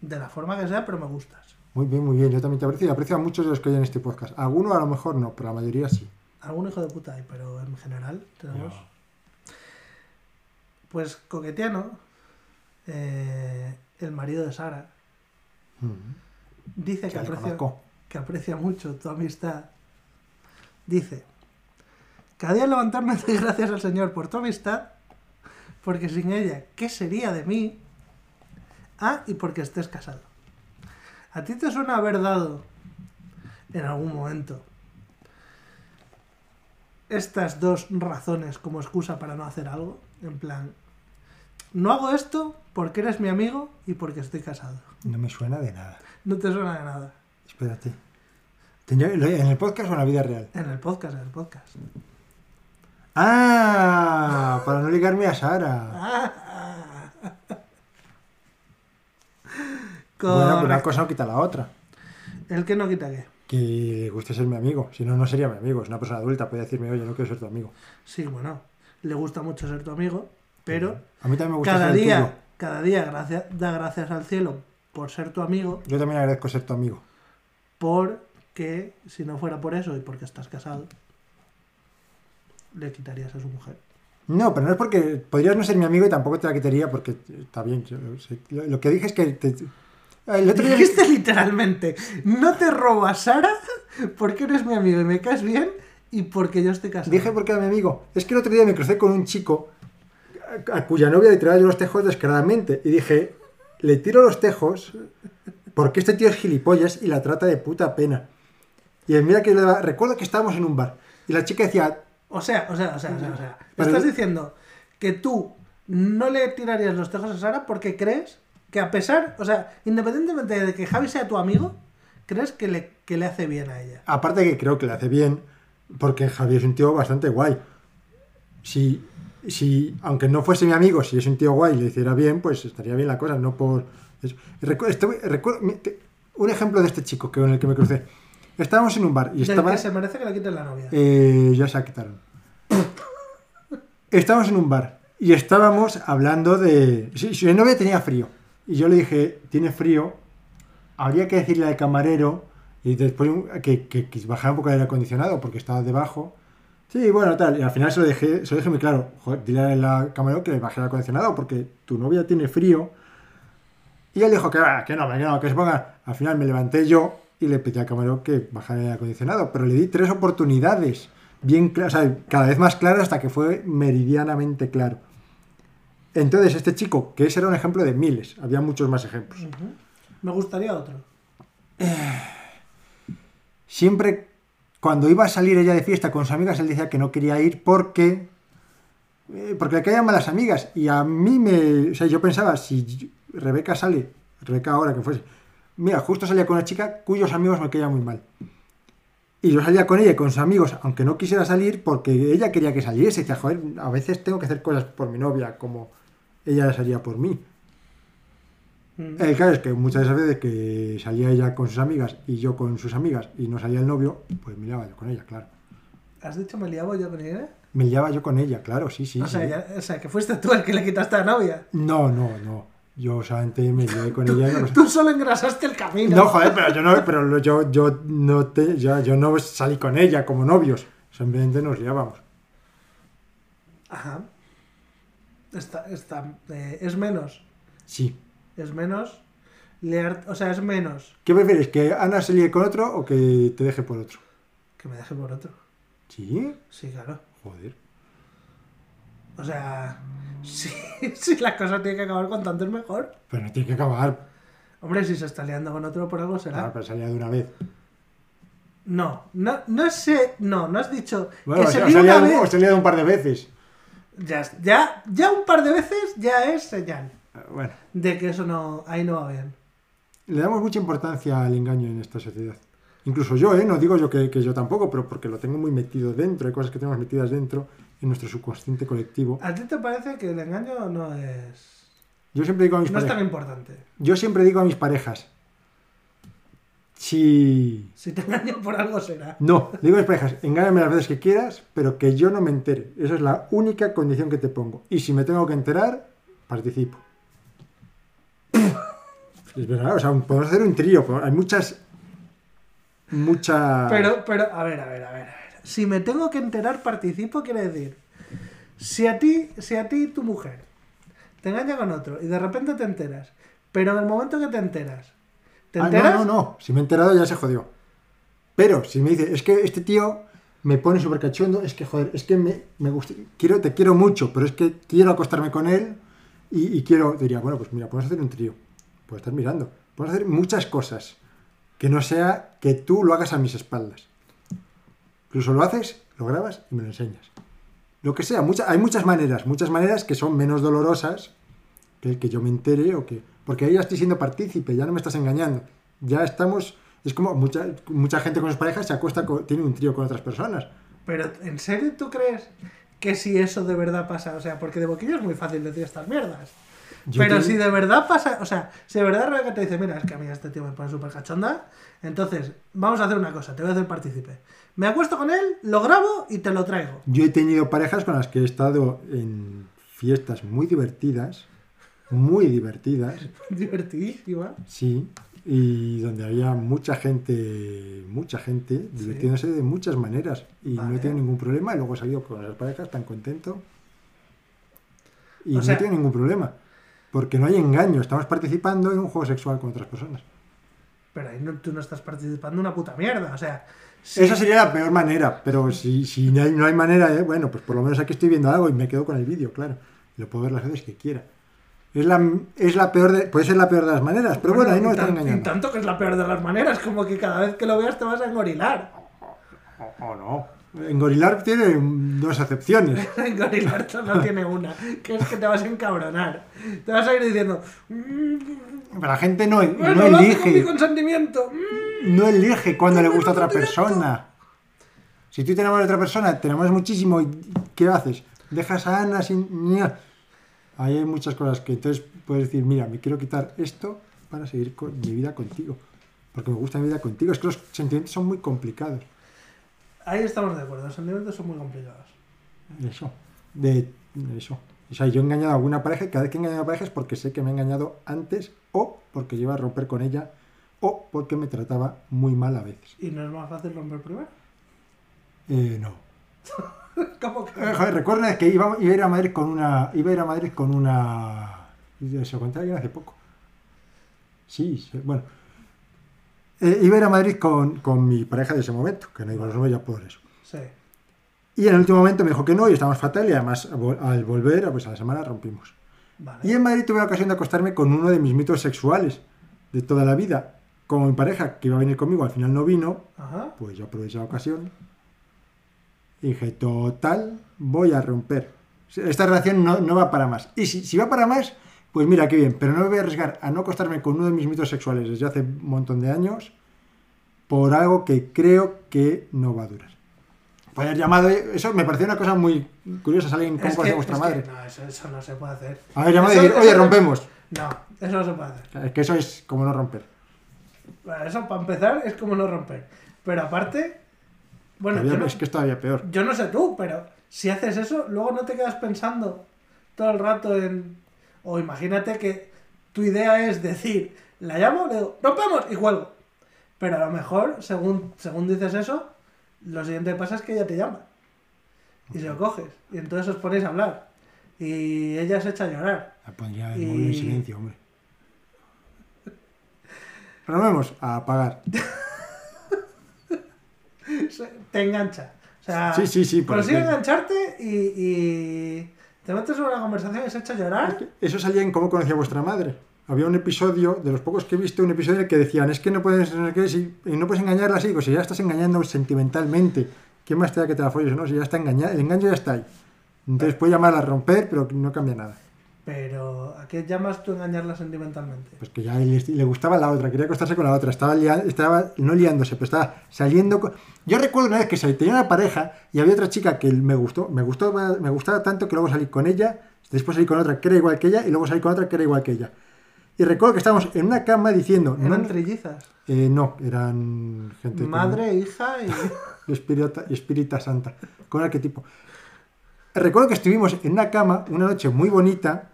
de la forma que sea, pero me gustas. Muy bien, muy bien. Yo también te aprecio y aprecio a muchos de los que hay en este podcast. Algunos a lo mejor no, pero la mayoría sí. Algún hijo de puta hay, pero en general tenemos. Pues Coquetiano, eh, el marido de Sara, Mm. dice que aprecia, que aprecia mucho tu amistad. Dice, cada día levantarme doy gracias al Señor por tu amistad, porque sin ella, ¿qué sería de mí? Ah, y porque estés casado. ¿A ti te suena haber dado en algún momento estas dos razones como excusa para no hacer algo? En plan, no hago esto porque eres mi amigo y porque estoy casado. No me suena de nada. No te suena de nada. Espérate. ¿En el podcast o en la vida real? En el podcast, en el podcast. ¡Ah! Para no ligarme a Sara. Ah. Bueno, pero una cosa no quita la otra. El que no quita qué. Que le guste ser mi amigo. Si no, no sería mi amigo. Es una persona adulta. Puede decirme, oye, no quiero ser tu amigo. Sí, bueno, le gusta mucho ser tu amigo, pero A mí también me gusta cada ser el día, tuyo. cada día da gracias al cielo por ser tu amigo, Yo también agradezco ser tu amigo. porque si no fuera por eso y porque estás casado, le quitarías a su mujer. No, pero no es porque podrías no ser mi amigo y tampoco te la quitaría porque está bien. yo lo que dije es que te- el otro día Dijiste literalmente, no te robo a Sara porque eres mi amigo y me caes bien y porque yo estoy casado. dije porque era mi amigo. Es que el otro día me crucé con un chico a, cuya novia le tiraba yo los tejos descaradamente y dije, le tiro los tejos porque este tío es gilipollas y la trata de puta pena. Y él, mira que le daba- recuerdo que estábamos en un bar y la chica decía, O sea, o sea, o sea, o sea, o sea, estás diciendo que tú no le tirarías los tejos a Sara porque crees que a pesar, o sea, independientemente de que Javi sea tu amigo, crees que le, que le hace bien a ella. Aparte que creo que le hace bien, porque Javier es un tío bastante guay. Si, si, aunque no fuese mi amigo, si es un tío guay y le hiciera bien, pues estaría bien la cosa, no por... eso. Recu- un ejemplo de este chico que, con el que me crucé. Estábamos en un bar y estaba... que se merece que le quiten la novia. Eh, ya se la quitaron. Estábamos en un bar y estábamos hablando de... Si, si mi novia tenía frío y yo le dije, tiene frío, habría que decirle al camarero y después que, que, que bajara un poco el aire acondicionado porque estaba debajo. Sí, bueno, tal. Y al final se lo dejé, se lo dije muy claro. Joder, dile al camarero que le baje el aire acondicionado porque tu novia tiene frío. Y él dijo que, va, que no, que no, que se ponga. Al final me levanté yo y le pedí al camarero que bajara el aire acondicionado. Pero le di tres oportunidades. Bien cada vez más claras hasta que fue meridianamente claro. Entonces, este chico, que ese era un ejemplo de miles, había muchos más ejemplos. Me gustaría otro. Siempre cuando iba a salir ella de fiesta con sus amigas, él decía que no quería ir porque eh, porque le caían malas amigas. Y a mí me. O sea, yo pensaba, si Rebeca sale, Rebeca ahora que fuese, mira, justo salía con una chica cuyos amigos me caían muy mal. Y yo salía con ella y con sus amigos, aunque no quisiera salir, porque ella quería que saliese. Decía, joder, a veces tengo que hacer cosas por mi novia, como ella las haría por mí. Mm. El caso es que muchas de esas veces que salía ella con sus amigas y yo con sus amigas y no salía el novio, pues me liaba yo con ella, claro. ¿Has dicho me liaba yo con ella? Me liaba yo con ella, claro, sí, sí. o, sea, ya- o sea, que fuiste tú el que le quitaste a la novia. No, no, no. Yo solamente me lié con ella. y no. Tú solo engrasaste el camino. No, joder, pero yo no, pero yo, yo no te, yo, yo no salí con ella como novios. Simplemente nos liábamos. Ajá. Está, está, eh, es menos. Sí. Es menos. liar- o sea, es menos ¿Qué prefieres? ¿Que Ana se líe con otro o que te deje por otro? que me deje por otro. Sí. Sí, claro. Joder. O sea, si, si la cosa tiene que acabar cuanto antes mejor. Pero no tiene que acabar. Hombre, si se está liando con otro por algo será. Claro, pero salía de una vez. No, no, no sé, no, no has dicho Bueno, que o se una salía un- vez. os salía un par de veces. Ya, ya, ya un par de veces ya es señal Bueno. de que eso no, ahí no va bien. Le damos mucha importancia al engaño en esta sociedad. Incluso yo, ¿eh? No digo yo que, que yo tampoco, pero porque lo tengo muy metido dentro. Hay cosas que tenemos metidas dentro en nuestro subconsciente colectivo. ¿A ti te parece que el engaño no es. Yo siempre digo a mis no es tan parejas. importante? Yo siempre digo a mis parejas. Si. Si te engañan por algo será. No, le digo a mis parejas, engáñame las veces que quieras, pero que yo no me entere. Esa es la única condición que te pongo. Y si me tengo que enterar, participo. Es verdad, o sea, podemos hacer un trío. Hay muchas. Mucha. Pero, pero, a ver, a ver, a ver, a ver. Si me tengo que enterar, participo, quiere decir. Si a ti, si a ti tu mujer te engaña con otro y de repente te enteras, pero en el momento que te enteras, ¿te Ah, enteras? no, no, no. Si me he enterado ya se jodió. Pero si me dice, es que este tío me pone súper cachondo, es que, joder, es que me, me gusta, quiero, te quiero mucho, pero es que quiero acostarme con él y, y quiero, diría, bueno, pues mira, podemos hacer un trío. Puedes estar mirando. Podemos hacer muchas cosas. Que no sea que tú lo hagas a mis espaldas. Incluso lo haces, lo grabas y me lo enseñas. Lo que sea, mucha- hay muchas maneras, muchas maneras que son menos dolorosas que el que yo me entere o que... Porque ahí ya estoy siendo partícipe, ya no me estás engañando. Ya estamos... Es como mucha, mucha gente con sus parejas se acuesta, con- tiene un trío con otras personas. Pero, ¿en serio tú crees que si eso de verdad pasa? O sea, porque de boquillo es muy fácil decir estas mierdas. Yo Pero te- si de verdad pasa, o sea, si de verdad Rebeca te dice, mira, es que a mí este tío me pone súper cachonda, entonces vamos a hacer una cosa, te voy a hacer partícipe. Me acuesto con él, lo grabo y te lo traigo. Yo he tenido parejas con las que he estado en fiestas muy divertidas, muy divertidas, Divertidísima. sí, y donde había mucha gente, mucha gente divirtiéndose de muchas maneras y no Vale. tenido ningún problema y luego he salido con las parejas tan contento y O no sea- tenido ningún problema. Porque no hay engaño, estamos participando en un juego sexual con otras personas. Pero ahí no, tú no estás participando en una puta mierda, o sea... si- Esa sería la peor manera, pero si, si no, hay, no hay manera, eh, bueno, pues por lo menos aquí estoy viendo algo y me quedo con el vídeo, claro. Lo puedo ver las veces que quiera. Es la, es la peor de, puede ser la peor de las maneras, pero bueno, ahí no me están tan- y engañando. tanto que es la peor de las maneras, como que cada vez que lo veas te vas a engorilar. O, o no. Engorilar tiene dos acepciones. Engorilar no tiene una, que es que te vas a encabronar. Te vas a ir diciendo... "Mm, Pero la gente no, Bueno, no lo hace con mi elige, consentimiento. Mm". no elige cuando le gusta a otra persona. Si tú te enamoras de otra persona, te enamoras muchísimo y ¿qué haces? Dejas a Ana sin... Ahí hay muchas cosas que entonces puedes decir, mira, me quiero quitar esto para seguir con mi vida contigo. Porque me gusta mi vida contigo. Es que los sentimientos son muy complicados. Ahí estamos de acuerdo, los sentimientos son muy complicados. Eso. De eso. O sea, yo he engañado a alguna pareja y cada vez que he engañado a pareja es porque sé que me he engañado antes o porque iba a romper con ella o porque me trataba muy mal a veces. ¿Y no es más fácil romper primero? Eh, no. ¿Cómo que? Eh, joder, recuerda que iba, iba a ir a Madrid con una. Iba a ir a Madrid con una. Se conté ayer hace poco. Sí, bueno. Eh, iba a ir a Madrid con, con mi pareja de ese momento, que no iba a los ya por eso. Sí. Y en el último momento me dijo que no y estábamos fatal y además al volver, pues a la semana rompimos. Vale. Y en Madrid tuve la ocasión de acostarme con uno de mis mitos sexuales de toda la vida. Como mi pareja, que iba a venir conmigo, al final no vino, Ajá. pues yo aproveché la ocasión y dije, total, voy a romper. Esta relación no, no va para más. Y si, si va para más, pues mira, qué bien. Pero no me voy a arriesgar a no acostarme con uno de mis mitos sexuales desde hace un montón de años por algo que creo que no va a durar. Haber llamado, eso me pareció una cosa muy curiosa, conoce que- a vuestra es madre. que no, eso, eso no se puede hacer. Haber llamado y decir, oye, rompemos. No, eso no se puede hacer. Es que eso es como no romper. Bueno, Eso para empezar es como no romper. Pero aparte, bueno, Todavía- yo no, es que es todavía peor. yo no sé tú, pero si haces eso, luego no te quedas pensando todo el rato en... O imagínate que tu idea es decir, la llamo, le digo, rompemos y cuelgo. Pero a lo mejor, según, según dices eso, lo siguiente que pasa es que ella te llama. Y se lo coges. Y entonces os ponéis a hablar. Y ella se echa a llorar. La pondría el Y- móvil en silencio, hombre. Pero vamos a apagar. Te engancha. O sea, Sí, sí, sí, porque- consigue engancharte y, y te metes en una conversación y se echa a llorar. Eso salía en cómo conocía a vuestra madre. Había un episodio, de los pocos que he visto, un episodio en el que decían, es que no puedes, no si- y no puedes engañarla así, pues si ya estás engañando sentimentalmente, ¿qué más te da que te la folles o no? Si ya está engañada, el engaño ya está ahí. Entonces puede llamarla a romper, pero no cambia nada. Pero, ¿a qué llamas tú engañarla sentimentalmente? Pues que ya le, le gustaba la otra, quería acostarse con la otra, estaba, lia- estaba no liándose, pero estaba saliendo con... Yo recuerdo una vez que salí- tenía una pareja y había otra chica que me gustó, me gustó, me gustaba tanto que luego salí con ella, después salí con otra que era igual que ella y luego salí con otra que era igual que ella. Y recuerdo que estábamos en una cama diciendo... Eran no, trillizas. eh, no, eran gente... Madre, hija y... Espírita, Espírita Santa, con arquetipo. Recuerdo que estuvimos en una cama una noche muy bonita,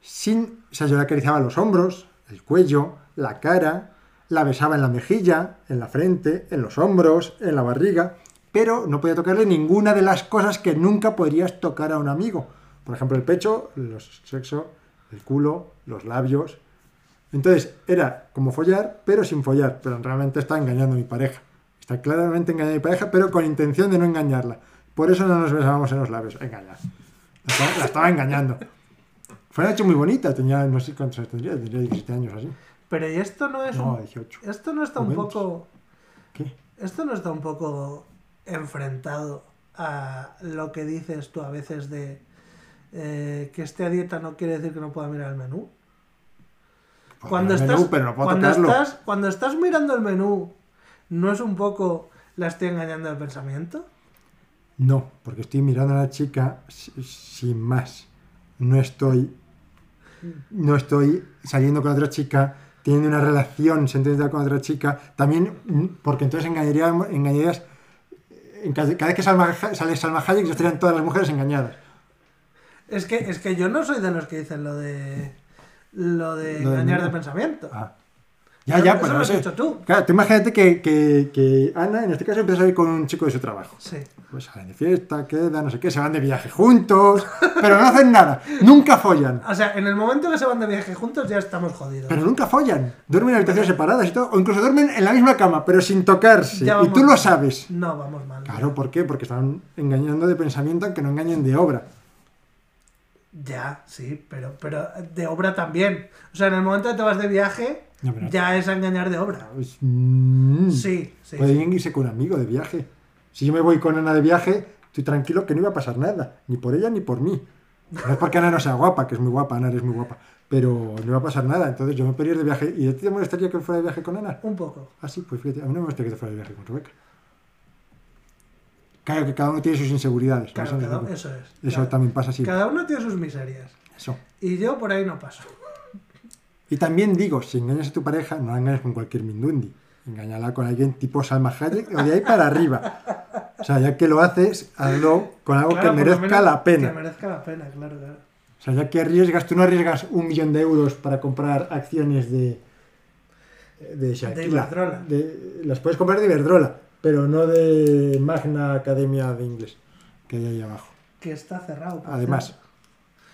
sin. O sea, yo le acariciaba los hombros, el cuello, la cara, la besaba en la mejilla, en la frente, en los hombros, en la barriga, pero no podía tocarle ninguna de las cosas que nunca podrías tocar a un amigo. Por ejemplo, el pecho, los sexo, el culo, los labios. Entonces, era como follar, pero sin follar, pero realmente está engañando a mi pareja. Está claramente engañando a mi pareja, pero con intención de no engañarla. Por eso no nos besábamos en los labios. Engañar. La estaba engañando. Fue una noche muy bonita. Tenía, no sé cuántos años tendría, tendría 17 años así. Pero ¿y esto no es No, un... 18. Esto no está un poco... ¿Qué? Esto no está un poco enfrentado a lo que dices tú a veces de eh, que esté a dieta no quiere decir que no pueda mirar el menú. Cuando el estás, menú, pero no puedo cuando, tocarlo. estás, cuando estás mirando el menú, ¿no es un poco la estoy engañando de pensamiento? No, porque estoy mirando a la chica si- sin más. No estoy. No estoy saliendo con otra chica, teniendo una relación sentimental con otra chica. También, mm, porque entonces engañaría, engañarías. en Cada vez que Salma, sale Salma Hayek, estarían todas las mujeres engañadas. Es que, es que yo no soy de los que dicen lo de lo de Lo engañar de pensamiento. Ah. Ya, ya, eso pues lo no sé. tú. Claro, tú imagínate que, que, que Ana, en este caso, empieza a salir con un chico de su trabajo. Sí. Pues salen de fiesta, quedan, no sé qué, se van de viaje juntos, pero no hacen nada. Nunca follan. O sea, en el momento que se van de viaje juntos ya estamos jodidos. Pero nunca follan. Duermen en habitaciones separadas y todo. O incluso duermen en la misma cama, pero sin tocarse. Y tú lo sabes. No, vamos mal. Claro, ¿por qué? Porque están engañando de pensamiento aunque no engañen de obra. Ya, sí, pero, pero de obra también. O sea, en el momento que te vas de viaje, No, pero- ya es a engañar de obra. Pues, mm, Sí, sí. Pueden irse con un amigo de viaje. Si yo me voy con Ana de viaje, estoy tranquilo que no iba a pasar nada. Ni por ella ni por mí. No es porque Ana no sea guapa, que es muy guapa, Ana eres muy guapa. Pero no iba a pasar nada. Entonces yo me podría ir de viaje. ¿Y a ti te molestaría que fuera de viaje con Ana? Un poco. Ah, sí, pues fíjate, a mí no me gustaría que te fuera de viaje con Rebeca. Claro que cada uno tiene sus inseguridades. Eso, cada- es- eso es. eso Cada- también pasa así. Cada uno tiene sus miserias. Eso. Y yo por ahí no paso. Y también digo, si engañas a tu pareja, no la engañes con cualquier mindundi. Engañala con alguien tipo Salma Hayek o de ahí para arriba. O sea, ya que lo haces, hazlo con algo Claro, que merezca la pena. Que merezca la pena, claro, claro. O sea, ya que arriesgas, tú no arriesgas un millón de euros para comprar acciones de, de Shakira. Iberdrola. De- las puedes comprar de Iberdrola, pero no de Magna Academia de Inglés, que hay ahí abajo. Que está cerrado. Además,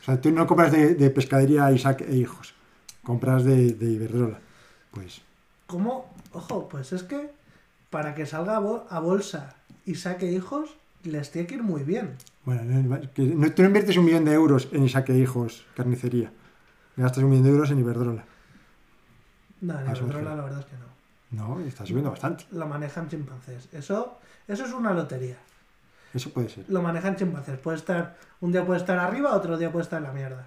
o sea, tú no compras de, de pescadería Isaac e hijos, compras de, de Iberdrola. Pues, ¿Cómo? Ojo, pues es que para que salga a, bol- a bolsa y saque hijos, les tiene que ir muy bien. bueno, no, tú no inviertes un millón de euros en Isaac e hijos carnicería. Gastas un millón de euros en Iberdrola. No, en Iberdrola la verdad es que no. No, está subiendo bastante. Lo manejan chimpancés. Eso, eso es una lotería. Eso puede ser. Lo manejan chimpancés. Puede estar, un día puede estar arriba, otro día puede estar en la mierda.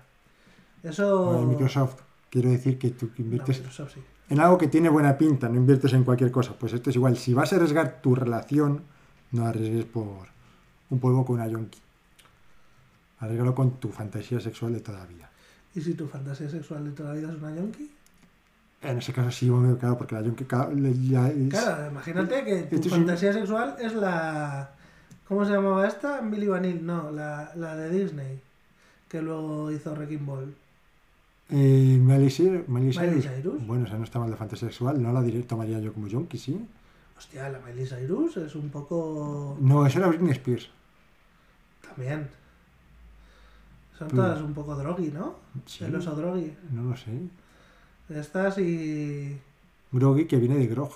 Eso. Microsoft, quiero decir que tú No, inviertes sí. en algo que tiene buena pinta, no inviertes en cualquier cosa. Pues esto es igual. Si vas a arriesgar tu relación, no arriesgues por un polvo con una yonki. Arriesgalo con tu fantasía sexual de toda la vida. ¿Y si tu fantasía sexual de toda la vida es una yonki? En ese caso sí, bueno, claro, porque la le- ya es- Claro, imagínate que tu Esto es un- fantasía sexual es la. ¿Cómo se llamaba esta? Billy Vanille, no, la, la de Disney, que luego hizo Wrecking Ball. Eh, Miley Cyrus- Miley Cyrus. Bueno, esa no está mal de fantasía sexual, no la diré, tomaría yo como yonki, ¿sí? Hostia, la Miley Cyrus es un poco. No, eso era Britney Spears. También. Son Pues- todas un poco drogui, ¿no? Sí. El oso drogui. No lo sé. Estas y. Groggy que viene de grog.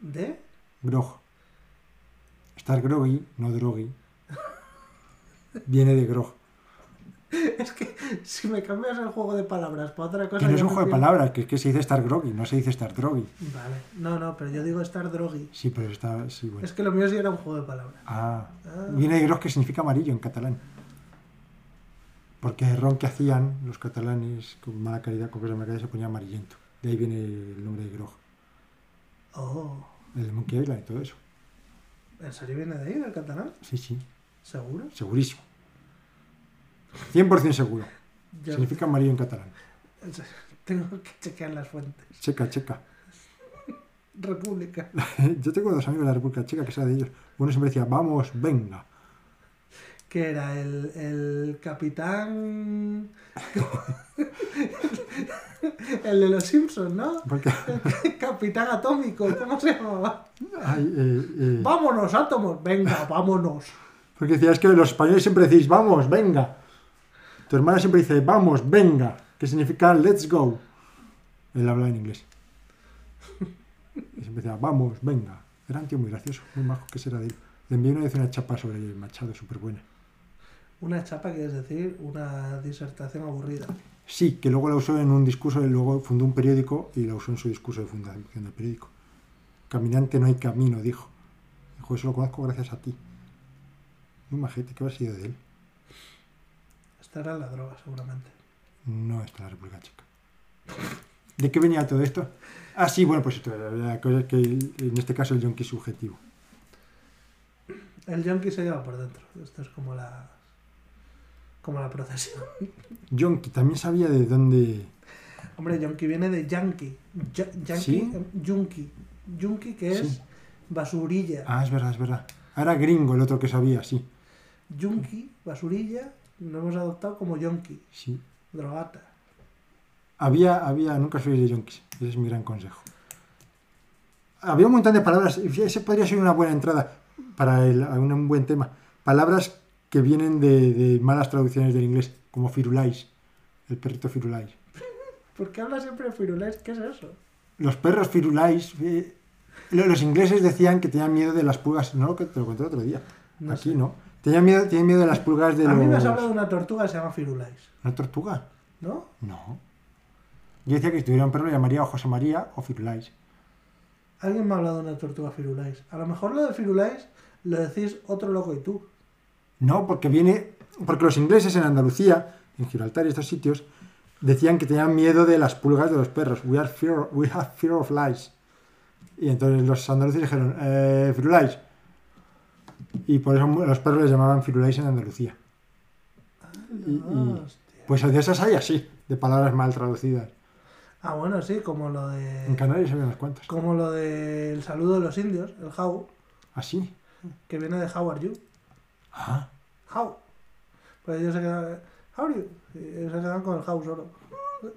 ¿De? Grog. Estar groggy, no droggy. Viene de grog. Es que si me cambias el juego de palabras para otra cosa. Que no es un juego de palabras, que es que se dice estar groggy, no se dice estar droggy. Vale, no, no, pero yo digo estar drogui. Sí, pero está. Sí, bueno. Es que lo mío sí era un juego de palabras. Ah. Ah. Viene de grog que significa amarillo en catalán. Porque el ron que hacían los catalanes con mala calidad, con cosas de mala calidad, se ponía amarillento. De ahí viene el nombre de grog. Oh, El Monkey Island y todo eso. ¿en serio viene de ahí, del catalán? Sí, sí, ¿Seguro? segurísimo. 100% seguro. Yo Significa amarillo en catalán. tengo que chequear las fuentes. Checa, checa. República. Yo tengo dos amigos de la República Checa que sea de ellos. Uno siempre decía, vamos, venga. Que era el, el capitán. el de los Simpsons, ¿no? El capitán atómico, ¿cómo se llamaba? ay, eh, eh, Vámonos, átomos, venga, vámonos. porque decía, es que los españoles siempre decís, vamos, venga. Tu hermana siempre dice, vamos, venga, que significa let's go. Él habla en inglés. Y siempre decía, vamos, venga. Era un tío muy gracioso, muy majo, que será de él. Le envié una vez una chapa sobre el Machado, súper buena. Una chapa, que es decir, una disertación aburrida. Sí, que luego la usó en un discurso y luego fundó un periódico y la usó en su discurso de fundación del periódico. Caminante no hay camino, dijo. Dijo, eso lo conozco gracias a ti. Muy majete, ¿qué habrá sido de él? Esta era la droga, seguramente. No está en la República Checa. ¿De qué venía todo esto? Ah, sí, bueno, pues esto, la cosa es que el- en este caso el yonki es subjetivo. El yonki se lleva por dentro. Esto es como la. Como la procesión. Yonki, también sabía de dónde... Hombre, yonki viene de yankee. Ya- yankee, ¿Sí? eh, yunki. Yunki, que es Sí. basurilla. Ah, es verdad, es verdad. Ahora gringo el otro que sabía, sí. Yunki, basurilla, lo hemos adoptado como yonki. Sí. Drogata. Había, había, nunca sois de yonkis. Ese es mi gran consejo. Había un montón de palabras. Ese podría ser una buena entrada para el- un buen tema. Palabras que vienen de, de malas traducciones del inglés, como firulais. El perrito firulais. ¿Por qué habla siempre de firulais? ¿Qué es eso? Los perros firulais. eh, lo- los ingleses decían que tenían miedo de las pulgas. No, que te lo conté otro día. No Aquí sé. no. Tenían miedo, tienen miedo de las pulgas de A los. mí me has hablado de una tortuga que se llama firulais, ¿Una tortuga? ¿no? No. Yo decía que si tuviera un perro le llamaría o José María o Firulais. Alguien me ha hablado de una tortuga firulais. A lo mejor lo de firulais lo decís otro loco y tú. No, porque viene. Porque los ingleses en Andalucía, en Gibraltar y estos sitios, decían que tenían miedo de las pulgas de los perros. We, are fear, we have fear of lice. Y entonces los andaluces dijeron, eh, Firulais. Y por eso los perros les llamaban Firulais en Andalucía. Y- y- Ah. Pues de esas hay así, de palabras mal traducidas. Ah, bueno, sí, como lo En de. Canarias había unas cuantas. Como lo del saludo de los indios, el how, Así. que viene de how are you. Ah, How. Pues ellos se quedaban. How are you? Y ellos se quedaban con el how solo.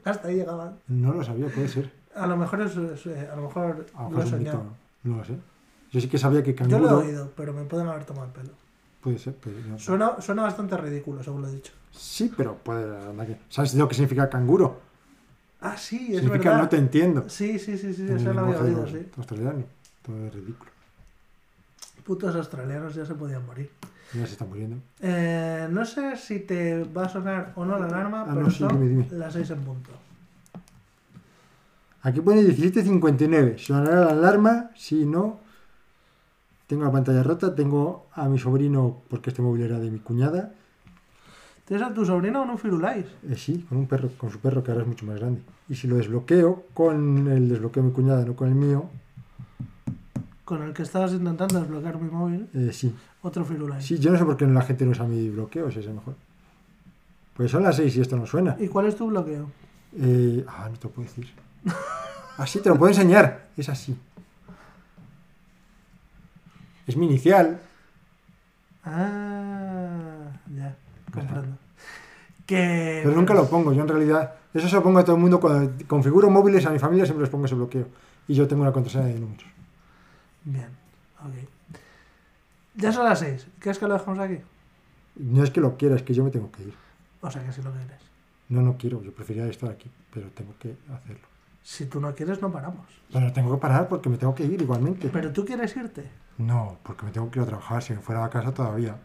Hasta ahí llegaban. no lo sabía, puede ser. A lo mejor es, eh, a lo mejor A lo lo mejor he soñado. no lo sé. Yo sí que sabía que Yo canguro... lo he oído, pero me pueden haber tomado el pelo. Puede ser, pero no. Suena, suena bastante ridículo, según lo he dicho. Sí, pero puede... ¿Sabes lo que significa canguro? Ah, sí, es significa verdad. no te entiendo. Sí, sí, sí, sí, eso lo había oído, sí. australiano. Todo es ridículo. Putos australianos ya se podían morir. Ya se está muriendo. Eh, no sé si te va a sonar o no la alarma, Ah, pero no, sí, son dime, dime. las 6 en punto. Aquí pone 17.59. ¿Sonará la alarma? Sí, no. Tengo la pantalla rota. Tengo a mi sobrino, porque este móvil era de mi cuñada. ¿Tienes a tu sobrino con un firulais? Eh, sí, con un perro, con su perro que ahora es mucho más grande. Y si lo desbloqueo con el desbloqueo de mi cuñada, no con el mío, Con el que estabas intentando desbloquear mi móvil, eh, sí. otro firulais. Sí, yo no sé por qué la gente no usa mi bloqueo, si es el mejor. Pues son las 6 y esto no suena. ¿Y cuál es tu bloqueo? Eh, ah, no te lo puedo decir. Así te lo puedo enseñar. Es así. Es mi inicial. Ah, ya, comprendo. Que. Pero nunca lo pongo. Yo en realidad. Eso se lo pongo a todo el mundo. Cuando configuro móviles a mi familia siempre les pongo ese bloqueo. Y yo tengo una contraseña de números. Bien, ok. Ya son las 6. ¿Quieres que lo dejamos aquí? No es que lo quiera, es que yo me tengo que ir. O sea que si lo quieres. No, no quiero. Yo preferiría estar aquí. Pero tengo que hacerlo. Si tú no quieres, no paramos. Pero tengo que parar porque me tengo que ir igualmente. Pero tú quieres irte. No, porque me tengo que ir a trabajar. Si me fuera a casa todavía.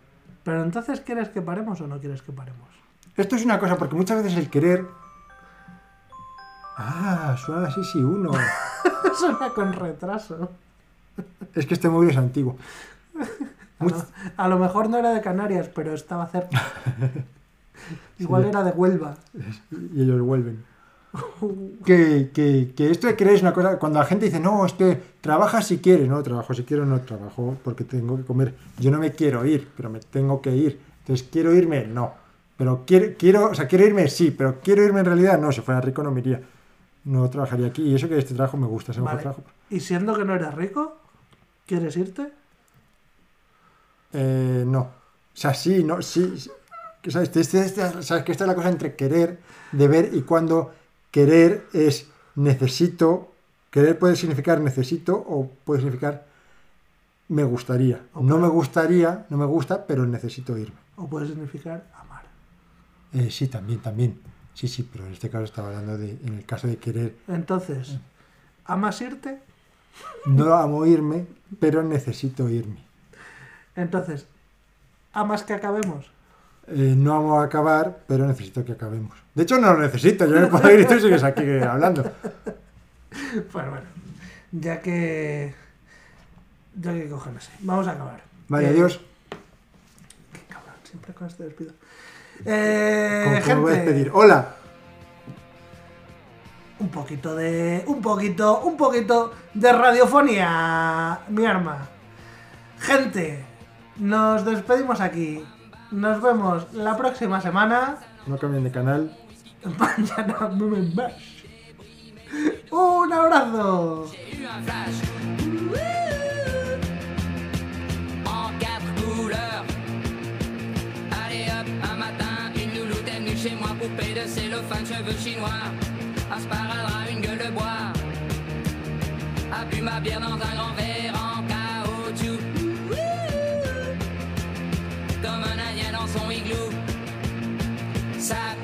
Pero entonces, ¿quieres que paremos o no quieres que paremos? Esto es una cosa, porque muchas veces el querer. Ah, suena 6 y 1. Suena con retraso. Es que este móvil es antiguo. A lo, a lo mejor no era de Canarias, pero estaba cerca. Igual Sí. era de Huelva. y ellos vuelven. Que, que, que esto de querer es una cosa, cuando la gente dice, no, es que trabaja si quieres, no, trabajo si quiero, no trabajo porque tengo que comer. Yo no me quiero ir, pero me tengo que ir. Entonces, ¿quiero irme? No. Pero quiero, quiero, o sea, quiero irme, sí, pero quiero irme en realidad, no, si fuera rico no me iría. No trabajaría aquí. Y eso que este trabajo me gusta, es el mejor Vale. trabajo. Y siendo que no eres rico, ¿quieres irte? Eh, no. O sea, sí, no, sí. ¿Sabes? Este- este- sabes que esta es la cosa entre querer, deber y cuando querer es necesito. Querer puede significar necesito o puede significar me gustaría. O No puede- me gustaría, no me gusta, pero necesito irme. O puede significar amar. Eh, sí, también, también. Sí, sí, pero en este caso estaba hablando de, en el caso de querer, Entonces, ¿amas irte? No amo irme, pero necesito irme. Entonces, ¿amas que acabemos? Eh, no amo acabar, pero necesito que acabemos. De hecho, no lo necesito. Yo me puedo ir y tú sigues aquí hablando. Pues bueno, ya que. Ya que cogen así. Vamos a acabar. Vale, Eh, adiós. Qué cabrón, siempre con este despido. Eh, ¿Cómo, cómo gente, voy a despedir? Hola. Un poquito de. Un poquito, un poquito de radiofonía, mi arma. Gente, nos despedimos aquí. Nos vemos la próxima semana. No cambien de canal. Mañana me más. Un abrazo. Allez hop, un matin, une louloute est venue chez moi, poupée de cellophane, cheveux chinois. Un sparadrap, une gueule de bois. A bu ma bière dans un grand verre en caoutchouc. Comme un indien dans son igloo. Place